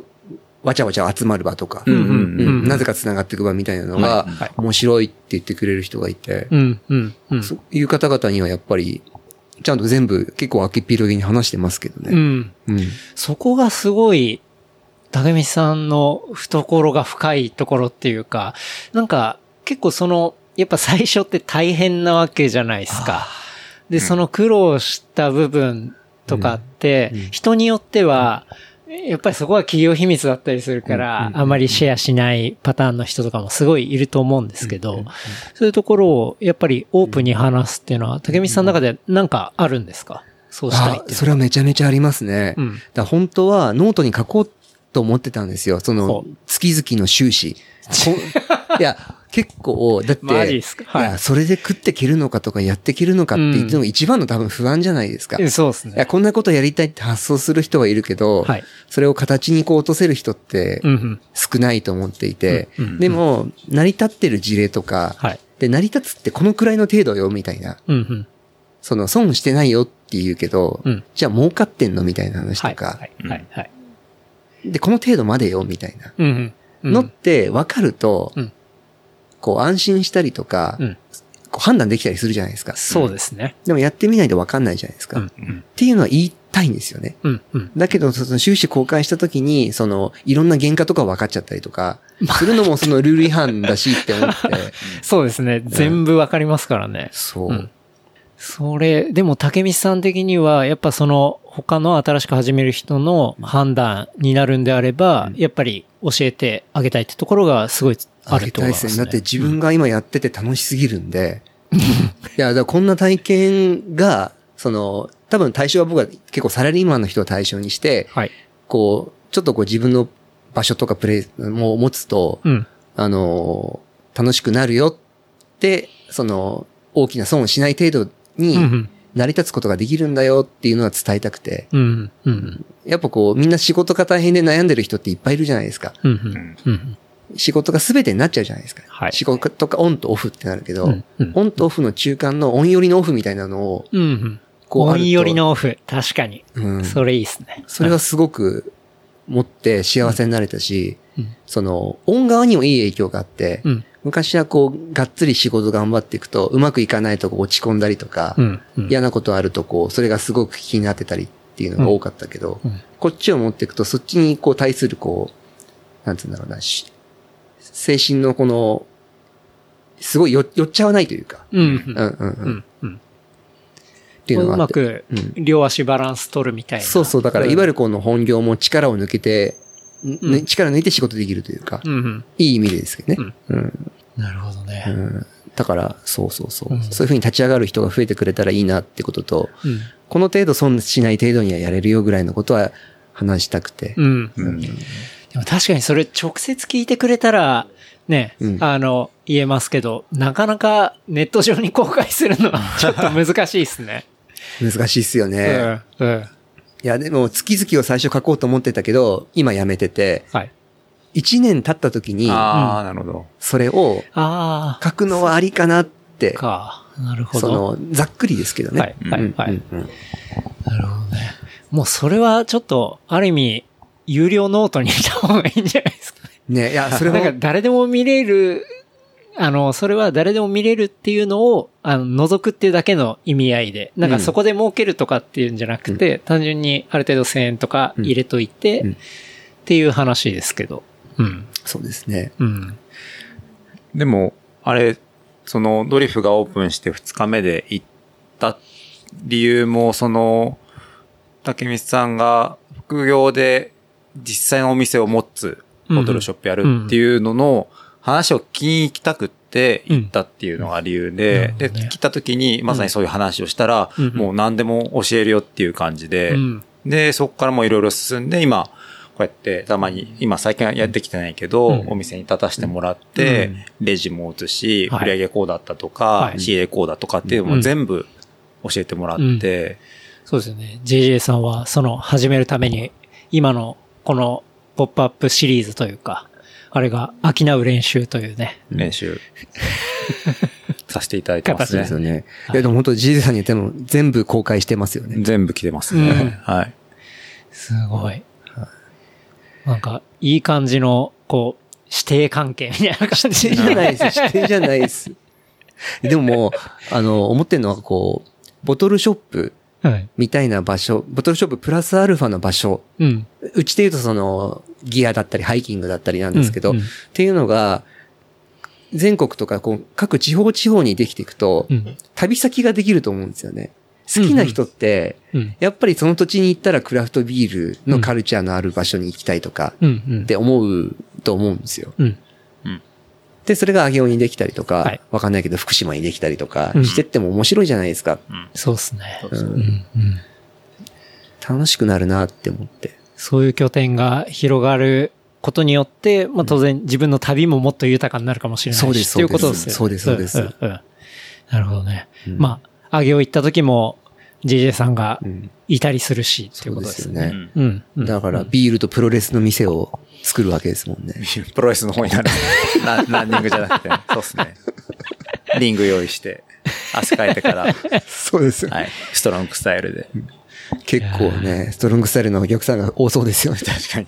わちゃわちゃ集まる場とか、うんうんううんんなぜか繋がっていく場みたいなのが面白いって言ってくれる人がいて、うん、うん、うん。そういう方々にはやっぱり、ちゃんと全部結構開けっ広げに話してますけどうね。ん。うん。そこがすごい、竹道さんの懐が深いところっていうか、なんか結構その、やっぱ最初って大変なわけじゃないですか。で、その苦労した部分とかって、人によっては、やっぱりそこは企業秘密だったりするから、うんあまりシェアしないパターンの人とかもすごいいると思うんですけど、そういうところをやっぱりオープンに話すっていうのは、竹道さんの中でなんかあるんですか？そうしたいってそれはめちゃめちゃありますね。うん。だ本当はノートに書こうと思ってたんですよ。そほのう、月々の収支。(laughs) いや、結構、だって、マジっすか？はいいや、それで食っていけるのかとかやっていけるのかって言ってるのが一番の多分不安じゃないですか。えそうですね。いや、こんなことやりたいって発想する人はいるけど、はいそれを形にこう落とせる人ってうんうん。少ないと思っていて、うんうんでも、成り立ってる事例とか、はい。で、成り立つってこのくらいの程度よ、みたいな。うんうん。その、損してないよって言うけど、うんじゃあ儲かってんのみたいな話はい。とか、はい。はい。はい。で、この程度までよ、みたいな。うんうんうん。のって分かると、うんこう安心したりとか、うんこう判断できたりするじゃないですか。そうですね。でもやってみないと分かんないじゃないですか。うんっていうのは言いたいんですよね。うんうん。だけど、その収支公開した時に、その、いろんな原価とか分かっちゃったりとか、するのもそのルール違反だしって思って、(laughs) そうですね。全部わかりますからね。そう。うんそれ、でも竹道さん的には、やっぱその、他の新しく始める人の判断になるんであれば、やっぱり教えてあげたいってところがすごいああるりたいですね。と思いますね。だって自分が今やってて楽しすぎるんで、いや、だこんな体験が、その、多分対象は僕は結構サラリーマンの人を対象にして、はい。こう、ちょっとこう自分の場所とかプレイも持つと、うん。あの、楽しくなるよって、その、大きな損をしない程度にうんうん。成り立つことができるんだよっていうのは伝えたくて、うん。うん。やっぱこう、みんな仕事が大変で悩んでる人っていっぱいいるじゃないですか。うんうん。うん。仕事が全てになっちゃうじゃないですか。はい仕事がオンとオフってなるけど、うんうんオンとオフの中間のオン寄りのオフみたいなのを、うんうん。こうあると音寄りのオフ。確かに。うんそれいいっすね。それはすごく持って幸せになれたし、うんその、音側にもいい影響があって、うん。昔はこう、がっつり仕事頑張っていくと、うまくいかないと落ち込んだりとか、うん。うん。嫌なことあるとこう、それがすごく気になってたりっていうのが多かったけど、うんこっちを持っていくと、そっちにこう対するこう、なんつうんだろうな、し精神のこの、すごいよ寄っちゃわないというか、うん。うんうんううん。うん。ていうのうがあって。まくうん両足バランス取るみたいな。そうそう、だから、いわゆるこの本業も力を抜けて、うんね力抜いて仕事できるというか、うんうん。いい意味でですけどね。うん。なるほどね。うんだから、そうそうそう。うんそういうふうに立ち上がる人が増えてくれたらいいなってことと、うん。この程度損しない程度にはやれるよぐらいのことは話したくて。うん。うん。でも確かにそれ直接聞いてくれたら、ね、うんあの、言えますけど、なかなかネット上に公開するのは (laughs) ちょっと難しいですね。難しいっすよね。うん。うん。いや、でも、月々を最初書こうと思ってたけど、今やめてて、はい。1年経った時に、ああ、なるほど。それをあ書くのはありかなってあ、、か。なるほそど。の、ざっくりですけどね。はい、はい、はい。なるほどね。もうそれはちょっと、ある意味、有料ノートにした方がいいんじゃないですかね。ね、いや、それもなんか、誰でも見れる、あの、それは誰でも見れるっていうのを、あの、覗くっていうだけの意味合いで、なんかそこで儲けるとかっていうんじゃなくて、単純にある程度1000円とか入れといて、うんっていう話ですけど。うん。そうですね。うん。でも、あれ、そのドリフがオープンして2日目で行った理由も、その、竹光さんが副業で実際のお店を持つボトルショップやるっていうのの話を聞きに行きたくって行ったっていうのが理由うん。で、で、来た時にまさにそういう話をしたら、うんもう何でも教えるよっていう感じで、うん。で、そこからもいろいろ進んで、今、こうやってたまに、今最近はやってきてないけど、うん。お店に立たせてもらって、レジも打つし、はい。売り上げこうだったとか、はい。仕入れこうだとかっていうのも全部教えてもらって、そうですよね。JJ さんは、その、始めるために、今の、この、ポップアップシリーズというか、あれが、飽きなう練習というね。練習させていただいてますねそうです。よね。いや、でも本当、ジーズさんに言っても全部公開してますよね。全部来てますね。はい。すごい。なんか、いい感じの、こう、指定関係みたいな感じ指定じゃないです。指定じゃないです。でももう、あの、思ってるのは、こう、ボトルショップはい。みたいな場所、ボトルショッププラスアルファの場所、うん。うちで言うとその、ギアだったり、ハイキングだったりなんですけど、うんうんっていうのが、全国とか、こう、各地方地方にできていくと、うん。旅先ができると思うんですよね。好きな人って、うん。やっぱりその土地に行ったらクラフトビールのカルチャーのある場所に行きたいとかうん。うんっ。て思うと思うんですよ。うん。で、それが上尾にできたりとか、わ、はいかんないけど福島にできたりとかうんしてっても面白いじゃないですか。そうですね。うんうん。うん。楽しくなるなって思って。そういう拠点が広がることによって、まあ当然自分の旅ももっと豊かになるかもしれないし。そうですっていうことですよね。そうですそうですんんうんなるほどね。うんまあ、上尾行った時も、JJ さんがうんいたりするし、っていうことですね。そうですよね。うん。うんだから、ビールとプロレスの店を作るわけですもんね。プロレスの方になる。(laughs) ラランニングじゃなくて、そうですね。リング用意して、(laughs) 汗かいてから、そうですよはい、ストロングスタイルで。結構ね、ストロングスタイルのお客さんが多そうですよね。確かに。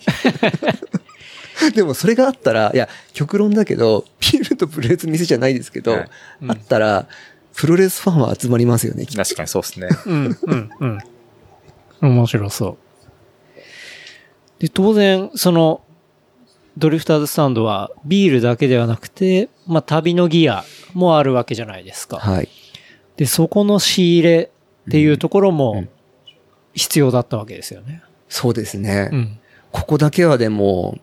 (laughs) でもそれがあったら、いや、極論だけど、ビールとプロレスの店じゃないですけど、はいあったら、プロレスファンは集まりますよね、確かにそうですね。(laughs) うん、うん、うん。面白そう。で、当然、その、ドリフターズスタンドはビールだけではなくて、まあ、旅のギアもあるわけじゃないですか。はい。で、そこの仕入れっていうところうもん必要だったわけですよね。そうですね。うん。ここだけはでも、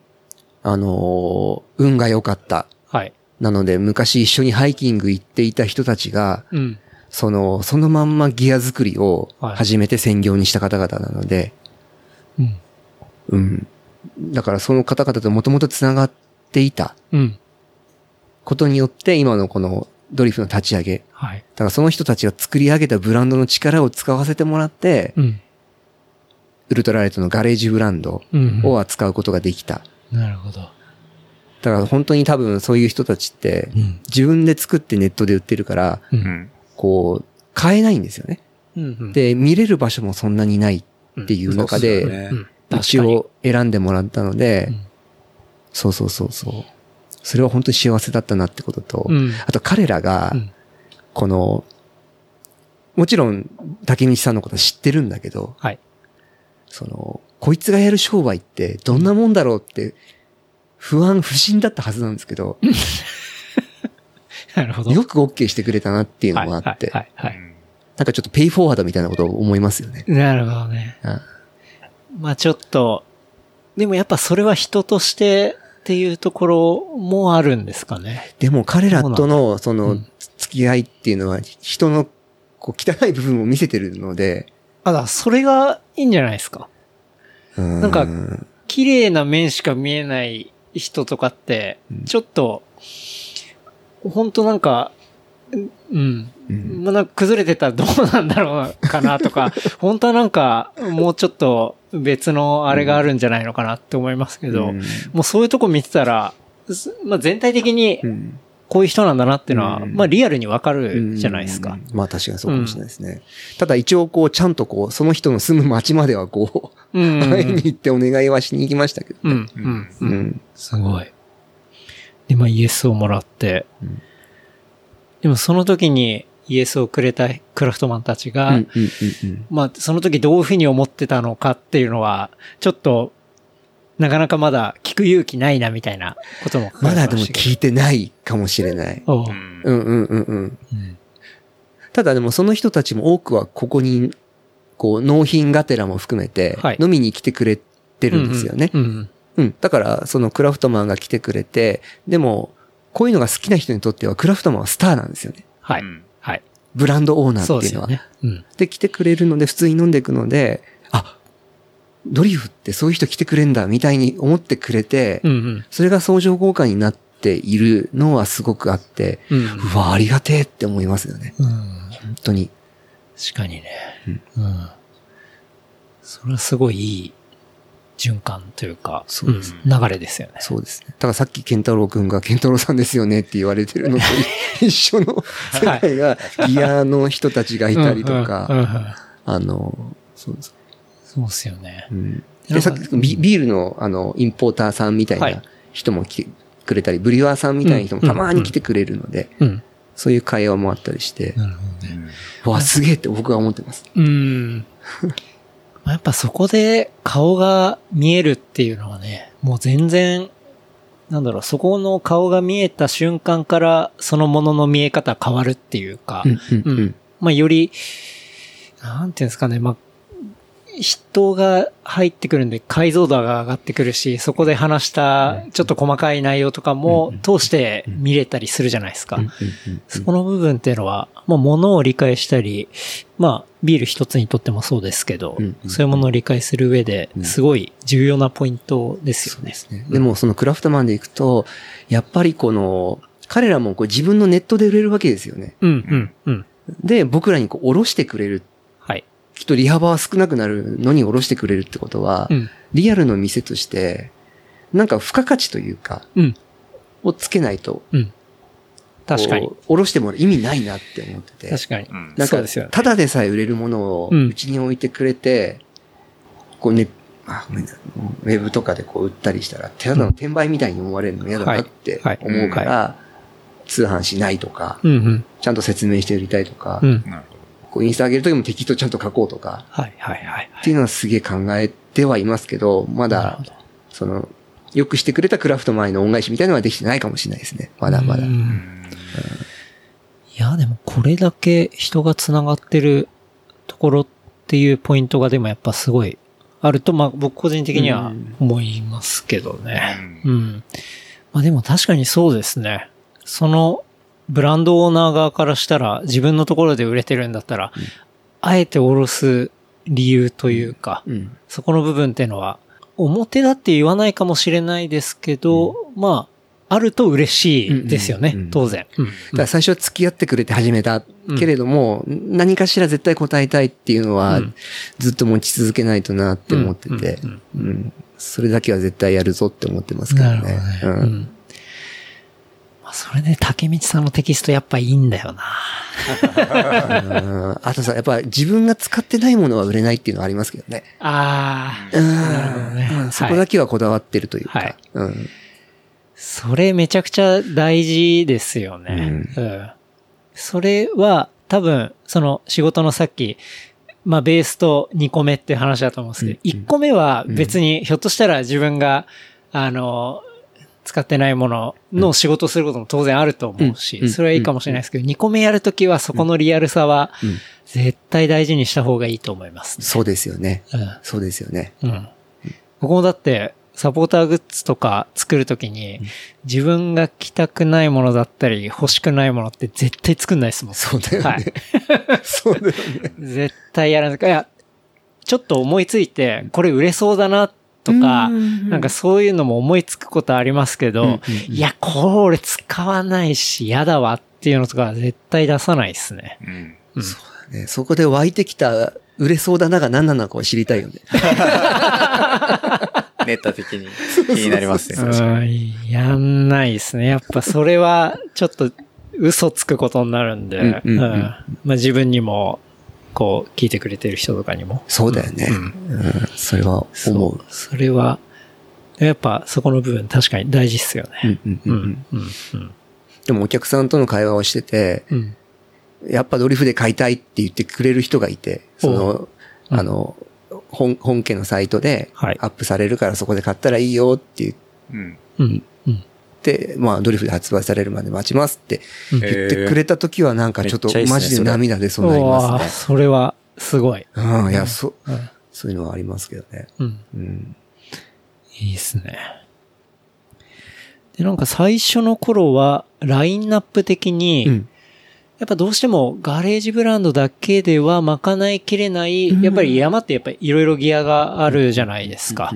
あのー運が良かった。はい。なので、昔一緒にハイキング行っていた人たちが、うん。その、そのまんまギア作りをはい始めて専業にした方々なので、うん。うん。だからその方々ともともと繋がっていたうん。ことによって、今のこのドリフの立ち上げ。はい。だからその人たちが作り上げたブランドの力を使わせてもらって、うん。ウルトラライトのガレージブランドうんを扱うことができた。なるほど。だから本当に多分そういう人たちってうん、自分で作ってネットで売ってるから。こう、買えないんですよね。で、見れる場所もそんなにないっていう中で、そうちを選んでもらったので、うん。そうそうそうそう。それは本当に幸せだったなってことと、うん。あと彼らがうん、この、もちろん、竹道さんのことは知ってるんだけど、はい。その、こいつがやる商売ってどんなもんだろうって、不安、不審だったはずなんですけど、(laughs) なるほど。よく OK してくれたなっていうのもあって、はい、はい、はい。なんかちょっとペイフォワードみたいなことを思いますよね。なるほどね。うんまあちょっと、でもやっぱそれは人としてっていうところもあるんですかね。でも彼らとの、そのうん、付き合いっていうのは、人の、こう、汚い部分を見せてるので、あ、だそれがいいんじゃないですか。ななんか綺麗な面しか見えない人とかって、ちょっと、本当なんか、うん。うん。まあ、なんか崩れてたらどうなんだろうかなとか、(laughs) 本当はなんか、もうちょっと別のあれがあるんじゃないのかなって思いますけど、うん。もうそういうとこ見てたら、すまあ、全体的にうんこういう人なんだなっていうのは、うんまあリアルにわかるじゃないですか。うんまあ確かにそうかもしれないですね。ただ一応こう、ちゃんとこう、その人の住む町まではこう、うん。うん。会いに行ってお願いはしに行きましたけどね。うん。うん。う。ん。すごい。で、まあイエスをもらって、うんでもその時にイエスをくれたクラフトマンたちが、うんうんうんうんまあその時どういうふうに思ってたのかっていうのは、ちょっと、なかなかまだ聞く勇気ないなみたいなこともまだでも聞いてないかもしれない。ううんうんうんうんただでもその人たちも多くはここに、こう、納品がてらも含めてはい、飲みに来てくれてるんですよね。うんうん。うん。だから、そのクラフトマンが来てくれて、でも、こういうのが好きな人にとってはクラフトマンはスターなんですよね。はい。うんはい。ブランドオーナーっていうのは。ですよね。うん。で、来てくれるので、普通に飲んでいくので、あ、ドリフってそういう人来てくれんだ、みたいに思ってくれて、うんうん。それが相乗効果になっているのはすごくあって、うん。うわ、ありがてえって思いますよね。うん。本当に。確かにね。うん。それはすごいいい循環というか、そうですん流れですよね。そうですね。だからさっき健太郎くんが健太郎さんですよねって言われてるのと一緒の (laughs) 世界がギアの人たちがいたりとうんうんうんか、うんあの、そうです。そうですよねう。ん、で、かさっきビビールのあの、インポーターさんみたいはいな人も来てくれたり、ブリュワーさんみたいな人もたまに来てくれるので、うん。そういう会話もあったりして、なるほどね。わ、すげえって僕は思ってます。うん。まあやっぱそこで顔が見えるっていうのはね、もう全然、なんだろう、そこの顔が見えた瞬間から、そのものの見え方変わるっていうか、うん、うん、うん。まあより、なんていうんですかね、まあ、人が入ってくるんで解像度が上がってくるし、そこで話したちょっと細かい内容とかも通して見れたりするじゃないですか。そこの部分っていうのは、まあ、ものを理解したり、まあ、ビール一つにとってもそうですけど、そういうものを理解する上で、うんすごい重要なポイントですよね。ねでもそのクラフトマンで行くと、やっぱりこの、彼らもこう自分のネットで売れるわけですよね。うん、うん、うん。で、僕らにこう、下ろしてくれる。はい。きっと利幅は少なくなるのに下ろしてくれるってことは、うん、リアルの店として、なんか付加価値というか、うん、をつけないと、うん。確かに。下ろしてもらう意味ないなって思ってて。確かに。うんなんかそうですよね、ただでさえ売れるものをうちに置いてくれて、こうね、あ、ごめんなさい。ウェブとかでこう売ったりしたら、ただの転売みたいに思われるの嫌だなってはいはい思うから、通販しないとか、うん、うん、ちゃんと説明して売りたいとかう、ん。こうインスタ上げるときも適当ちゃんと書こうとか、はい、はい、はい。っていうのはすげえ考えてはいますけど、まだその、よくしてくれたクラフト前の恩返しみたいなのはできてないかもしれないですね。まだまだう。んんいや、でもこれだけ人が繋がってるところっていうポイントがでもやっぱすごいあると、まあ僕個人的には思いますけどね。ううん。まあでも確かにそうですね。そのブランドオーナー側からしたら自分のところで売れてるんだったら、あえておろす理由というか、うん。そこの部分っていうのは、表だって言わないかもしれないですけど、まあ、あると嬉しいですよね、うん。うん。うん。当然。うん。だから最初は付き合ってくれて始めたけれども、何かしら絶対答えたいっていうのはうん、ずっと持ち続けないとなって思ってて。うん、うん。それだけは絶対やるぞって思ってますけどなるほどね。それで竹道さんのテキストやっぱいいんだよな。う (laughs) んあとさ、やっぱ自分が使ってないものは売れないっていうのはありますけどね。ああ。うんなるほどねうんそこだけはこだわってるというか。はいうんそれめちゃくちゃ大事ですよね。うん。それは多分、その仕事のさっき、まあベースと2個目って話だと思うんですけど、1個目は別にひょっとしたら自分が、あの、使ってないものの仕事をすることも当然あると思ううんし、それはいいかもしれないですけど、2個目やるときはそこのリアルさはうん絶対大事にした方がいいと思います。そうですよね。うんそうですよね。うん。僕もだって、サポーターグッズとか作るときに、自分が着たくないものだったり、欲しくないものって絶対作んないですもん。そうだよね。はい。(laughs) そうだよね。絶対やらない。いや、ちょっと思いついて、これ売れそうだな、とか、うんなんかそういうのも思いつくことありますけど、いや、これ俺使わないし、嫌だわっていうのとかは絶対出さないですね。うん。ねそこで湧いてきた売れそうだなが何なのかを知りたいよね。(laughs) ネタ的に気になりますね。うん、やんないですね。やっぱそれは、ちょっと嘘つくことになるんで、まあ自分にも、こう、聞いてくれてる人とかにも。そうだよね。うん。うん。それは思う。それは、やっぱそこの部分確かに大事っすよね。うんうんううん。んうんうん。でもお客さんとの会話をしてて、うん。やっぱドリフで買いたいって言ってくれる人がいて、その、う。ん。あの、本、本家のサイトではい。アップされるからそこで買ったらいいよって言っうん。うん。うん。て、まあドリフで発売されるまで待ちますってうん言ってくれた時はなんかちょっとマジで涙出そうになりますね。それはすごい。うん、いや、そ、うんそういうのはありますけどね。うんうん。いいっすね。で、なんか最初の頃は、ラインナップ的に、うん。やっぱどうしてもガレージブランドだけでは賄いきれない、うんやっぱり山ってやっぱりいろいろギアがあるじゃないですか。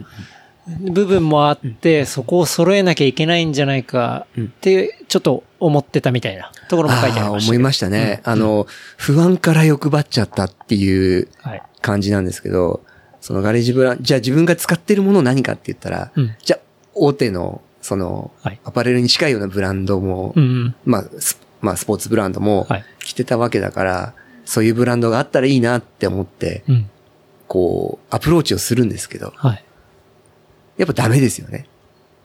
部分もあって、そこを揃えなきゃいけないんじゃないかって、ちょっと思ってたみたいなところも書いてありました。思いましたね。あの、不安から欲張っちゃったっていうはい。感じなんですけど、そのガレージブラン、じゃあ自分が使ってるもの何かって言ったら、うんじゃあ大手の、その、はいアパレルに近いようなブランドも、うん。まあ、スまあ、スポーツブランドもはい着てたわけだから、そういうブランドがあったらいいなって思って、うん。こう、アプローチをするんですけど、はい。やっぱダメですよね。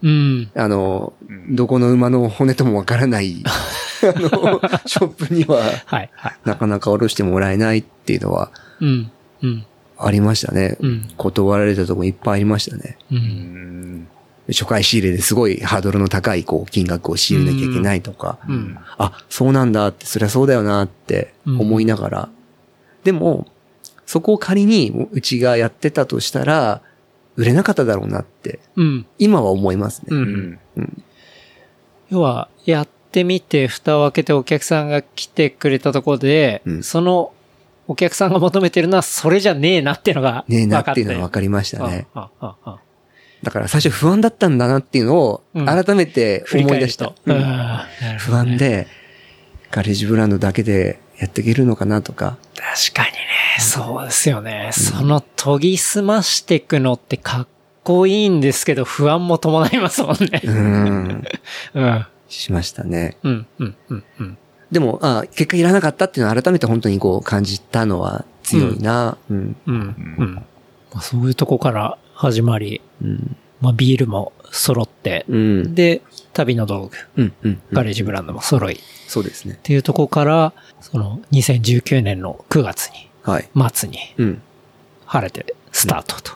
うん。あの、うんどこの馬の骨ともわからない、(laughs) あの、ショップには、はい。はい。なかなか下ろしてもらえないっていうのはうん。うん。ありましたね。うん。断られたとこいっぱいありましたね。う。うんん。初回仕入れですごいハードルの高いこう金額を仕入れなきゃいけないとか、うん。あ、そうなんだって、そりゃそうだよなって思いながら、でも、そこを仮にうちがやってたとしたら、売れなかっただろうなって、うん。今は思いますね。う。うんん。要は、やってみて、蓋を開けてお客さんが来てくれたところで、うんそのお客さんが求めてるのはそれじゃねえなっていうのがねえ分かってなっいうのは分かりましたね。ああああだから最初不安だったんだなっていうのをうん改めて振り思い出した。不安で、ガレージブランドだけでやっていけるのかなとか。確かにね、そうですよね。その研ぎ澄ましていくのってかっこいいんですけど、不安も伴いますもんね。うん。(laughs) うん。しましたね。うん、うん、うん、うん。でも、あ結果いらなかったっていうのは改めて本当にこう感じたのは強いな。うん。うん、うん。まあ、そういうとこから始まり、うん。まあ、ビールも揃って、うん。で、旅の道具、うん。うん。ガレージブランドも揃い、っそうですね。ていうとこから、その2019年の9月に、はい。末にうん。晴れてスタートと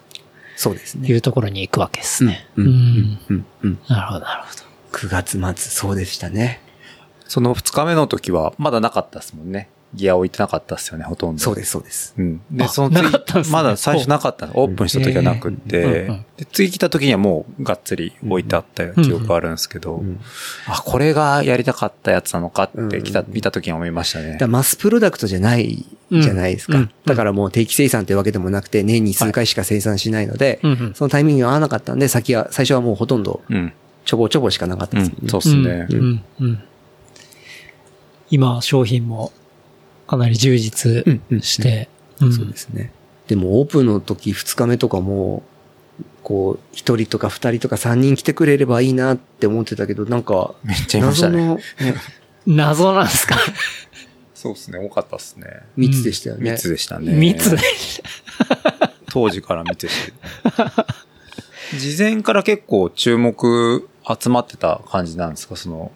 そうですね。いうところに行くわけですね。うん。うん。うん。うん。なるほど、なるほど。9月末、そうでしたね。その二日目の時は、まだなかったですもんね。ギア置いてなかったですよね、ほとんど。そうです、そうです。うん。で、あその次なかったんすね。まだ最初なかった。オープンした時はなくって、うんうんうん。で次来た時にはもうがっつり置いてあった記憶があるんですけど、うんあ、これがやりたかったやつなのかって来た、うん見た時に思いましたね。マスプロダクトじゃないじゃないですか。うん。うん。だからもう定期生産ってわけでもなくて、年に数回しか生産しないので、うんうん。そのタイミングが合わなかったんで、先は、最初はもうほとんどうん。ちょぼちょぼしかなかったうですね。ん、そうっすね。うん。うん。うん。今、商品もかなり充実して、うんそうですね。でもオープンの時2日目とかも、こう、一人とか二人とか三人来てくれればいいなって思ってたけど、なんか、めっちゃいましたね。謎の、ね、(laughs) 謎なんですか？そうですね、多かったっすね。密でしたよね。密でしたね。密で。当時から密でした。事前から結構注目集まってた感じなんですか？その、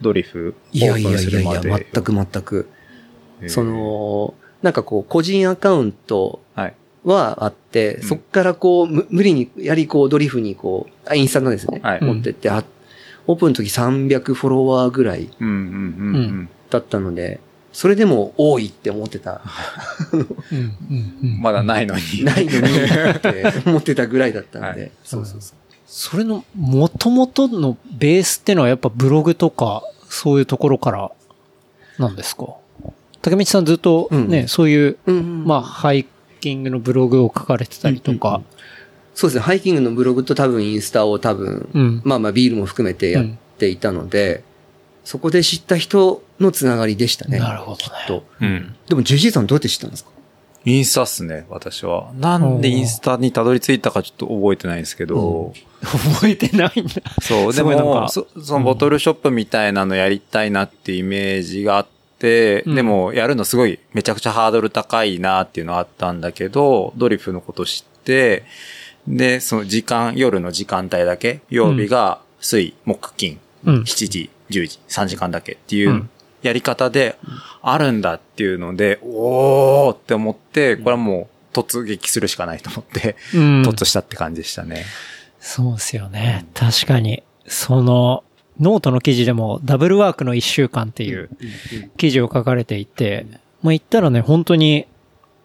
ドリフいやいやオープンすいやいや。全く全く。そ、の、なんかこう、個人アカウントはい。はあって、うんそっからこう、む無理に、やりこう、ドリフにこう、あ、インスタのですね、はい。うん持ってって、あ、オープンの時300フォロワーぐらいうんうんうんうん。だったので、それでも多いって思ってた。うんうんうん (laughs) まだないのに。ないのにって (laughs) 思ってたぐらいだったので。はいそうそうそう。それの元々のベースってのはやっぱブログとかそういうところからなんですか？竹道さんずっとね、うんそういう、うんうんまあハイキングのブログを書かれてたりとか、そうですね。ハイキングのブログと多分インスタを多分、うん。まあまあビールも含めてやっていたので、そこで知った人のつながりでしたね。なるほどねきっと。うん。でも JJ さんどうやって知ったんですか？インスタっすね、私は。なんでインスタにたどり着いたかちょっと覚えてないんですけど、覚えてないんだ。そう、ですも、なんかそそのボトルショップみたいなのやりたいなってイメージがあって、うんでもやるのすごいめちゃくちゃハードル高いなっていうのはあったんだけど、ドリフのこと知って、で、その時間、夜の時間帯だけ、曜日が水、木、金、うん。7時、10時、3時間だけっていううんやり方であるんだっていうので、おーって思って、これはもう突撃するしかないと思って、うん突したって感じでしたね。そうですよね。確かに。その、ノートの記事でもダブルワークの一週間っていう記事を書かれていて、まあ言ったらね、本当に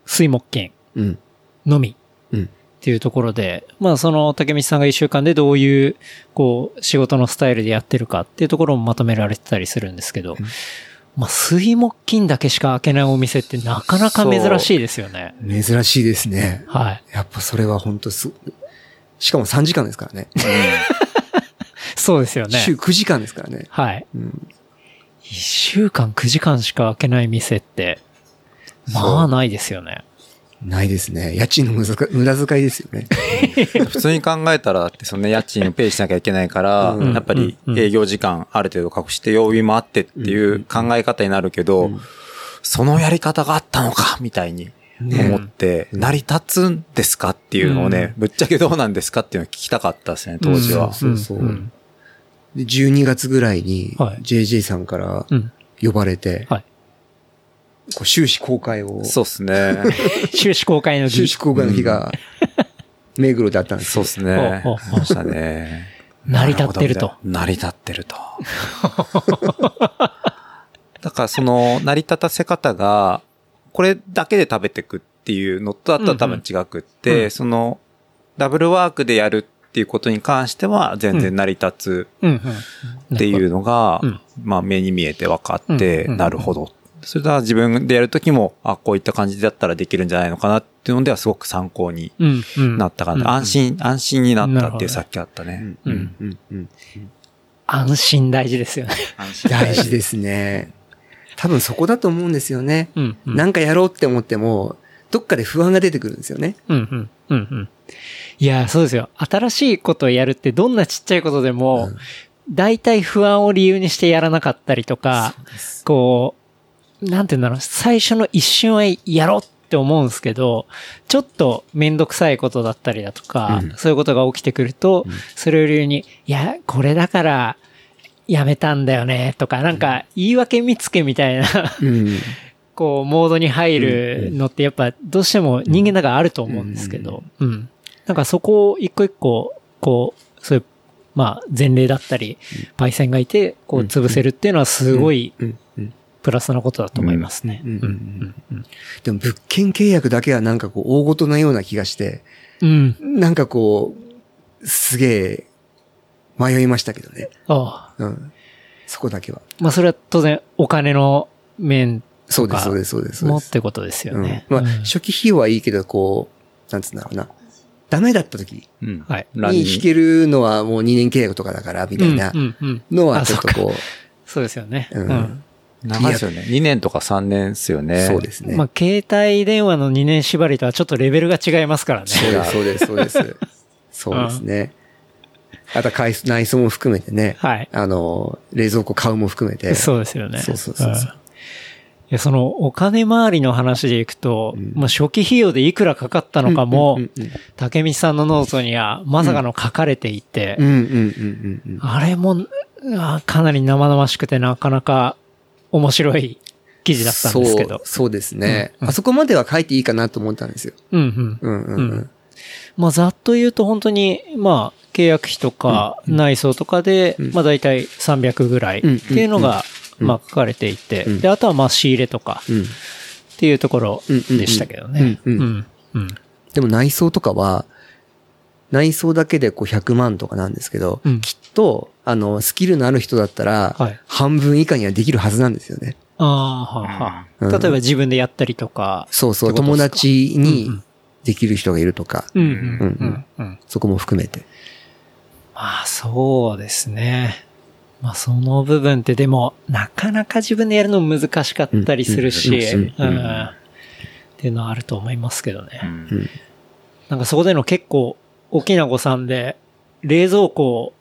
水木金うん。のみうん。っていうところで、まあその竹道さんが一週間でどういう、こう、仕事のスタイルでやってるかっていうところもまとめられてたりするんですけど、まあ水木金だけしか開けないお店ってなかなか珍しいですよね。珍しいですね。はい。やっぱそれは本当す、しかも3時間ですからね。(laughs) そうですよね。週9時間ですからね。はい。うん。一週間9時間しか開けない店って、まあないですよね。ないですね。家賃の無駄遣い無駄遣いですよね。(laughs) 普通に考えたら、だってその家賃をペイしなきゃいけないから、うんやっぱりうん営業時間ある程度隠して曜日もあってっていう考え方になるけど、そのやり方があったのかみたいに思って、成り立つんですかっていうのをね、ぶっちゃけどうなんですかっていうのを聞きたかったですね、当時は。そうそうそう。んで12月ぐらいにはい JJ さんからうん。呼ばれて、はい。こう収支公開を、そうですね。(laughs) 収支公開の収支公開の日が、目黒であったんですそうですね。ましたね。成り立ってると。成り立ってると。(laughs) だからその成り立たせ方が、これだけで食べてくっていうのとだったら多分違くって、うんうんそのダブルワークでやるっていうことに関しては全然成り立つ。っていうのが、うんまあ目に見えて分かって、なるほど。それでは自分でやるときも、あ、こういった感じだったらできるんじゃないのかなっていうのではすごく参考に。なったかな。うん安心、安心になったっていうさっきあったね。うんうんうんうん安心大事ですよね。大事ですね。多分そこだと思うんですよね。うん。うんなんかやろうって思っても、どっかで不安が出てくるんですよね。うんうん。うんうん。いや、そうですよ。新しいことをやるってどんなちっちゃいことでも、大体不安を理由にしてやらなかったりとか、こう、なんて言うんだろう、最初の一瞬はやろうって思うんですけど、ちょっとめんどくさいことだったりだとか、うんそういうことが起きてくると、それを理由に、いや、これだから、やめたんだよね、とか、なんか、言い訳見つけみたいな、うん。こう、モードに入るのってやっぱ、どうしても人間だからあると思うんですけど、うん。なんかそこを一個一個、こう、そういう、まあ、前例だったり、パイセンがいて、こう、潰せるっていうのはすごい、プラスなことだと思いますね。うんうんうんうんでも物件契約だけはなんかこう大事なような気がして、うん。なんかこう、すげえ迷いましたけどね。ああ。うん。そこだけは。まあ、それは当然、お金の面そうです、そうです、そうです。もってことですよね。うん。まあ、うん初期費用はいいけど、こう、なんつうんだろうな。ダメだった時に弾けるのはもう2年契約とかだから、みたいなのはちょっとこそうですよね。ううんん。長いですよね。2年とか3年ですよう、ね。そうですね。まあ、携帯電話の2年縛りとはちょっとレベルが違いますからね。そうです、そうです、そうです。(laughs) そうですね。あと内装も含めてね。はいあの、冷蔵庫買うも含めて。そうですよね。そうそうそうそうや、その、お金回りの話でいくと、まあ、初期費用でいくらかかったのかもうんうんうん、竹道さんのノートにはまさかの書かれていて、うんうんうんうんうん。あれも、あかなり生々しくてなかなか面白い記事だったんですけどそう、。そうですね、うんうんあそこまでは書いていいかなと思ったんですよ。うんうん。うんうんうん。うんまあ、ざっと言うと本当に、まあ、契約費とか内装とかで、うんまあ、大体300ぐらいっていうのが、うんまあ、書かれていて、うんで、あとはまあ、仕入れとかうんっていうところでしたけどね。うんうんうん。うん。でも内装とかは、内装だけでこう100万とかなんですけど、うんきっと、あの、スキルのある人だったら、はい半分以下にはできるはずなんですよね。ああ、はあはあ。うん例えば自分でやったりとか。そうそう、友達うんにうんできる人がいるとか、うん。うん。うんうん。うん。そこも含めて。まあ、そうですね。まあ、その部分ってでも、なかなか自分でやるの難しかったりするし、うんっていうのはあると思いますけどね。うんなんかそこでの結構大きな誤算で、冷蔵庫を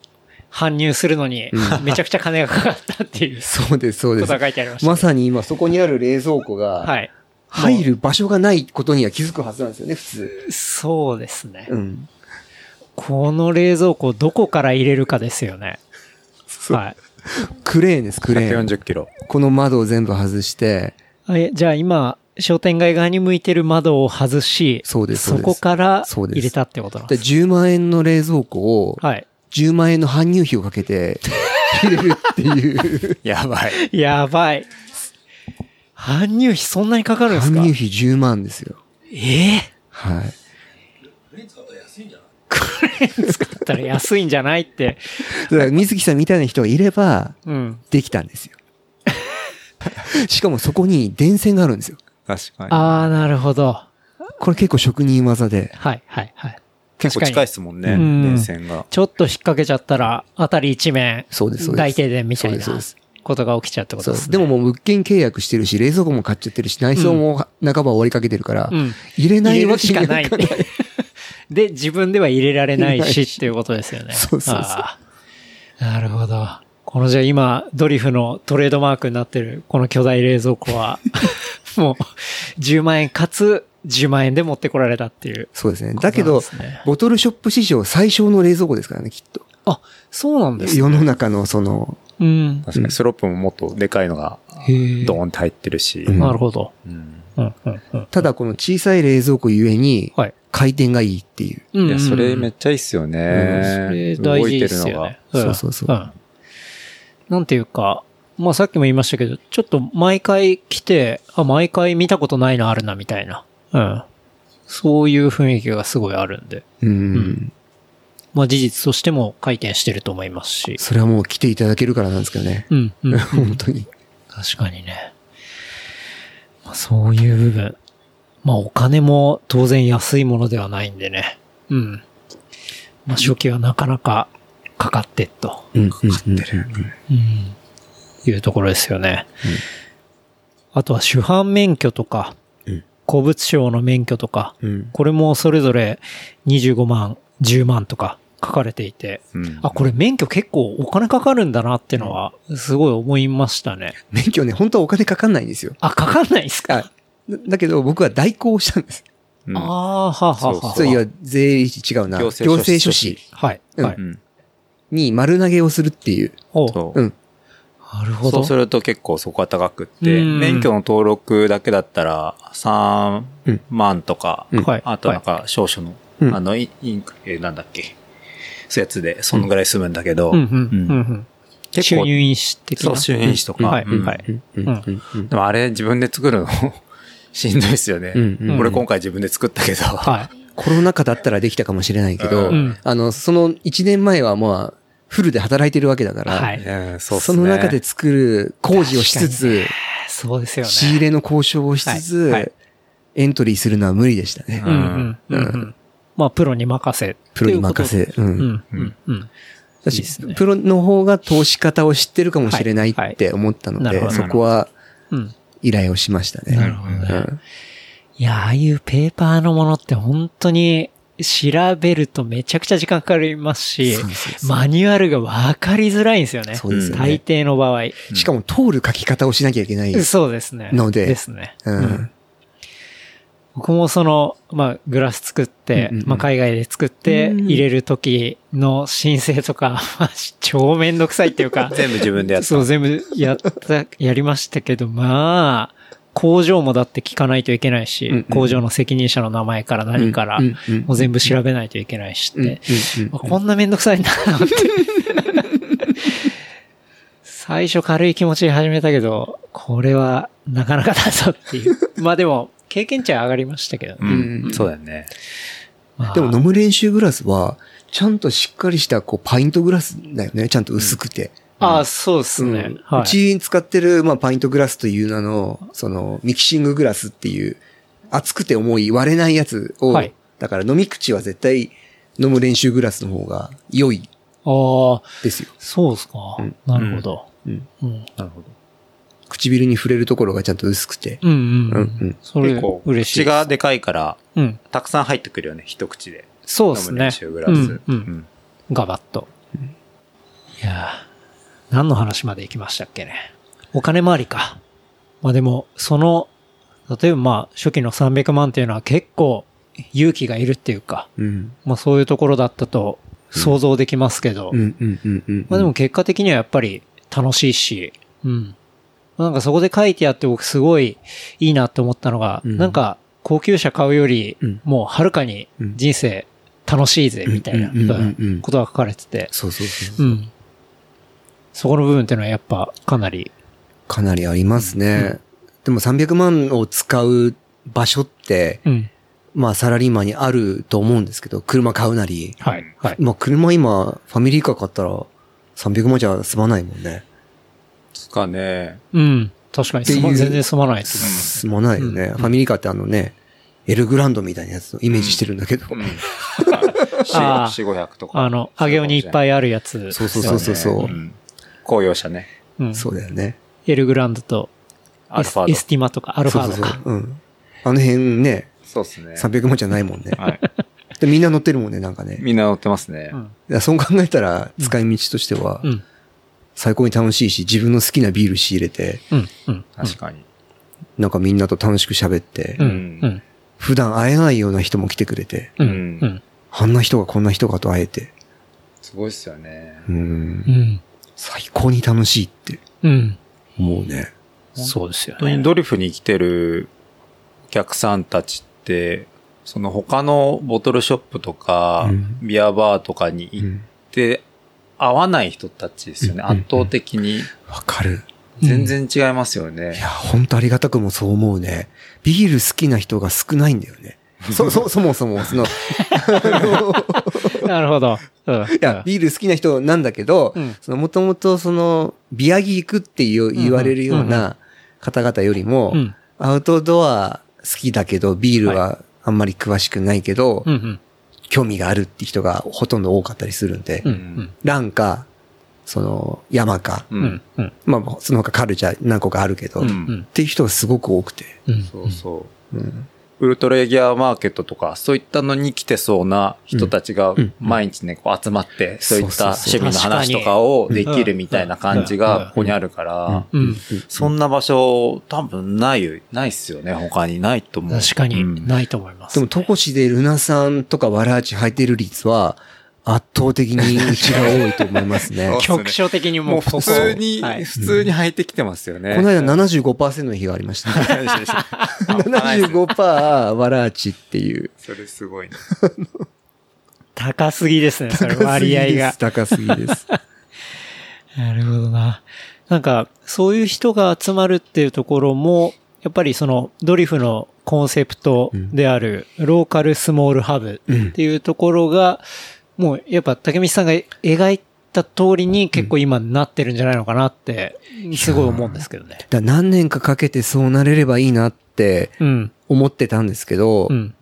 搬入するのにうめちゃくちゃ金がかかったっていう (laughs) そうです、そうですことが。書いてありました。まさに今そこにある冷蔵庫はが、い。入る場所がないことには気づくはずなんですよね、普通。そうですね。うん。この冷蔵庫をどこから入れるかですよね。はい。クレーンです、クレーン。140キロ。この窓を全部外して、あえじゃあ今、商店街側に向いてる窓を外し、そうですそうですこから入れたってことなんでです。10万円の冷蔵庫を、はい。10万円の搬入費をかけて (laughs) 入れるっていう。やばい。やばい。搬入費そんなにかかるんですか？搬入費10万ですよ。ええはい。使ったら安いんじゃない？って。だから水木さんみたいな人がいれば、うん。できたんですよ。(laughs) しかもそこに電線があるんですよ。確かに。ああ、なるほど。これ結構職人技で。はい、はい、はい。結構近いですもんね、うん電線が。ちょっと引っ掛けちゃったら、あたり一面、そうですそうです大停電みたいなことが起きちゃうってことそうですね。でももう物件契約してるし、冷蔵庫も買っちゃってるし、内装も半ば終わりかけてるから、うん入れないわけにしかないかない。(laughs) で、自分では入れられないしっていうことですよね。そうそうそうなるほど。このじゃあ今、ドリフのトレードマークになってるこの巨大冷蔵庫は、(laughs) もう10万円かつ10万円で持ってこられたっていう。そうですね。だけどボトルショップ史上最小の冷蔵庫ですからね、きっと。あ、そうなんですね。世の中のその、うん。確かにスロップももっとでかいのがドーンって入ってるし。うんなるほど。うん、うん。ただこの小さい冷蔵庫ゆえに、はい。回転がいいっていう。うんいや、それめっちゃいいっすよそれね。大事動いてですよね。。るのがんそうそうそうんなんていうか、まあさっきも言いましたけど、ちょっと毎回来て、あ、毎回見たことないのあるな、みたいな。うん。そういう雰囲気がすごいあるんで。うん。んまあ事実としても回転してると思いますし。それはもう来ていただけるからなんですけどね。うん、うん。(laughs) 本当に。確かにね。まあそういう部分。まあお金も当然安いものではないんでね。うん。まあ初期はなかなかかかってっと。うん。かかってる。うん。いうところですよね。あとは主犯免許とか、うん古物商の免許とか、うん。これもそれぞれ25万、10万とか書かれていて、うんあ、これ免許結構お金かかるんだなっていうのは、すごい思いましたね。免許ね、本当はお金かかんないんですよ。あ、かかんないですか？あだだけど僕は代行したんです。うん。ああ、はあ、はあ、はあ。そう。いや、税理士違うな。行行政書士。はい。うん。はい。うん。に丸投げをするっていう。おう。そううん。なるほど。そうすると結構そこが高くって、うん。免許の登録だけだったら3万とか、うん。はい。あとなんか少々の、うん。あの、インク、えーなんだっけ、そういうやつで、そのぐらい済むんだけど、うん、うん、うん、うん。うん。結構、収入因子的な。そう、収入印とか、はい、うん。はい。うんうん。うん。うん。でもあれ自分で作るのしんどいですよね。うんうん俺今回自分で作ったけど、はい。コロナ禍だったらできたかもしれないけど、うんあの、その1年前はまあ、フルで働いてるわけだから、はいいやそうっすそね。の中で作る工事をしつつ、そうですよね。仕入れの交渉をしつつ、はいはいエントリーするのは無理でしたね。うん、うん、うんうん。まあ、プロに任せ。プロに任せ。う。うんん。うん。うん。プロの方が通し方を知ってるかもしれないって思ったので、そこはうん。依頼をしましたね。なるほどねうんいや、ああいうペーパーのものって本当に調べるとめちゃくちゃ時間かかりますしそうそう、そうマニュアルが分かりづらいんですよね。そうですよね大抵の場合。しかも通る書き方をしなきゃいけない。そうですね。のでですね。うん僕もその、まあ、グラス作って、まあ、海外で作ってうん入れる時の申請とか、(laughs) まあ超めんどくさいっていうか、(laughs) 全部自分でやった。そう、全部やった、やりましたけど、まあ、工場もだって聞かないといけないし、うんうん。工場の責任者の名前から何から、もう全部調べないといけないしって、こんなめんどくさいんだなって。(laughs) 最初軽い気持ちで始めたけど、これはなかなかだぞっていう。まあでも、経験値は上がりましたけどね。うん。そうだよね。まあでも飲む練習グラスは、ちゃんとしっかりしたこうパイントグラスだよね。ちゃんと薄くて。ああ、そうですね。うんはうち使ってる、まあ、パイントグラスという名の、その、ミキシンググラスっていう、厚くて重い割れないやつを、はいだから飲み口は絶対飲む練習グラスの方が良いい。ああ、ですよ。そうですか。うんなるほど。うんうん。なるほど。唇に触れるところがちゃんと薄くて。うんうんううんうんん。それ結構、嬉しい。口がでかいから、うん。たくさん入ってくるよね、一口で。そうですね飲む練。習グラス。うんうんガバッと。いやー何の話まで行きましたっけね。お金回りか。まあでも、その、例えばまあ、初期の300万っていうのは結構勇気がいるっていうか、うん。まあそういうところだったと想像できますけど、うんうんうんうん。まあでも結果的にはやっぱり楽しいし、うん。なんかそこで書いてあって僕すごいいいなって思ったのが、うんなんか高級車買うよりうん、もうはるかに人生楽しいぜみたいなことが書かれてて、そうそうそう。うん。そこの部分っていうのはやっぱかなり、かなりありますね。でも300万を使う場所って、うん。まあサラリーマンにあると思うんですけど、車買うなり。はい。はい。まあ車今、ファミリーカー買ったら300万じゃ済まないもんね。つかね。うん。確かにすま、っていう全然済まないと思います。済まないよね。ファミリーカーってあのね、エルグランドみたいなやつをイメージしてるんだけど。うん。(laughs) あー四五百とか。あの、上げおにいっぱい。いあるやつ。そうそうそうそうそう。ん公用車ね。うん。そうだよね。エルグランドと、アルファードエスティマとか、アルファードかそうそう。そう。うん。あの辺ね、そうですね。300万じゃないもんね。はい。でみんな乗ってるもんね、なんかね。みんな乗ってますねう。ん。そう考えたら、使い道としてはう、ん。最高に楽しいし、自分の好きなビール仕入れて、うん。うん。確かに。なんかみんなと楽しく喋ってう、ん。んうん。普段会えないような人も来てくれて、うん。うんうん。あんな人がこんな人がと会えて、すごいっすよね。うんう、ん。最高に楽しいってうん。思うね。そうですよね。本当にドリフに来てるお客さんたちって、その他のボトルショップとか、うんビアバーとかに行っうん。て会わない人たちですよね。うん圧倒的に。わかる。全然違いますよねい。や、ほんとありがたくもそう思うね。ビール好きな人が少ないんだよね。(laughs) そ、そ、そもそも、その、(laughs) なるほど。うん。いや、ビール好きな人なんだけど、うんその、もともとその、ビアギークって言われるような方々よりも、うんアウトドア好きだけど、ビールはあんまり詳しくないけど、うん。うん。興味があるって人がほとんど多かったりするんで、うん。うん。ランか、その、山か、ううんん。。うん。まあ、その他カルチャー何個かあるけど、うっうん。ていう人がすごく多くて、うん。そうそう。うんウルトラエギアマーケットとか、そういったのに来てそうな人たちがうん毎日ね、こう集まって、そういった趣味の話とかをできるみたいな感じがここにあるから、うん。そんな場所多分ない、ないっすよね。他にないと思う。確かにうんないと思います。でも、トコシでルナさんとかワラーチ履いてる率は、圧倒的にうちが多いと思いますね。(laughs) 局所的にももう普通に、はい普通に入ってきてますよね。この間75%の日がありました、ね。75%ワラーチっていう。それすごいね。(laughs) 高すぎですね、それ割合が。高すぎです。(laughs) なるほどな。なんか、そういう人が集まるっていうところも、やっぱりそのドリフのコンセプトであるローカルスモールハブっていうところが、もうやっぱ竹道さんが描いた通りに結構今なってるんじゃないのかなって、すごい思うんですけどね。だ何年かかけてそうなれればいいなってうん。思ってたんですけど、うん。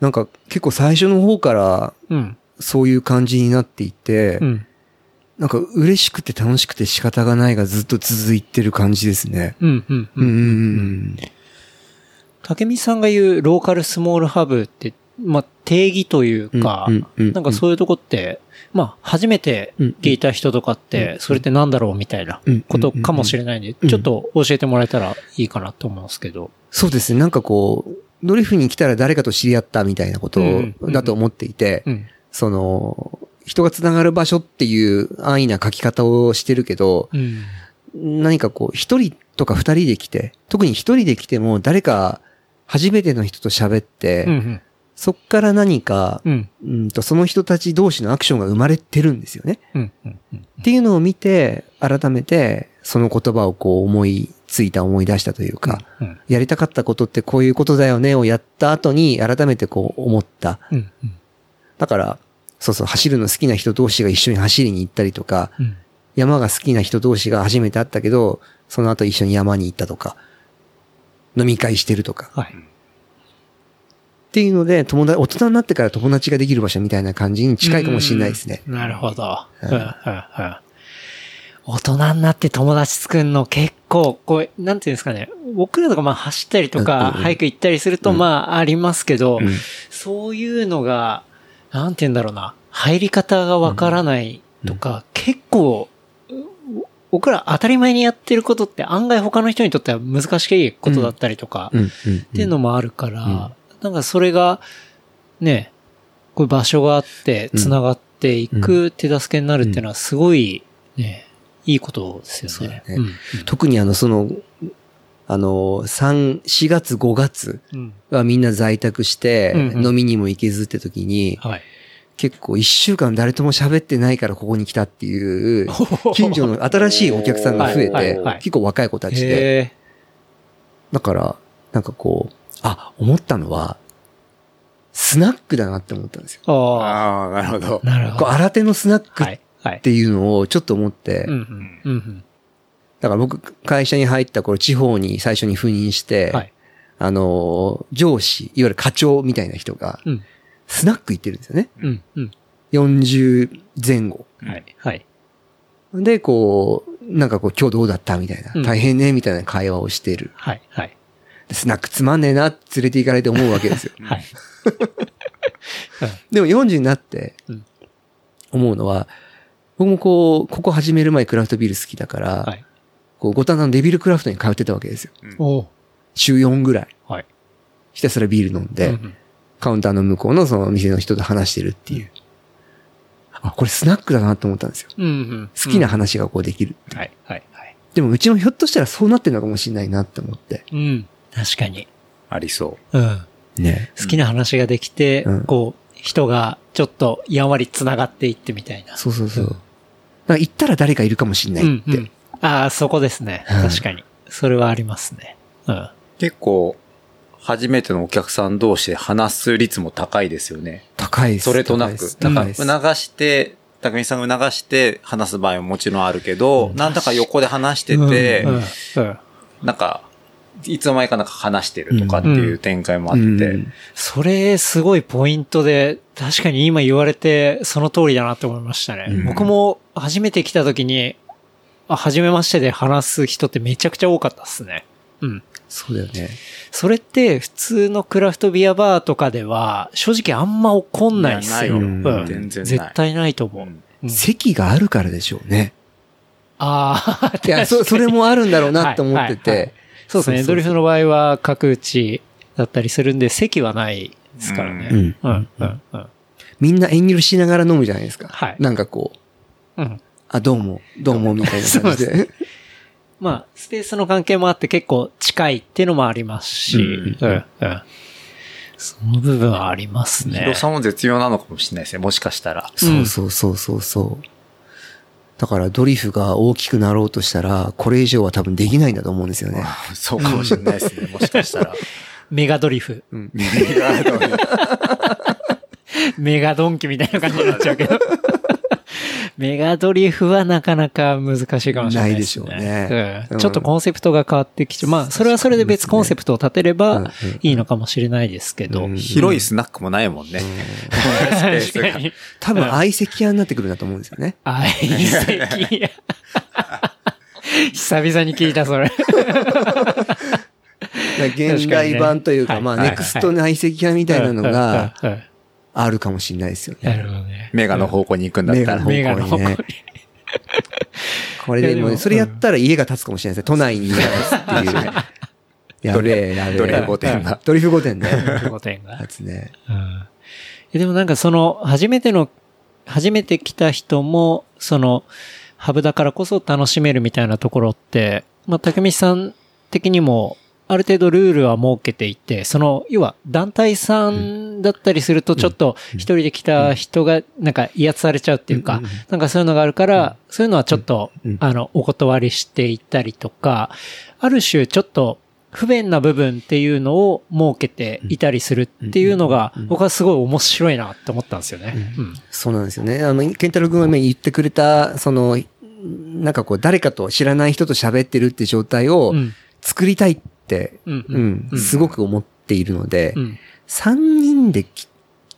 なんか結構最初の方からうん。そういう感じになっていて、うん。なんか嬉しくて楽しくて仕方がないがずっと続いてる感じですね。うんうんうん。竹見さんが言うローカルスモールハブって、まあ、定義というか、うんうんうんなんかそういうとこって、まあ、初めて聞いた人とかって、それってなんだろうみたいなことかもしれないんで、うんちょっと教えてもらえたらいいかなと思うんですけど。そうですね。なんかこう、ドリフに来たら誰かと知り合ったみたいなことうんうんだと思っていて、うん。その、人が繋がる場所っていう安易な書き方をしてるけど、うん。何かこう、一人とか二人で来て、特に一人で来ても誰か初めての人と喋って、うん。そっから何か、うん。うんとその人たち同士のアクションが生まれてるんですよね。うん。うん。うん。っていうのを見て、改めて、その言葉をこう思いついた思い出したというか、うん。やりたかったことってこういうことだよねをやった後に改めてこう思った。うん。だから、そうそう、走るの好きな人同士が一緒に走りに行ったりとか、うん。山が好きな人同士が初めて会ったけど、その後一緒に山に行ったとか、飲み会してるとか。はい。っていうので、友達、大人になってから友達ができる場所みたいな感じに近いかもしれないですね。うんなるほど。うん。うん。うん。大人になって友達作るの結構、こう、なんていうんですかね。僕らとかまあ走ったりとか、うんうんうんハイク行ったりするとまあありますけど、うんそういうのが、なんて言うんだろうな、入り方がわからないとか、結構、う僕ら当たり前にやってることって案外他の人にとっては難しいことだったりとか。っていうのもあるから、なんかそれが、ね、こういう場所があって、うん繋がっていく手助けになるっていうのはすごい、ね、いいことですよね。ね特にあの、その、あの、3、4月、5月。はみんな在宅して、飲みにも行けずって時に、はい。結構一週間誰とも喋ってないからここに来たっていう、(laughs) 近所の新しいお客さんが増えて結構若い子たちで。だから、なんかこう、あ、思ったのは、スナックだなって思ったんですよ。ああ。なるほど。なるほど。こう新手のスナックっ。ていうのをちょっと思って、うんうん。うんだから僕、会社に入った頃、地方に最初に赴任して、うん。はい。あの、上司、いわゆる課長みたいな人が、うん。スナック行ってるんですよね。うん。うん。40前後。はい。はい。で、こう、なんかこう、今日どうだったみたいな、うん大変ね、みたいな会話をしてる。はい。はい。でスナックつまんねえな、連れて行かれて思うわけですよ。(laughs) はい。でも40になってうん、思うのは、僕もこう、ここ始める前クラフトビール好きだから、はい。こう、五反田のデビルクラフトに通ってたわけですよ。おう週4ぐらい。はい。ひたすらビール飲んで、うんうんカウンターの向こうのその店の人と話してるっていう。あ、これスナックだなと思ったんですよ。うんうん。好きな話がこうできる。はい。はい。はい。でもうちもひょっとしたらそうなってるのかもしれないなって思って。うん。確かに。ありそうん。ね。好きな話ができて、うんこう、人がちょっとやんわり繋がっていってみたいな。そうそうそう。だから行ったら誰かいるかもしれないって。うんうんああ、そこですね。うん確かに。それはありますね。うん。う。結構、初めてのお客さん同士で話す率も高いですよね。高いです。それとなく、だか。促して、匠さんが促して話す場合ももちろんあるけど、なんだか横で話してて、うんうんなんか、いつの間にかなんか話してるとかっていう展開もあって、うんそれ、すごいポイントで、確かに今言われて、その通りだなって思いましたね。うん僕も初めて来た時に、あ、初めましてで話す人ってめちゃくちゃ多かったっすね。うん。そうだよね。それって普通のクラフトビアバーとかでは正直あんま起こんないっすよ。うん全然ない絶対ないと思う。席があるからでしょうね。ああ、いや、そ、それもあるんだろうなって思ってて。そうですね。ドリフの場合は角打ちだったりするんで席はないですからね。うんうん、うん、うん。みんな遠慮しながら飲むじゃないですか。はいなんかこう、うん。あ、どうも、どうも、みたいな感じ (laughs) そうで。まあ、スペースの関係もあって結構近いっていうのもありますし、うんうん、うん。その部分はありますね。広さも絶妙なのかもしれないですね、もしかしたら。そうそうそうそうそう。だからドリフが大きくなろうとしたら、これ以上は多分できないんだと思うんですよね。(laughs) そうかもしれないですね、もしかしたら。(laughs) メガドリフ。(laughs) メガドンキみたいな感じになっちゃうけど。メガドリフはなかなか難しいかもしれないですね。ないでしょうねうんちょっとコンセプトが変わってきて、まあ、それはそれで別コンセプトを立てれうんばいいのかもしれないですけど。うん広いスナックもないもんね。確かに。多分相席屋になってくるんだと思うんですよね。(laughs) 相席屋。(laughs) 久々に聞いた、それ。(laughs) 現代版というか、まあ、ネクストの相席屋みたいなのがあるかもしれないですよなね。るほどね。メガの方向に行くんだったら。メメガの方向に。(laughs) これでもそれやったら家が建つかもしれないですね。都内に家が建つっていう。やべえ、やべえ。ドリフ御殿が。(laughs) ドリフ御殿ね。5点が。やつね。うんえでもなんかその、初めての、初めて来た人も、その、ハブだからこそ楽しめるみたいなところって、まあ、竹道さん的にも、ある程度ルールは設けていて、その、要は団体さんだったりするとちょっと一人で来た人がなんか威圧されちゃうっていうか、なんかそういうのがあるから、そういうのはちょっとうん、あの、お断りしていったりとか、ある種ちょっと不便な部分っていうのを設けていたりするっていうのが、僕はすごい面白いなって思ったんですよね。うん。そうなんですよね。あの、ケンタロウ君が今言ってくれた、その、なんかこう、誰かと知らない人と喋ってるって状態をうん。作りたいって、うんうん、すごく思っているのでう、ん。三人で来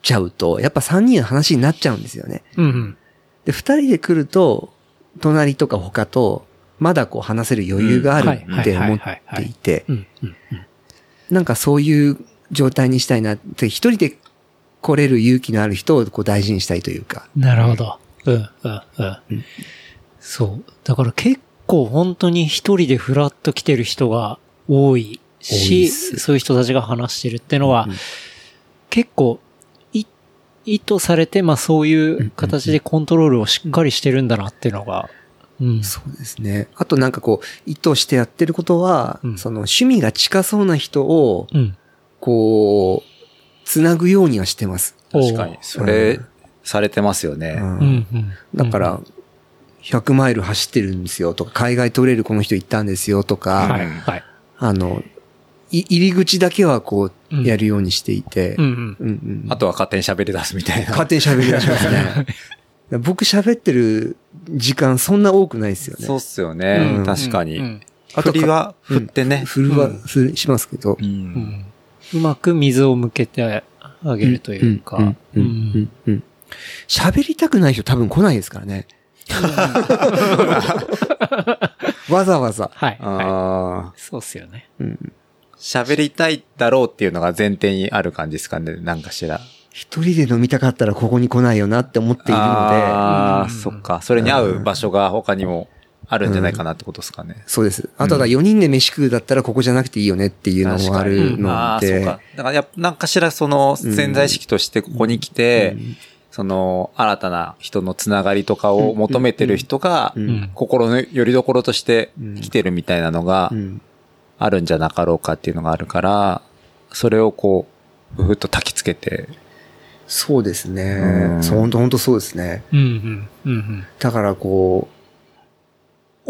ちゃうと、やっぱ三人の話になっちゃうんですよね。うんうん。で、二人で来ると、隣とか他と、まだこう話せる余裕があるって思っていて、うんうんなんかそういう状態にしたいなって、一人で来れる勇気のある人をこう大事にしたいというか。なるほど。うん、うん、うん。そう。だから結構本当に一人でフラッと来てる人が多いし、っすそういう人たちが話してるってのは、うん結構、い、意図されて、まあそういう形でコントロールをしっかりしてるんだなっていうのが、うん。そうですね。あとなんかこう、意図してやってることは、うんその趣味が近そうな人を、うん。こう、つなぐようにはしてます。確かに。それ、されてますよね。だから、100マイル走ってるんですよとか、海外取れるこの人行ったんですよとか、はい、はい。あの、い入り口だけはこうやるようにしていて、うん、うん。うんうんあとは勝手に喋り出すみたいな。勝手に喋り出しますね。(laughs) 僕喋ってる時間そんな多くないですよね。そうっすよね。うん確かに。うんあと振りは振ってね。振るは、するしますけどう。。うんんうまく水を向けてあげるというか。うんうんうんうんうん喋りたくない人多分来ないですからね。わざわざ。はい。はい。ああ。そうっすよね。うん喋りたいだろうっていうのが前提にある感じですかね。なんかしら。一人で飲みたかったらここに来ないよなって思っているのああ、うんそっか。それに合う場所が他にもあるんじゃないかなってことですかねで。。そうです。あとは4人で飯食うだったらここじゃなくていいよねっていうのもあるうんあのあ、そうで。か。だからやっぱ何かしらその潜在意識としてここに来て、その新たな人のつながりとかを求めてる人がう、ん心の拠り所として来てるみたいなのがうんあるんじゃなかろうかっていうのがあるから、それをこう、ふふっと焚きつけて、そうですうね。んそう、本当本当そうですね。うん、うん、うんうん。だからこう、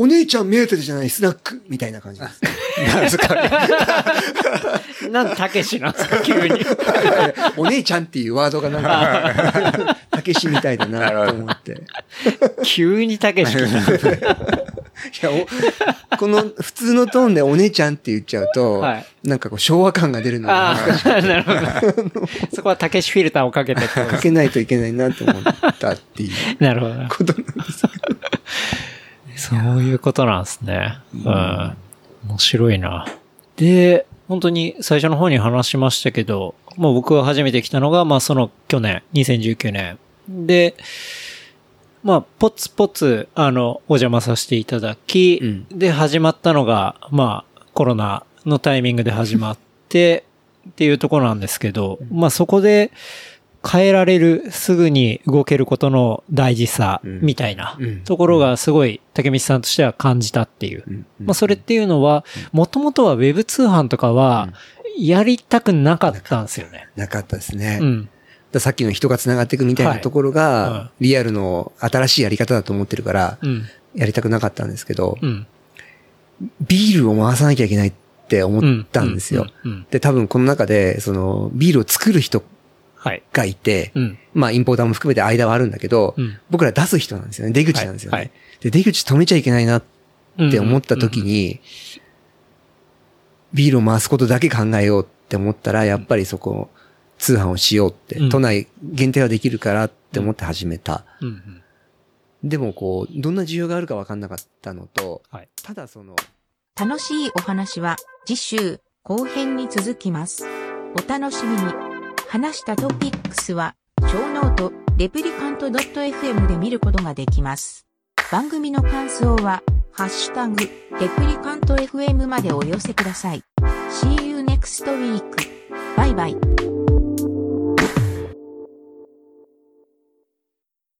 お姉ちゃん目当てじゃないスナックみたいな感じです。なんですかね。(laughs) なんでたけしなんですか、急に。(laughs) お姉ちゃんっていうワードがなんか、たけしみたいだなと思って。急にたけし。(laughs) いや、おこの普通のトーンでお姉ちゃんって言っちゃうと、はいなんかこう昭和感が出るのあがなるほど。そこはたけしフィルターをかけてかけないといけないなと思ったっていうなるほどな。ことなんですよ。そういうことなんですね。うん。面白いな。で、本当に最初の方に話しましたけど、もう僕が初めて来たのが、まあその去年、2019年。で、まあ、ポツポツ、あの、お邪魔させていただき、で、始まったのが、まあ、コロナのタイミングで始まって、っていうところなんですけど、まあそこで変えられる、すぐに動けることの大事さ、うんみたいなうんところがすごい竹道さんとしては感じたっていう。まあそれっていうのは、もともとはウェブ通販とかは、やりたくなかったんですよね。なかったですね。うん。らさっきの人が繋がっていくみたいなところが、リアルの新しいやり方だと思ってるから、うん。やりたくなかったんですけど、うん。ビールを回さなきゃいけないって思ったんですよ。で、多分この中で、その、ビールを作る人はい。がいて、うん。まあ、インポーターも含めて間はあるんだけど、うん僕ら出す人なんですよね。出口なんですよね。はいはいで、出口止めちゃいけないなって思った時に、ビールを回すことだけ考えようって思ったら、やっぱりそこ、通販をしようって、うん都内限定はできるからって思って始めた。でもこう、どんな需要があるか分かんなかったのと、はいただその、楽しいお話は次週後編に続きます。お楽しみに。話したトピックスは、ショーノート、レプリカント .fm で見ることができます。番組の感想は、ハッシュタグ、レプリカント FM までお寄せください。See you next week. バイバイ。